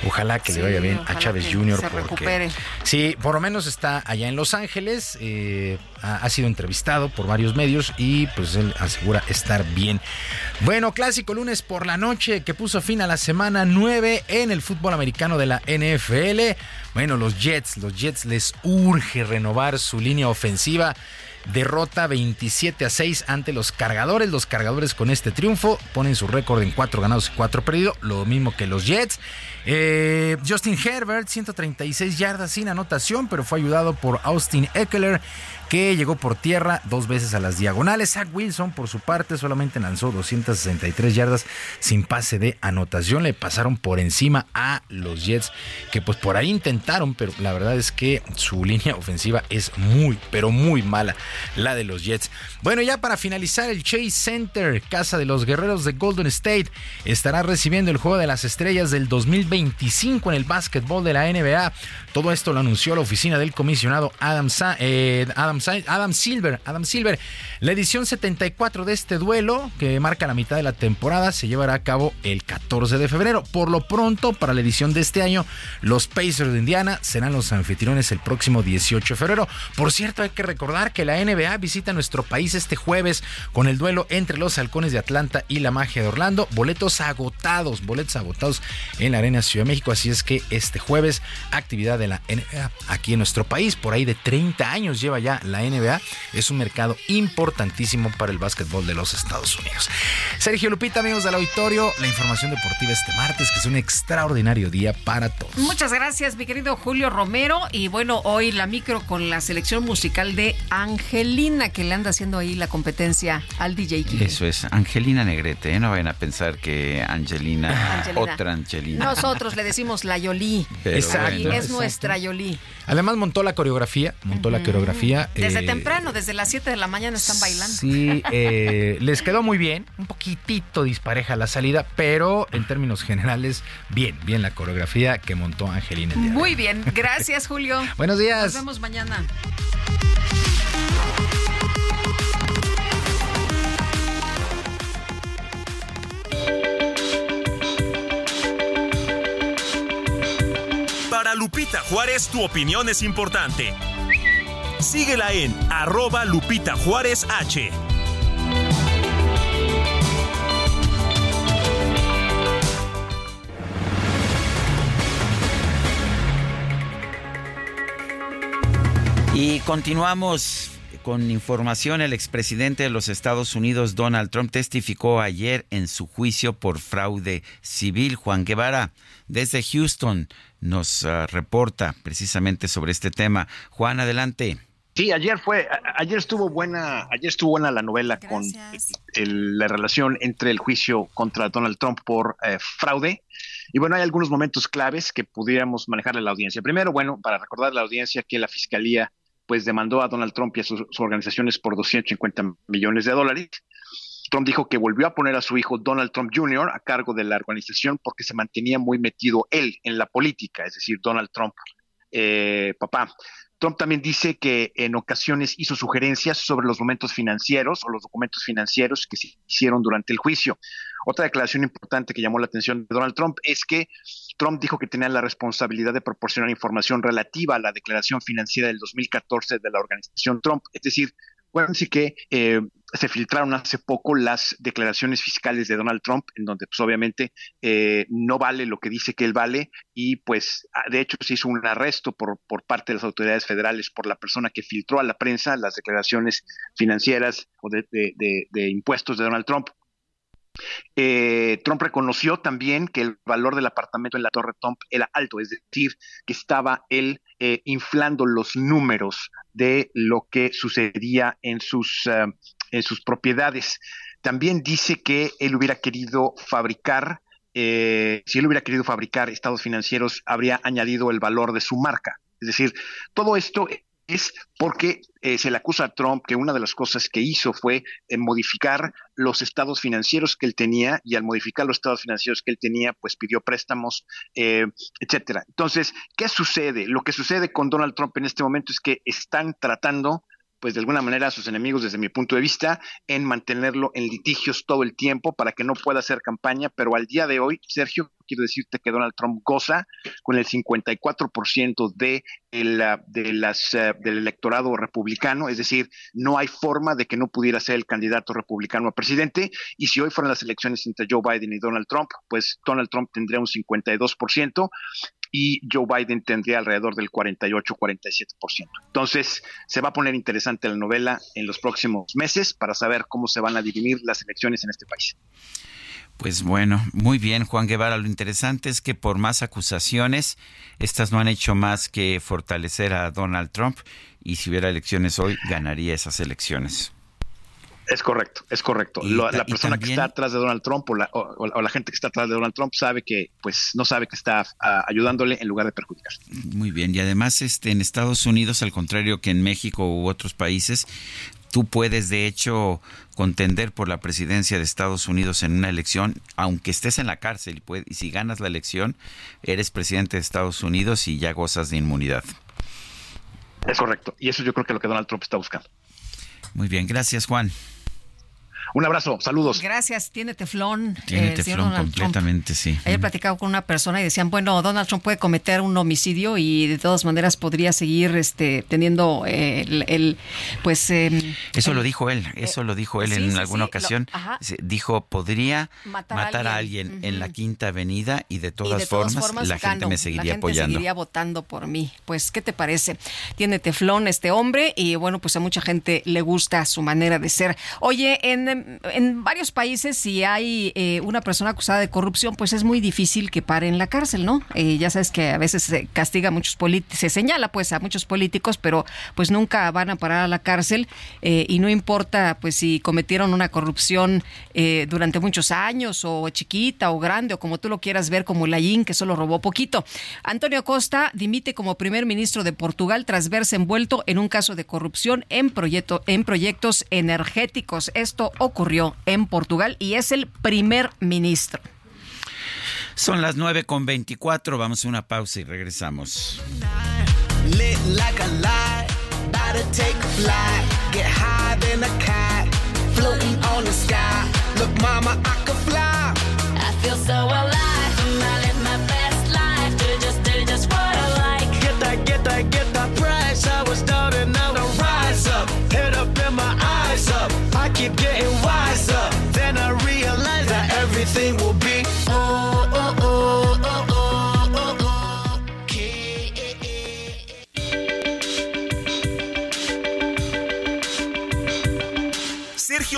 Ojalá que Sí, le vaya bien a Chávez Jr. se porque recupere. sí, por lo menos está allá en Los Ángeles. eh, ha, sido entrevistado por varios medios y pues él asegura estar bien. Bueno, clásico lunes por la noche que puso fin a la semana 9 en el fútbol americano de la NFL. Bueno, los Jets, los Jets les urge renovar su línea ofensiva. Derrota 27 a 6 ante los cargadores. Los cargadores con este triunfo ponen su récord en 4 ganados y 4 perdidos. Lo mismo que los Jets. Eh, Justin Herbert, 136 yardas sin anotación, pero fue ayudado por Austin Eckler, que llegó por tierra dos veces a las diagonales. Zach Wilson, por su parte, solamente lanzó 263 yardas sin pase de anotación. Le pasaron por encima a los Jets, que pues por ahí intentaron, pero la verdad es que su línea ofensiva es muy, pero muy mala, la de los Jets. Bueno, ya para finalizar, el Chase Center, casa de los guerreros de Golden State, estará recibiendo el juego de las estrellas del 2025 en el básquetbol de la NBA. Todo esto lo anunció la oficina del comisionado Adam, Sa- eh, Adam Adam, Silver. Adam Silver. La edición 74 de este duelo, que marca la mitad de la temporada, se llevará a cabo el 14 de febrero. Por lo pronto, para la edición de este año, los Pacers de Indiana serán los anfitriones el próximo 18 de febrero. Por cierto, hay que recordar que la NBA visita nuestro país este jueves con el duelo entre los halcones de Atlanta y la magia de Orlando. Boletos agotados, boletos agotados en la Arena Ciudad de México. Así es que este jueves, actividad de la NBA aquí en nuestro país. Por ahí de 30 años lleva ya la NBA. Es un mercado importantísimo para el básquetbol de los Estados Unidos. Sergio Lupita, amigos del auditorio, la información deportiva este martes, que es un extraordinario día para todos. Muchas gracias, mi querido Julio Romero. Y bueno, hoy la micro con la selección musical de Angelina, que le anda haciendo ahí la competencia al DJ King. Eso es, Angelina Negrete, ¿eh? no vayan a pensar que Angelina, otra Angelina. Nosotros le decimos la Yoli. Exacto. es nuestra Yoli. Además montó la coreografía, montó la coreografía. Desde eh, temprano, desde las 7 de la mañana están bailando. Sí, eh, les quedó muy bien, un poquitito dispareja la salida, pero en términos generales, bien, bien la coreografía que montó Angelina. el día de Muy bien, gracias Julio. Buenos días. Nos vemos mañana. Para Lupita Juárez, tu opinión es importante. Síguela en arroba Lupita Juárez H. Y continuamos con información. El expresidente de los Estados Unidos, Donald Trump, testificó ayer en su juicio por fraude civil. Juan Guevara, desde Houston, nos ah, reporta precisamente sobre este tema. Juan, adelante. Sí, ayer fue, ayer estuvo buena, ayer estuvo buena la novela con el- la relación entre el juicio contra Donald Trump por eh, fraude. Y bueno, hay algunos momentos claves que pudiéramos manejarle a la audiencia. Primero, bueno, para recordar a la audiencia que la fiscalía pues demandó a Donald Trump y a sus, sus organizaciones por 250 millones de dólares. Trump dijo que volvió a poner a su hijo Donald Trump Jr. a cargo de la organización porque se mantenía muy metido él en la política, es decir, Donald Trump, eh, papá. Trump también dice que en ocasiones hizo sugerencias sobre los momentos financieros o los documentos financieros que se hicieron durante el juicio. Otra declaración importante que llamó la atención de Donald Trump es que Trump dijo que tenía la responsabilidad de proporcionar información relativa a la declaración financiera del 2014 de la organización Trump. Es decir, acuérdense que eh, se filtraron hace poco las declaraciones fiscales de Donald Trump, en donde pues obviamente eh, no vale lo que dice que él vale y pues ah, de hecho se hizo un arresto por, por parte de las autoridades federales por la persona que filtró a la prensa las declaraciones financieras o de, de- de- de impuestos de Donald Trump. Eh, Trump reconoció también que el valor del apartamento en la Torre Trump era alto, es decir, que estaba él eh, inflando los números de lo que sucedía en sus, eh, en sus propiedades. También dice que él hubiera querido fabricar, si él hubiera querido fabricar estados financieros, habría añadido el valor de su marca. Es decir, todo esto es porque eh, se le acusa a Trump que una de las cosas que hizo fue eh, modificar los estados financieros que él tenía y al modificar los estados financieros que él tenía, pues pidió préstamos, eh, etcétera. Entonces, ¿qué sucede? Lo que sucede con Donald Trump en este momento es que están tratando pues de alguna manera a sus enemigos desde mi punto de vista, en mantenerlo en litigios todo el tiempo para que no pueda hacer campaña, pero al día de hoy, Sergio, quiero decirte que Donald Trump goza con el 54% de, el, ah, de las, ah, del electorado republicano, es decir, no hay forma de que no pudiera ser el candidato republicano a presidente, y si hoy fueran las elecciones entre Joe Biden y Donald Trump, pues Donald Trump tendría un 52%, y Joe Biden tendría alrededor del 48-47%. Entonces, se va a poner interesante la novela en los próximos meses para saber cómo se van a dirimir las elecciones en este país. Pues bueno, muy bien, Juan Guevara. Lo interesante es que por más acusaciones, estas no han hecho más que fortalecer a Donald Trump y si hubiera elecciones hoy, ganaría esas elecciones. Es correcto, es correcto. Y la persona que está atrás de Donald Trump o la, o- o la gente que está atrás de Donald Trump sabe que, pues, no sabe que está ayudándole en lugar de perjudicar. Muy bien, y además este en Estados Unidos, al contrario que en México u otros países, tú puedes de hecho contender por la presidencia de Estados Unidos en una elección, aunque estés en la cárcel y si ganas la elección, eres presidente de Estados Unidos y ya gozas de inmunidad. Es correcto. Y eso yo creo que es lo que Donald Trump está buscando. Muy bien, gracias Juan. Un abrazo, saludos. Gracias, tiene teflón. Tiene eh, teflón Trump. completamente, sí. Ayer platicaba con una persona y decían, bueno, Donald Trump puede cometer un homicidio y de todas maneras podría seguir este, teniendo eh, el, el, pues... eh, Eso lo dijo él, eso lo dijo él sí, en sí, alguna sí, ocasión. Dijo, podría Matar matar, a a alguien. en la Quinta Avenida y de todas, y de todas formas, formas la gente gano. me seguiría la gente apoyando. seguiría votando por mí. Pues, ¿qué te parece? Tiene teflón este hombre y bueno, pues a mucha gente le gusta su manera de ser. Oye, en, en varios países si hay eh, una persona acusada de corrupción, pues es muy difícil que pare en la cárcel, ¿no? Eh, ya sabes que a veces se castiga a muchos políticos, se señala pues a muchos políticos, pero pues nunca van a parar a la cárcel eh, y no importa pues si cometieron una corrupción durante muchos años o chiquita o grande o como tú lo quieras ver como Layín que solo robó poquito. Antonio Costa dimite como primer ministro de Portugal tras verse envuelto en un caso de corrupción en, proyecto, en proyectos energéticos. Esto ocurrió en Portugal y es el primer ministro. Son las 9 con 24, vamos a una pausa y regresamos.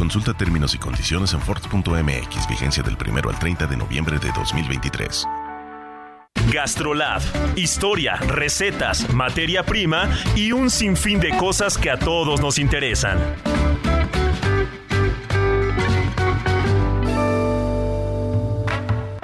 Consulta términos y condiciones en Ford.mx, vigencia del 1 al 30 de noviembre de 2023. Gastrolab. Historia, recetas, materia prima y un sinfín de cosas que a todos nos interesan.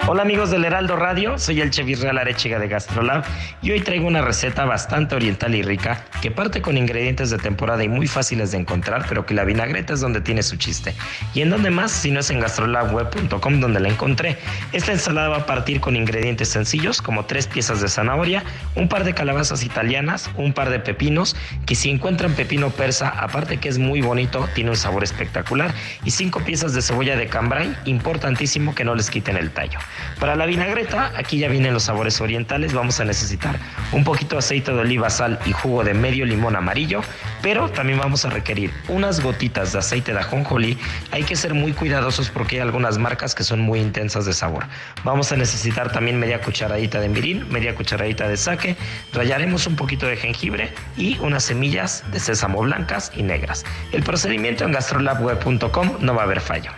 Hola amigos del Heraldo Radio, soy el chef Israel Arechiga de Gastrolab y hoy traigo una receta bastante oriental y rica que parte con ingredientes de temporada y muy fáciles de encontrar, pero que la vinagreta es donde tiene su chiste. ¿Y en dónde más? Si no es en gastrolabweb.com donde la encontré. Esta ensalada va a partir con ingredientes sencillos como tres piezas de zanahoria, un par de calabazas italianas, un par de pepinos, que si encuentran pepino persa, aparte que es muy bonito, tiene un sabor espectacular, y cinco piezas de cebolla de cambray, importantísimo que no les quiten el tallo. Para la vinagreta, aquí ya vienen los sabores orientales, vamos a necesitar un poquito de aceite de oliva, sal y jugo de medio limón amarillo, pero también vamos a requerir unas gotitas de aceite de ajonjolí. Hay que ser muy cuidadosos porque hay algunas marcas que son muy intensas de sabor. Vamos a necesitar también media cucharadita de mirin, media cucharadita de sake, rallaremos un poquito de jengibre y unas semillas de sésamo blancas y negras. El procedimiento en gastrolabweb.com no va a haber fallo.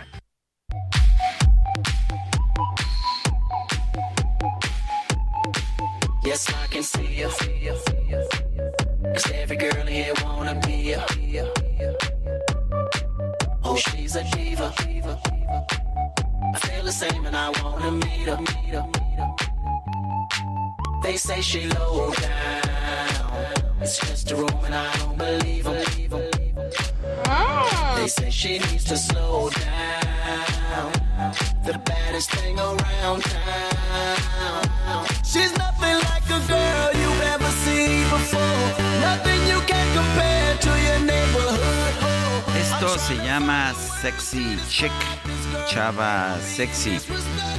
Yes, I can see you. Cause every girl here wanna be you. Oh, she's a diva. I feel the same and I wanna meet her. They say she low down. It's just a room and I don't believe them. They say she needs to slow down. The baddest thing around town. She's nothing like a girl you've ever seen before. Nothing you can compare to your neighborhood. Esto se llama Sexy Chick, Chava Sexy.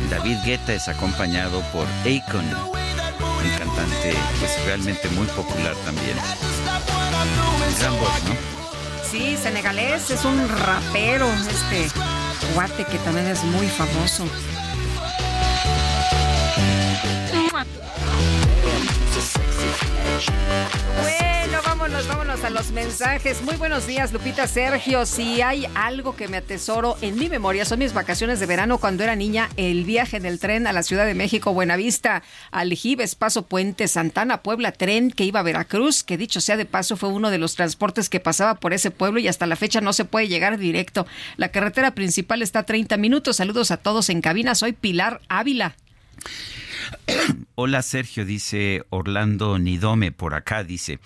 David Guetta es acompañado por Akon, un cantante pues realmente muy popular también. Gran voz, ¿no? Sí, senegalés, es un rapero, este cuate que también es muy famoso. Bueno, vámonos, vámonos a los mensajes. Muy buenos días, Lupita Sergio. Si hay algo que me atesoro en mi memoria, son mis vacaciones de verano cuando era niña, el viaje en el tren a la Ciudad de México, Buenavista, Aljibes, Paso Puente, Santana, Puebla, tren que iba a Veracruz, que dicho sea de paso fue uno de los transportes que pasaba por ese pueblo y hasta la fecha no se puede llegar directo. La carretera principal está a 30 minutos. Saludos a todos en cabina. Soy Pilar Ávila. Hola Sergio, dice Orlando Nidome por acá, dice,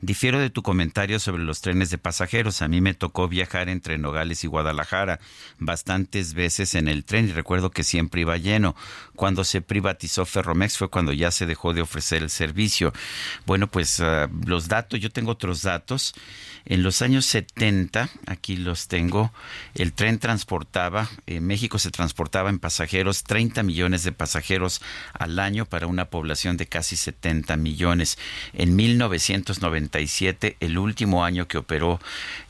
difiero de tu comentario sobre los trenes de pasajeros. A mí me tocó viajar entre Nogales y Guadalajara bastantes veces en el tren y recuerdo que siempre iba lleno. Cuando se privatizó Ferromex fue cuando ya se dejó de ofrecer el servicio. Bueno, pues uh, los datos, yo tengo otros datos. En los años 70, aquí los tengo, el tren transportaba, en México se transportaba en pasajeros 30 millones de pasajeros al año para una población de casi 70 millones. En 1997, el último año que operó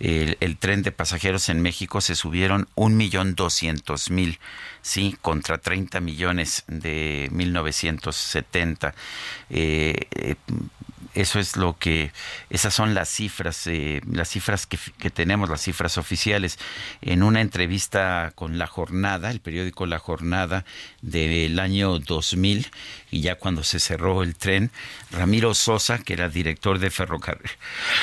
el, el tren de pasajeros en México, se subieron 1.200.000 sí, contra 30 millones de 1970. Eh, eh, eso es lo que, esas son las cifras, eh, las cifras que, que, tenemos, las cifras oficiales. En una entrevista con La Jornada, el periódico La Jornada del año 2000, y ya cuando se cerró el tren, Ramiro Sosa, que era director de ferrocarril,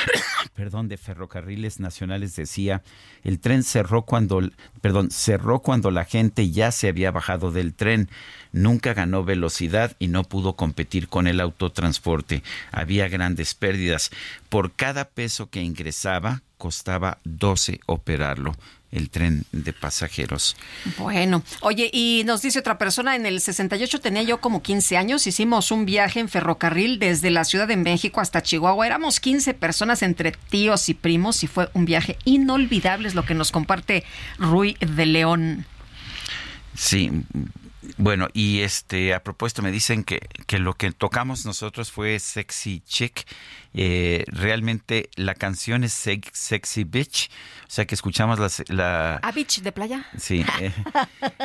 perdón, de ferrocarriles nacionales, decía, el tren cerró cuando, perdón, cerró cuando la gente ya se había bajado del tren nunca ganó velocidad y no pudo competir con el autotransporte. Había grandes pérdidas. Por cada peso que ingresaba, costaba 12 operarlo el tren de pasajeros. Bueno, oye, y nos dice otra persona, en el 68 tenía yo como 15 años, hicimos un viaje en ferrocarril desde la Ciudad de México hasta Chihuahua, éramos 15 personas entre tíos y primos y fue un viaje inolvidable, es lo que nos comparte Rui de León. Sí, bueno, y este a propósito me dicen que, que lo que tocamos nosotros fue Sexy Chick. Eh, realmente la canción es Sexy Bitch, o sea que escuchamos las, la... ¿A Bitch de playa? Sí, eh,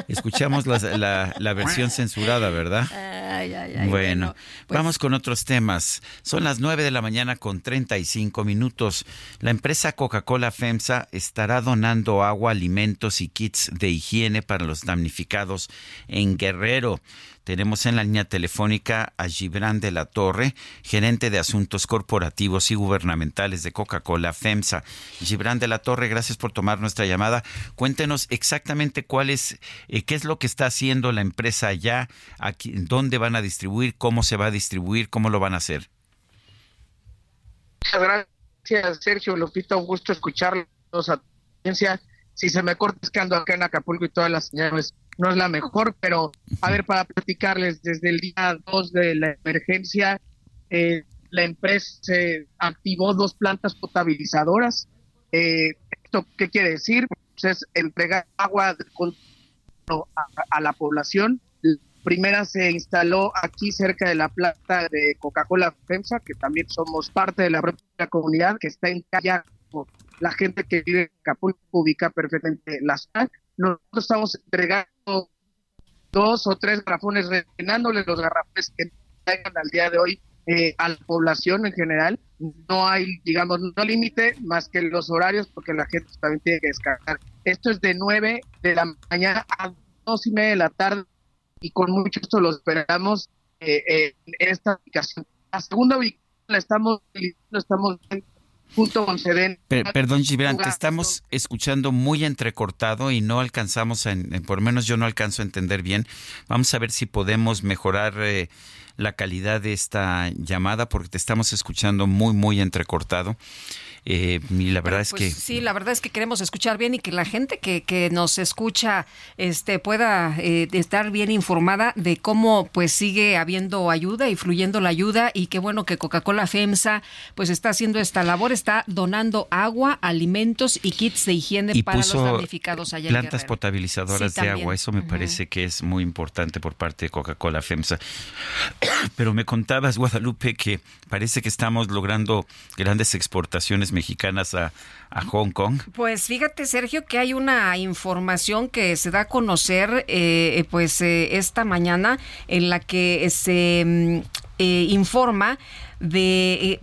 escuchamos las, la, la, versión censurada, ¿verdad? Ay, ay, ay, bueno, bueno pues... vamos con otros temas. Son las 9 de la mañana con 35 minutos. La empresa Coca-Cola FEMSA estará donando agua, alimentos y kits de higiene para los damnificados en Guerrero. Tenemos en la línea telefónica a Gibran de la Torre, gerente de asuntos corporativos y gubernamentales de Coca-Cola FEMSA. Gibran de la Torre, gracias por tomar nuestra llamada. Cuéntenos exactamente cuál es, eh, qué es lo que está haciendo la empresa allá, dónde van a distribuir, cómo se va a distribuir, cómo lo van a hacer. Muchas gracias, Sergio Lupita, un gusto escucharlos a audiencia. Si se me corta es que ando acá en Acapulco y todas las señales no es la mejor, pero a ver, para platicarles, desde el día 2 de la emergencia, eh, la empresa activó dos plantas potabilizadoras. Eh, ¿Esto qué quiere decir? Pues es entregar agua a, a, la población. La primera se instaló aquí cerca de la planta de Coca-Cola FEMSA, que también somos parte de la propia comunidad, que está en calle. La gente que vive en Acapulco ubica perfectamente la zona nosotros estamos entregando dos o tres garrafones, rellenándoles los garrafones que traigan al día de hoy eh, a la población en general. No hay, digamos, no límite más que los horarios porque la gente también tiene que descargar. Esto es de 9 de la mañana a dos y media de la tarde y con mucho gusto lo esperamos eh, en esta ubicación. La segunda ubicación la estamos, estamos Per, perdón, Gibran, te estamos escuchando muy entrecortado y no alcanzamos, a, por lo menos yo no alcanzo a entender bien. Vamos a ver si podemos mejorar eh, la calidad de esta llamada porque te estamos escuchando muy, muy entrecortado. Eh, y la verdad pues, es que sí la verdad es que queremos escuchar bien y que la gente que, que nos escucha este pueda eh, estar bien informada de cómo pues sigue habiendo ayuda y fluyendo la ayuda y qué bueno que Coca-Cola FEMSA pues está haciendo esta labor está donando agua alimentos y kits de higiene y para puso los damnificados allá plantas en potabilizadoras Sí, de agua eso me parece que es muy importante por parte de Coca-Cola FEMSA. Pero me contabas Guadalupe que parece que estamos logrando grandes exportaciones mexicanas a, Hong Kong? Pues fíjate, Sergio, que hay una información que se da a conocer eh, pues eh, esta mañana en la que se mm, eh, informa de eh,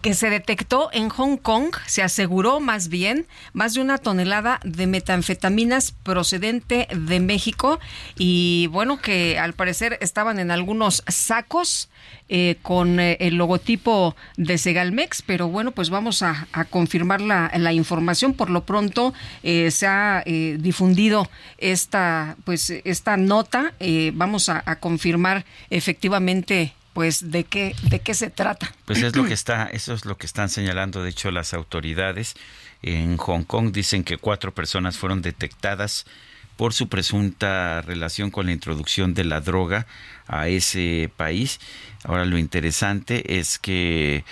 que se detectó en Hong Kong, se aseguró más bien, más de una tonelada de metanfetaminas procedente de México y bueno, que al parecer estaban en algunos sacos eh, con eh, el logotipo de Segalmex, pero bueno, pues vamos a, confirmar la, la, información. Por lo pronto se ha difundido esta, pues, esta nota. vamos a confirmar efectivamente pues de qué de qué se trata. Pues es lo que está, eso es lo que están señalando de hecho las autoridades en Hong Kong dicen que cuatro personas fueron detectadas por su presunta relación con la introducción de la droga a ese país. Ahora lo interesante es que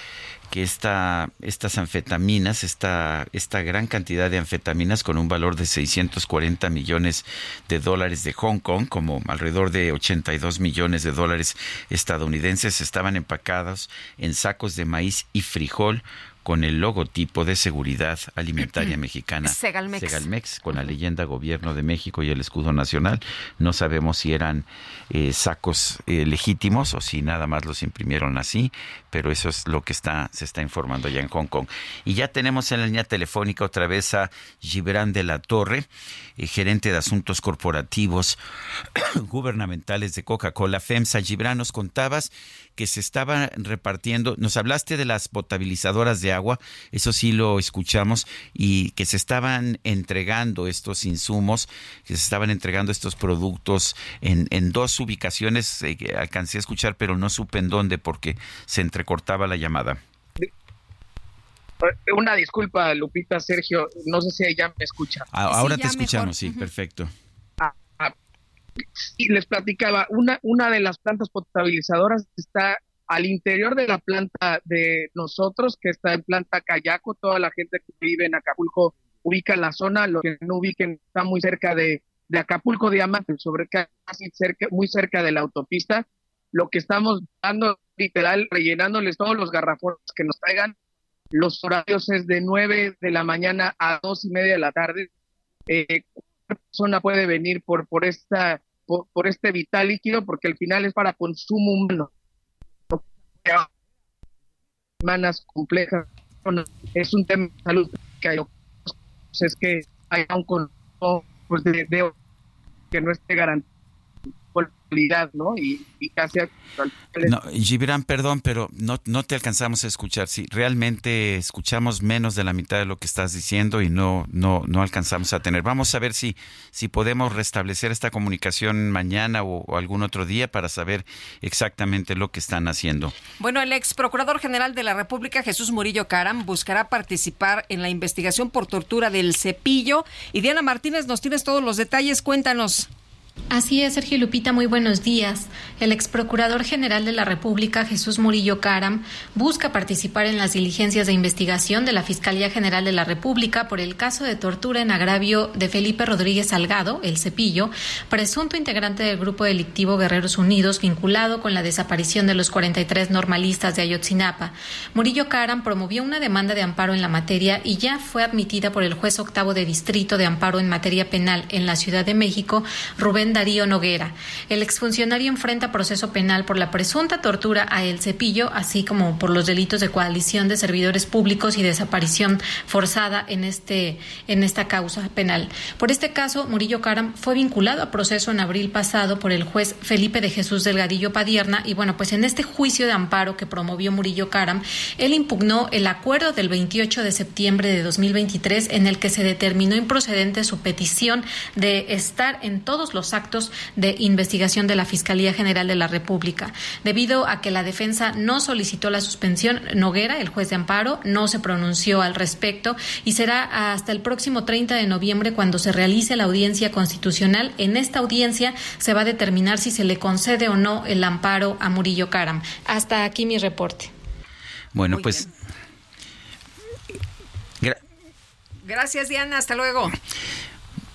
que esta, estas anfetaminas, esta, esta gran cantidad de anfetaminas con un valor de 640 millones de dólares de Hong Kong, como alrededor de 82 millones de dólares estadounidenses, estaban empacados en sacos de maíz y frijol con el logotipo de seguridad alimentaria mexicana Segalmex. Segalmex con la leyenda Gobierno de México y el escudo nacional. No sabemos si eran eh, sacos eh, legítimos o si nada más los imprimieron así, pero eso es lo que está se está informando ya en Hong Kong. Y ya tenemos en la línea telefónica otra vez a Gibran de la Torre, eh, gerente de asuntos corporativos gubernamentales de Coca-Cola FEMSA. Gibran, nos contabas que se estaba repartiendo, nos hablaste de las potabilizadoras de agua, eso sí lo escuchamos, y que se estaban entregando estos insumos, que se estaban entregando estos productos en, en dos ubicaciones, eh, que alcancé a escuchar, pero no supe en dónde porque se entrecortaba la llamada. Una disculpa, Lupita, Sergio, no sé si ella me escucha. ahora Sí, te ya escuchamos, mejor. sí, perfecto. Y les platicaba, una, una de las plantas potabilizadoras está al interior de la planta de nosotros, que está en planta Cayaco, toda la gente que vive en Acapulco ubica la zona, los que no ubiquen está muy cerca de, de Acapulco Diamante, sobre ca- casi cerca, muy cerca de la autopista. Lo que estamos dando, literal, rellenándoles todos los garrafones que nos traigan. Los horarios es de 9 de la mañana a dos y media de la tarde. Eh, persona puede venir por, por esta por, este vital líquido porque al final es para consumo humano. Semanas complejas, es un tema de salud que hay pues es que hay un consumo pues de, de- que no esté garantizado ¿no? Y, y casi es- No, Gibran, perdón, pero no, no te alcanzamos a escuchar. Sí, realmente escuchamos menos de la mitad de lo que estás diciendo y no, no, no alcanzamos a tener. Vamos a ver si, si podemos restablecer esta comunicación mañana o, o algún otro día para saber exactamente lo que están haciendo. Bueno, el ex procurador general de la República, Jesús Murillo Caram, buscará participar en la investigación por tortura del cepillo. Y Diana Martínez, nos tienes todos los detalles, cuéntanos. Así es, Sergio Lupita, muy buenos días. El ex procurador general de la República, Jesús Murillo Caram, busca participar en las diligencias de investigación de la Fiscalía General de la República por el caso de tortura en agravio de Felipe Rodríguez Salgado, el Cepillo, presunto integrante del grupo delictivo Guerreros Unidos vinculado con la desaparición de los 43 normalistas de Ayotzinapa. Murillo Caram promovió una demanda de amparo en la materia y ya fue admitida por el juez octavo de distrito de amparo en materia penal en la Ciudad de México, Rubén Darío Noguera. El exfuncionario enfrenta proceso penal por la presunta tortura a El Cepillo, así como por los delitos de coalición de servidores públicos y desaparición forzada en este en esta causa penal. Por este caso, Murillo Caram fue vinculado a proceso en abril pasado por el juez Felipe de Jesús Delgadillo Padierna y bueno, pues en este juicio de amparo que promovió Murillo Caram, él impugnó el acuerdo del 28 de septiembre de 2023 en el que se determinó improcedente su petición de estar en todos los actos de investigación de la Fiscalía General de la República. Debido a que la defensa no solicitó la suspensión, Noguera, el juez de amparo, no se pronunció al respecto y será hasta el próximo 30 de noviembre cuando se realice la audiencia constitucional. En esta audiencia se va a determinar si se le concede o no el amparo a Murillo Caram. Hasta aquí mi reporte. Bueno, pues gra- Gracias, Diana. Hasta luego.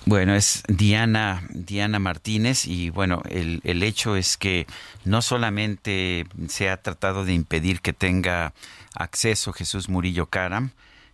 Bueno, es Diana, Diana Martínez y bueno, el, el hecho es que no solamente se ha tratado de impedir que tenga acceso Jesús Murillo Caram,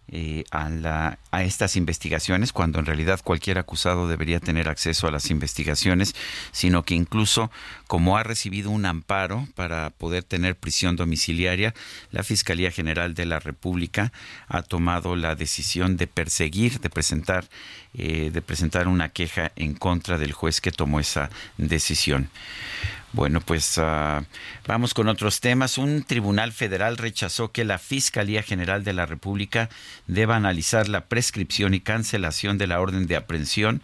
eh, a, la, a estas investigaciones, cuando en realidad cualquier acusado debería tener acceso a las investigaciones, sino que incluso como ha recibido un amparo para poder tener prisión domiciliaria, la Fiscalía General de la República ha tomado la decisión de perseguir, de presentar, eh, de presentar una queja en contra del juez que tomó esa decisión. Bueno, pues uh, vamos con otros temas. Un tribunal federal rechazó que la Fiscalía General de la República deba analizar la prescripción y cancelación de la orden de aprehensión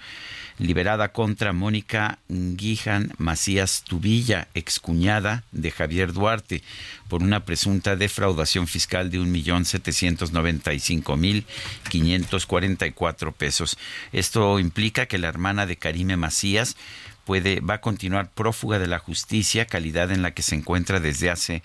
liberada contra Mónica Guijan Macías Tubilla, excuñada de Javier Duarte, por una presunta defraudación fiscal de 1.795.544 pesos. Esto implica que la hermana de Karime Macías puede, va a continuar prófuga de la justicia, calidad en la que se encuentra desde hace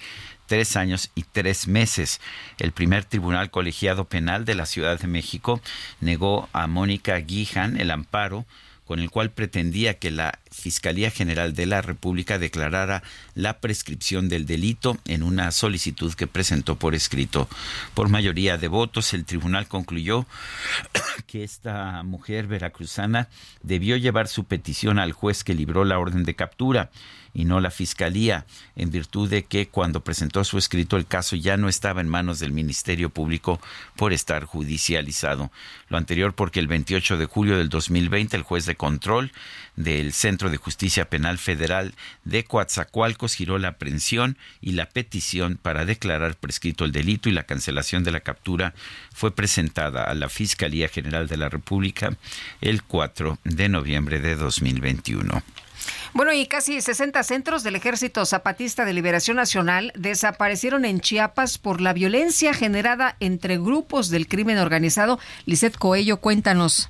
tres años y tres meses. El primer tribunal colegiado penal de la Ciudad de México negó a Mónica Guijan el amparo con el cual pretendía que la Fiscalía General de la República declarara la prescripción del delito en una solicitud que presentó por escrito. Por mayoría de votos, el tribunal concluyó que esta mujer veracruzana debió llevar su petición al juez que libró la orden de captura y no la Fiscalía, en virtud de que cuando presentó su escrito el caso ya no estaba en manos del Ministerio Público por estar judicializado. Lo anterior porque el 28 de julio del 2020 el juez de control del Centro de Justicia Penal Federal de Coatzacoalcos giró la aprehensión y la petición para declarar prescrito el delito y la cancelación de la captura fue presentada a la Fiscalía General de la República el 4 de noviembre de 2021. Bueno, y casi 60 centros del Ejército Zapatista de Liberación Nacional desaparecieron en Chiapas por la violencia generada entre grupos del crimen organizado. Lisset Coello, cuéntanos.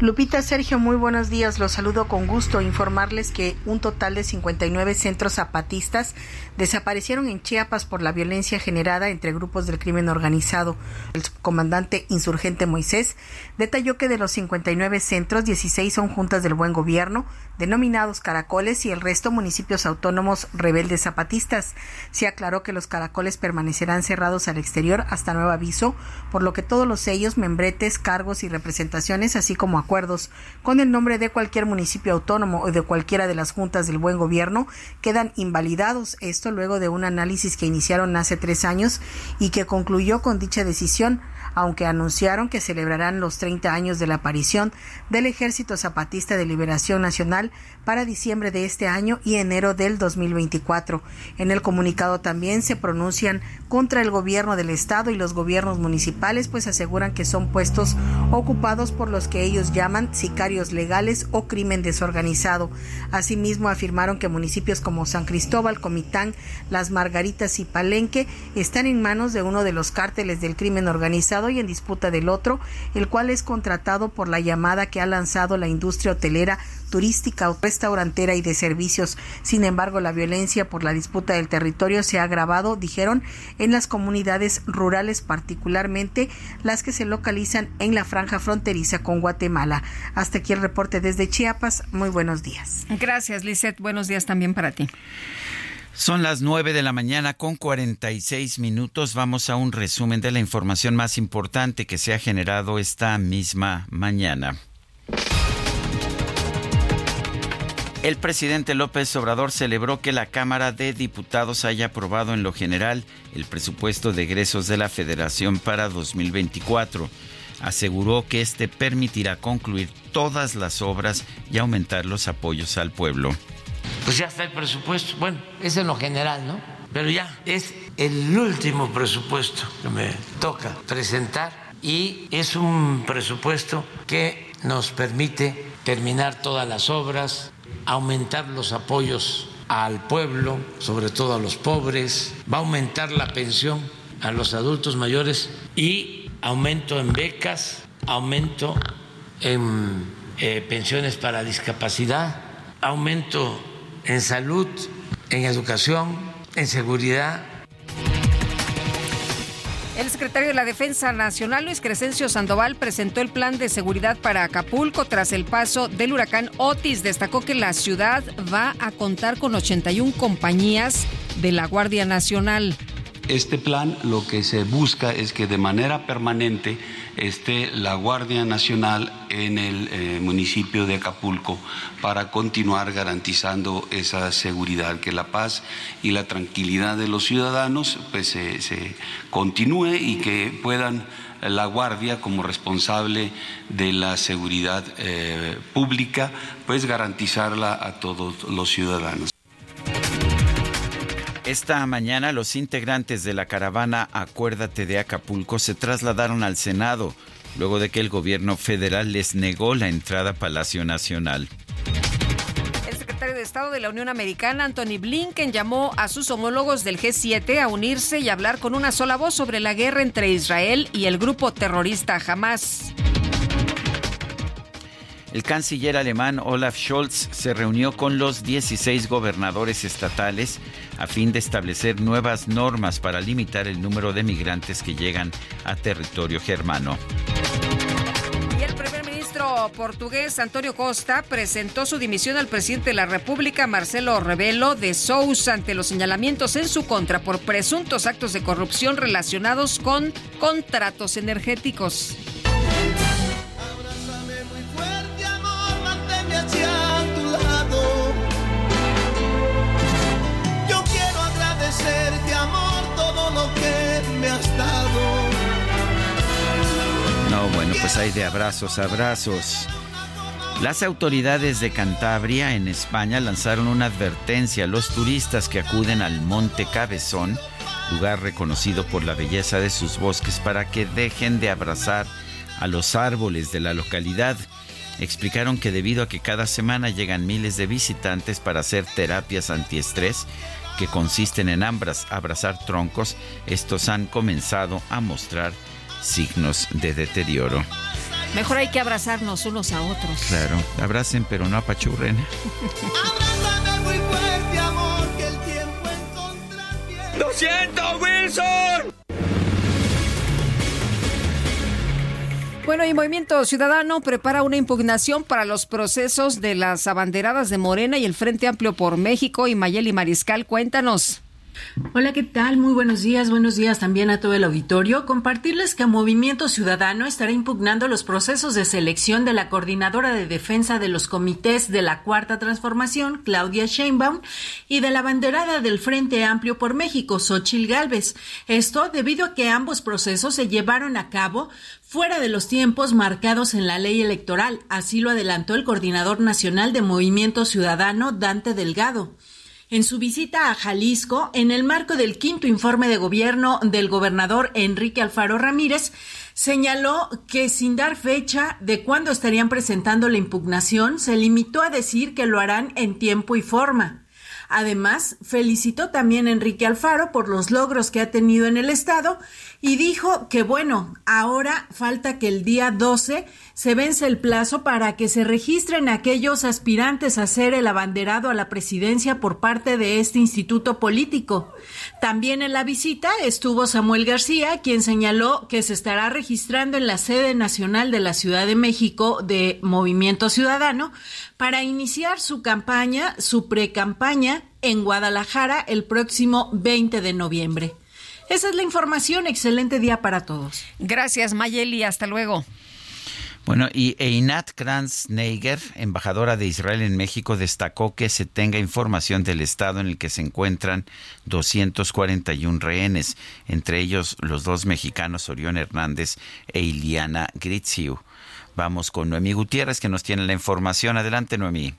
Lupita Sergio, muy buenos días. Los saludo con gusto. Informarles que un total de 59 centros zapatistas desaparecieron en Chiapas por la violencia generada entre grupos del crimen organizado. El comandante insurgente Moisés detalló que de los 59 centros, 16 son juntas del buen gobierno, denominados caracoles, y el resto municipios autónomos rebeldes zapatistas. Se aclaró que los caracoles permanecerán cerrados al exterior hasta nuevo aviso, por lo que todos los sellos, membretes, cargos y representaciones, así como acuerdos con el nombre de cualquier municipio autónomo o de cualquiera de las juntas del buen gobierno, quedan invalidados. Esto luego de un análisis que iniciaron hace tres años y que concluyó con dicha decisión aunque anunciaron que celebrarán los 30 años de la aparición del Ejército Zapatista de Liberación Nacional para diciembre de este año y enero del 2024. En el comunicado también se pronuncian contra el gobierno del Estado y los gobiernos municipales, pues aseguran que son puestos ocupados por los que ellos llaman sicarios legales o crimen desorganizado. Asimismo, afirmaron que municipios como San Cristóbal, Comitán, Las Margaritas y Palenque están en manos de uno de los cárteles del crimen organizado y en disputa del otro, el cual es contratado por la llamada que ha lanzado la industria hotelera turística, restaurantera y de servicios. Sin embargo, la violencia por la disputa del territorio se ha agravado, dijeron, en las comunidades rurales, particularmente las que se localizan en la franja fronteriza con Guatemala. Hasta aquí el reporte desde Chiapas. Muy buenos días. Gracias, Lisette. Buenos días también para ti. Son las 9 de la mañana con 46 minutos. Vamos a un resumen de la información más importante que se ha generado esta misma mañana. El presidente López Obrador celebró que la Cámara de Diputados haya aprobado en lo general el presupuesto de egresos de la Federación para 2024. Aseguró que este permitirá concluir todas las obras y aumentar los apoyos al pueblo. Pues ya está el presupuesto. Bueno, es en lo general, ¿no? Pero ya es el último presupuesto que me toca presentar y es un presupuesto que nos permite terminar todas las obras, aumentar los apoyos al pueblo, sobre todo a los pobres, va a aumentar la pensión a los adultos mayores y aumento en becas, aumento en eh, pensiones para discapacidad, aumento en salud, en educación, en seguridad. El secretario de la Defensa Nacional, Luis Crescencio Sandoval, presentó el plan de seguridad para Acapulco tras el paso del huracán Otis. Destacó que la ciudad va a contar con 81 compañías de la Guardia Nacional. Este plan lo que se busca es que de manera permanente esté la Guardia Nacional en el eh, municipio de Acapulco para continuar garantizando esa seguridad, que la paz y la tranquilidad de los ciudadanos pues se, continúe y que puedan la Guardia como responsable de la seguridad eh, pública, pues garantizarla a todos los ciudadanos. Esta mañana los integrantes de la caravana Acuérdate de Acapulco se trasladaron al Senado luego de que el gobierno federal les negó la entrada a Palacio Nacional. El secretario de Estado de la Unión Americana, Anthony Blinken, llamó a sus homólogos del G7 a unirse y hablar con una sola voz sobre la guerra entre Israel y el grupo terrorista Hamas. El canciller alemán Olaf Scholz se reunió con los 16 gobernadores estatales a fin de establecer nuevas normas para limitar el número de migrantes que llegan a territorio germano. Y el primer ministro portugués Antonio Costa presentó su dimisión al presidente de la República, Marcelo Rebelo de Sousa, ante los señalamientos en su contra por presuntos actos de corrupción relacionados con contratos energéticos. No, bueno, pues hay de abrazos, abrazos. Las autoridades de Cantabria, en España, lanzaron una advertencia a los turistas que acuden al Monte Cabezón, lugar reconocido por la belleza de sus bosques, para que dejen de abrazar a los árboles de la localidad explicaron que debido a que cada semana llegan miles de visitantes para hacer terapias antiestrés, que consisten en ambras, abrazar troncos, estos han comenzado a mostrar signos de deterioro. Mejor hay que abrazarnos unos a otros. Claro, abracen pero no apachurren. Abrázame muy fuerte, amor, que el tiempo encontrar bien. ¡Lo siento, Wilson! Bueno, y Movimiento Ciudadano prepara una impugnación para los procesos de las abanderadas de Morena y el Frente Amplio por México. Y Mayeli Mariscal, cuéntanos. Hola, ¿qué tal? Muy buenos días. Buenos días también a todo el auditorio. Compartirles que Movimiento Ciudadano estará impugnando los procesos de selección de la coordinadora de defensa de los comités de la Cuarta Transformación, Claudia Sheinbaum, y de la banderada del Frente Amplio por México, Xochil Gálvez. Esto debido a que ambos procesos se llevaron a cabo fuera de los tiempos marcados en la ley electoral. Así lo adelantó el coordinador nacional de Movimiento Ciudadano, Dante Delgado. En su visita a Jalisco, en el marco del quinto informe de gobierno del gobernador Enrique Alfaro Ramírez, señaló que sin dar fecha de cuándo estarían presentando la impugnación, se limitó a decir que lo harán en tiempo y forma. Además, felicitó también a Enrique Alfaro por los logros que ha tenido en el Estado y dijo que, bueno, ahora falta que el día 12 se vence el plazo para que se registren aquellos aspirantes a ser el abanderado a la presidencia por parte de este instituto político. También en la visita estuvo Samuel García, quien señaló que se estará registrando en la sede nacional de la Ciudad de México de Movimiento Ciudadano para iniciar su campaña, su pre-campaña en Guadalajara el próximo 20 de noviembre. Esa es la información. Excelente día para todos. Gracias, Mayeli. Hasta luego. Bueno, y Einat Kranz-Neiger, embajadora de Israel en México, destacó que se tenga información del estado en el que se encuentran 241 rehenes, entre ellos los dos mexicanos Orión Hernández e Iliana Gritziu. Vamos con Noemí Gutiérrez que nos tiene la información. Adelante, Noemí.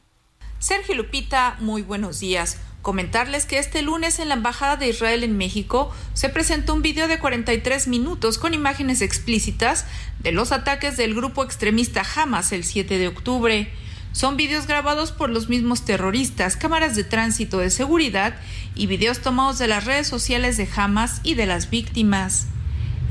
Sergio Lupita, muy buenos días. Comentarles que este lunes en la Embajada de Israel en México se presentó un video de 43 minutos con imágenes explícitas de los ataques del grupo extremista Hamas el 7 de octubre. Son videos grabados por los mismos terroristas, cámaras de tránsito de seguridad y videos tomados de las redes sociales de Hamas y de las víctimas.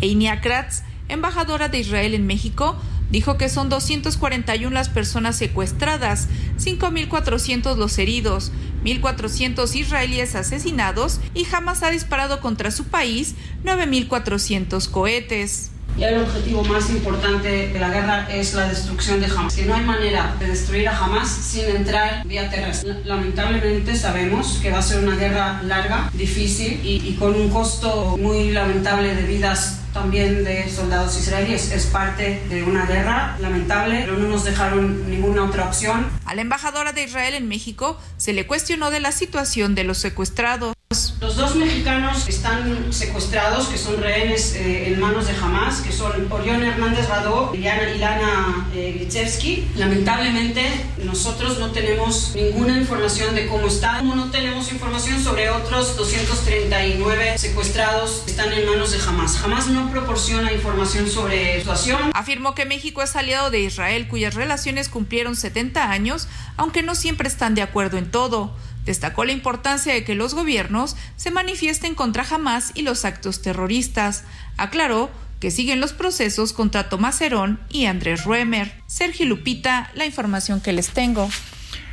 Einia Kratz, embajadora de Israel en México, dijo que son 241 las personas secuestradas, 5.400 los heridos, 1.400 israelíes asesinados y jamás ha disparado contra su país 9.400 cohetes. Y el objetivo más importante de la guerra es la destrucción de Hamas. Que no hay manera de destruir a Hamas sin entrar vía terrestre. Lamentablemente sabemos que va a ser una guerra larga, difícil y, y con un costo muy lamentable de vidas también de soldados israelíes. Es parte de una guerra lamentable, pero no nos dejaron ninguna otra opción. A la embajadora de Israel en México se le cuestionó de la situación de los secuestrados. Los dos mexicanos están secuestrados, que son rehenes eh, en manos de Hamas, que son Orión Hernández Radó y Ilana eh, Glitzewski. Lamentablemente, nosotros no tenemos ninguna información de cómo están. Como no tenemos información sobre otros 239 secuestrados que están en manos de Hamas. Hamas no proporciona información sobre situación. Afirmó que México es aliado de Israel, cuyas relaciones cumplieron 70 años, aunque no siempre están de acuerdo en todo. Destacó la importancia de que los gobiernos se manifiesten contra Hamas y los actos terroristas. Aclaró que siguen los procesos contra Tomás Herón y Andrés Ruemer. Sergio Lupita, la información que les tengo.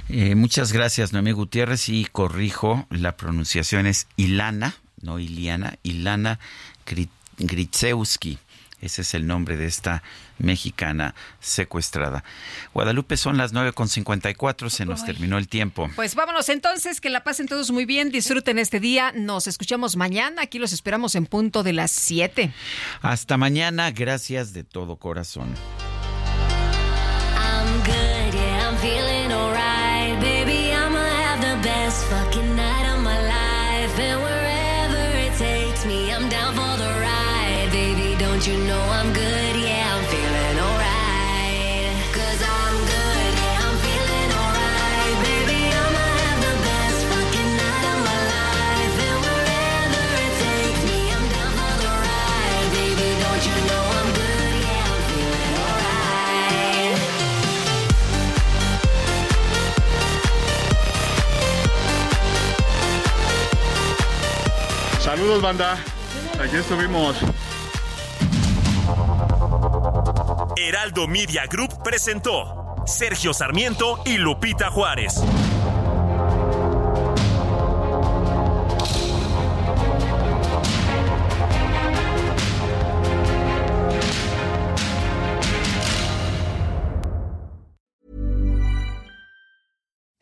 Eh, muchas gracias, Noemí Gutiérrez, y corrijo, la pronunciación es Ilana, no Iliana, Ilana Gritzewski. Ese es el nombre de esta mexicana secuestrada. Guadalupe, son las 9.54, se nos terminó el tiempo. Pues vámonos entonces, que la pasen todos muy bien, disfruten este día, nos escuchamos mañana, aquí los esperamos en punto de las 7. Hasta mañana, gracias de todo corazón. I'm good, yeah, I'm Saludos, banda. Aquí estuvimos. Heraldo Media Group presentó Sergio Sarmiento y Lupita Juárez.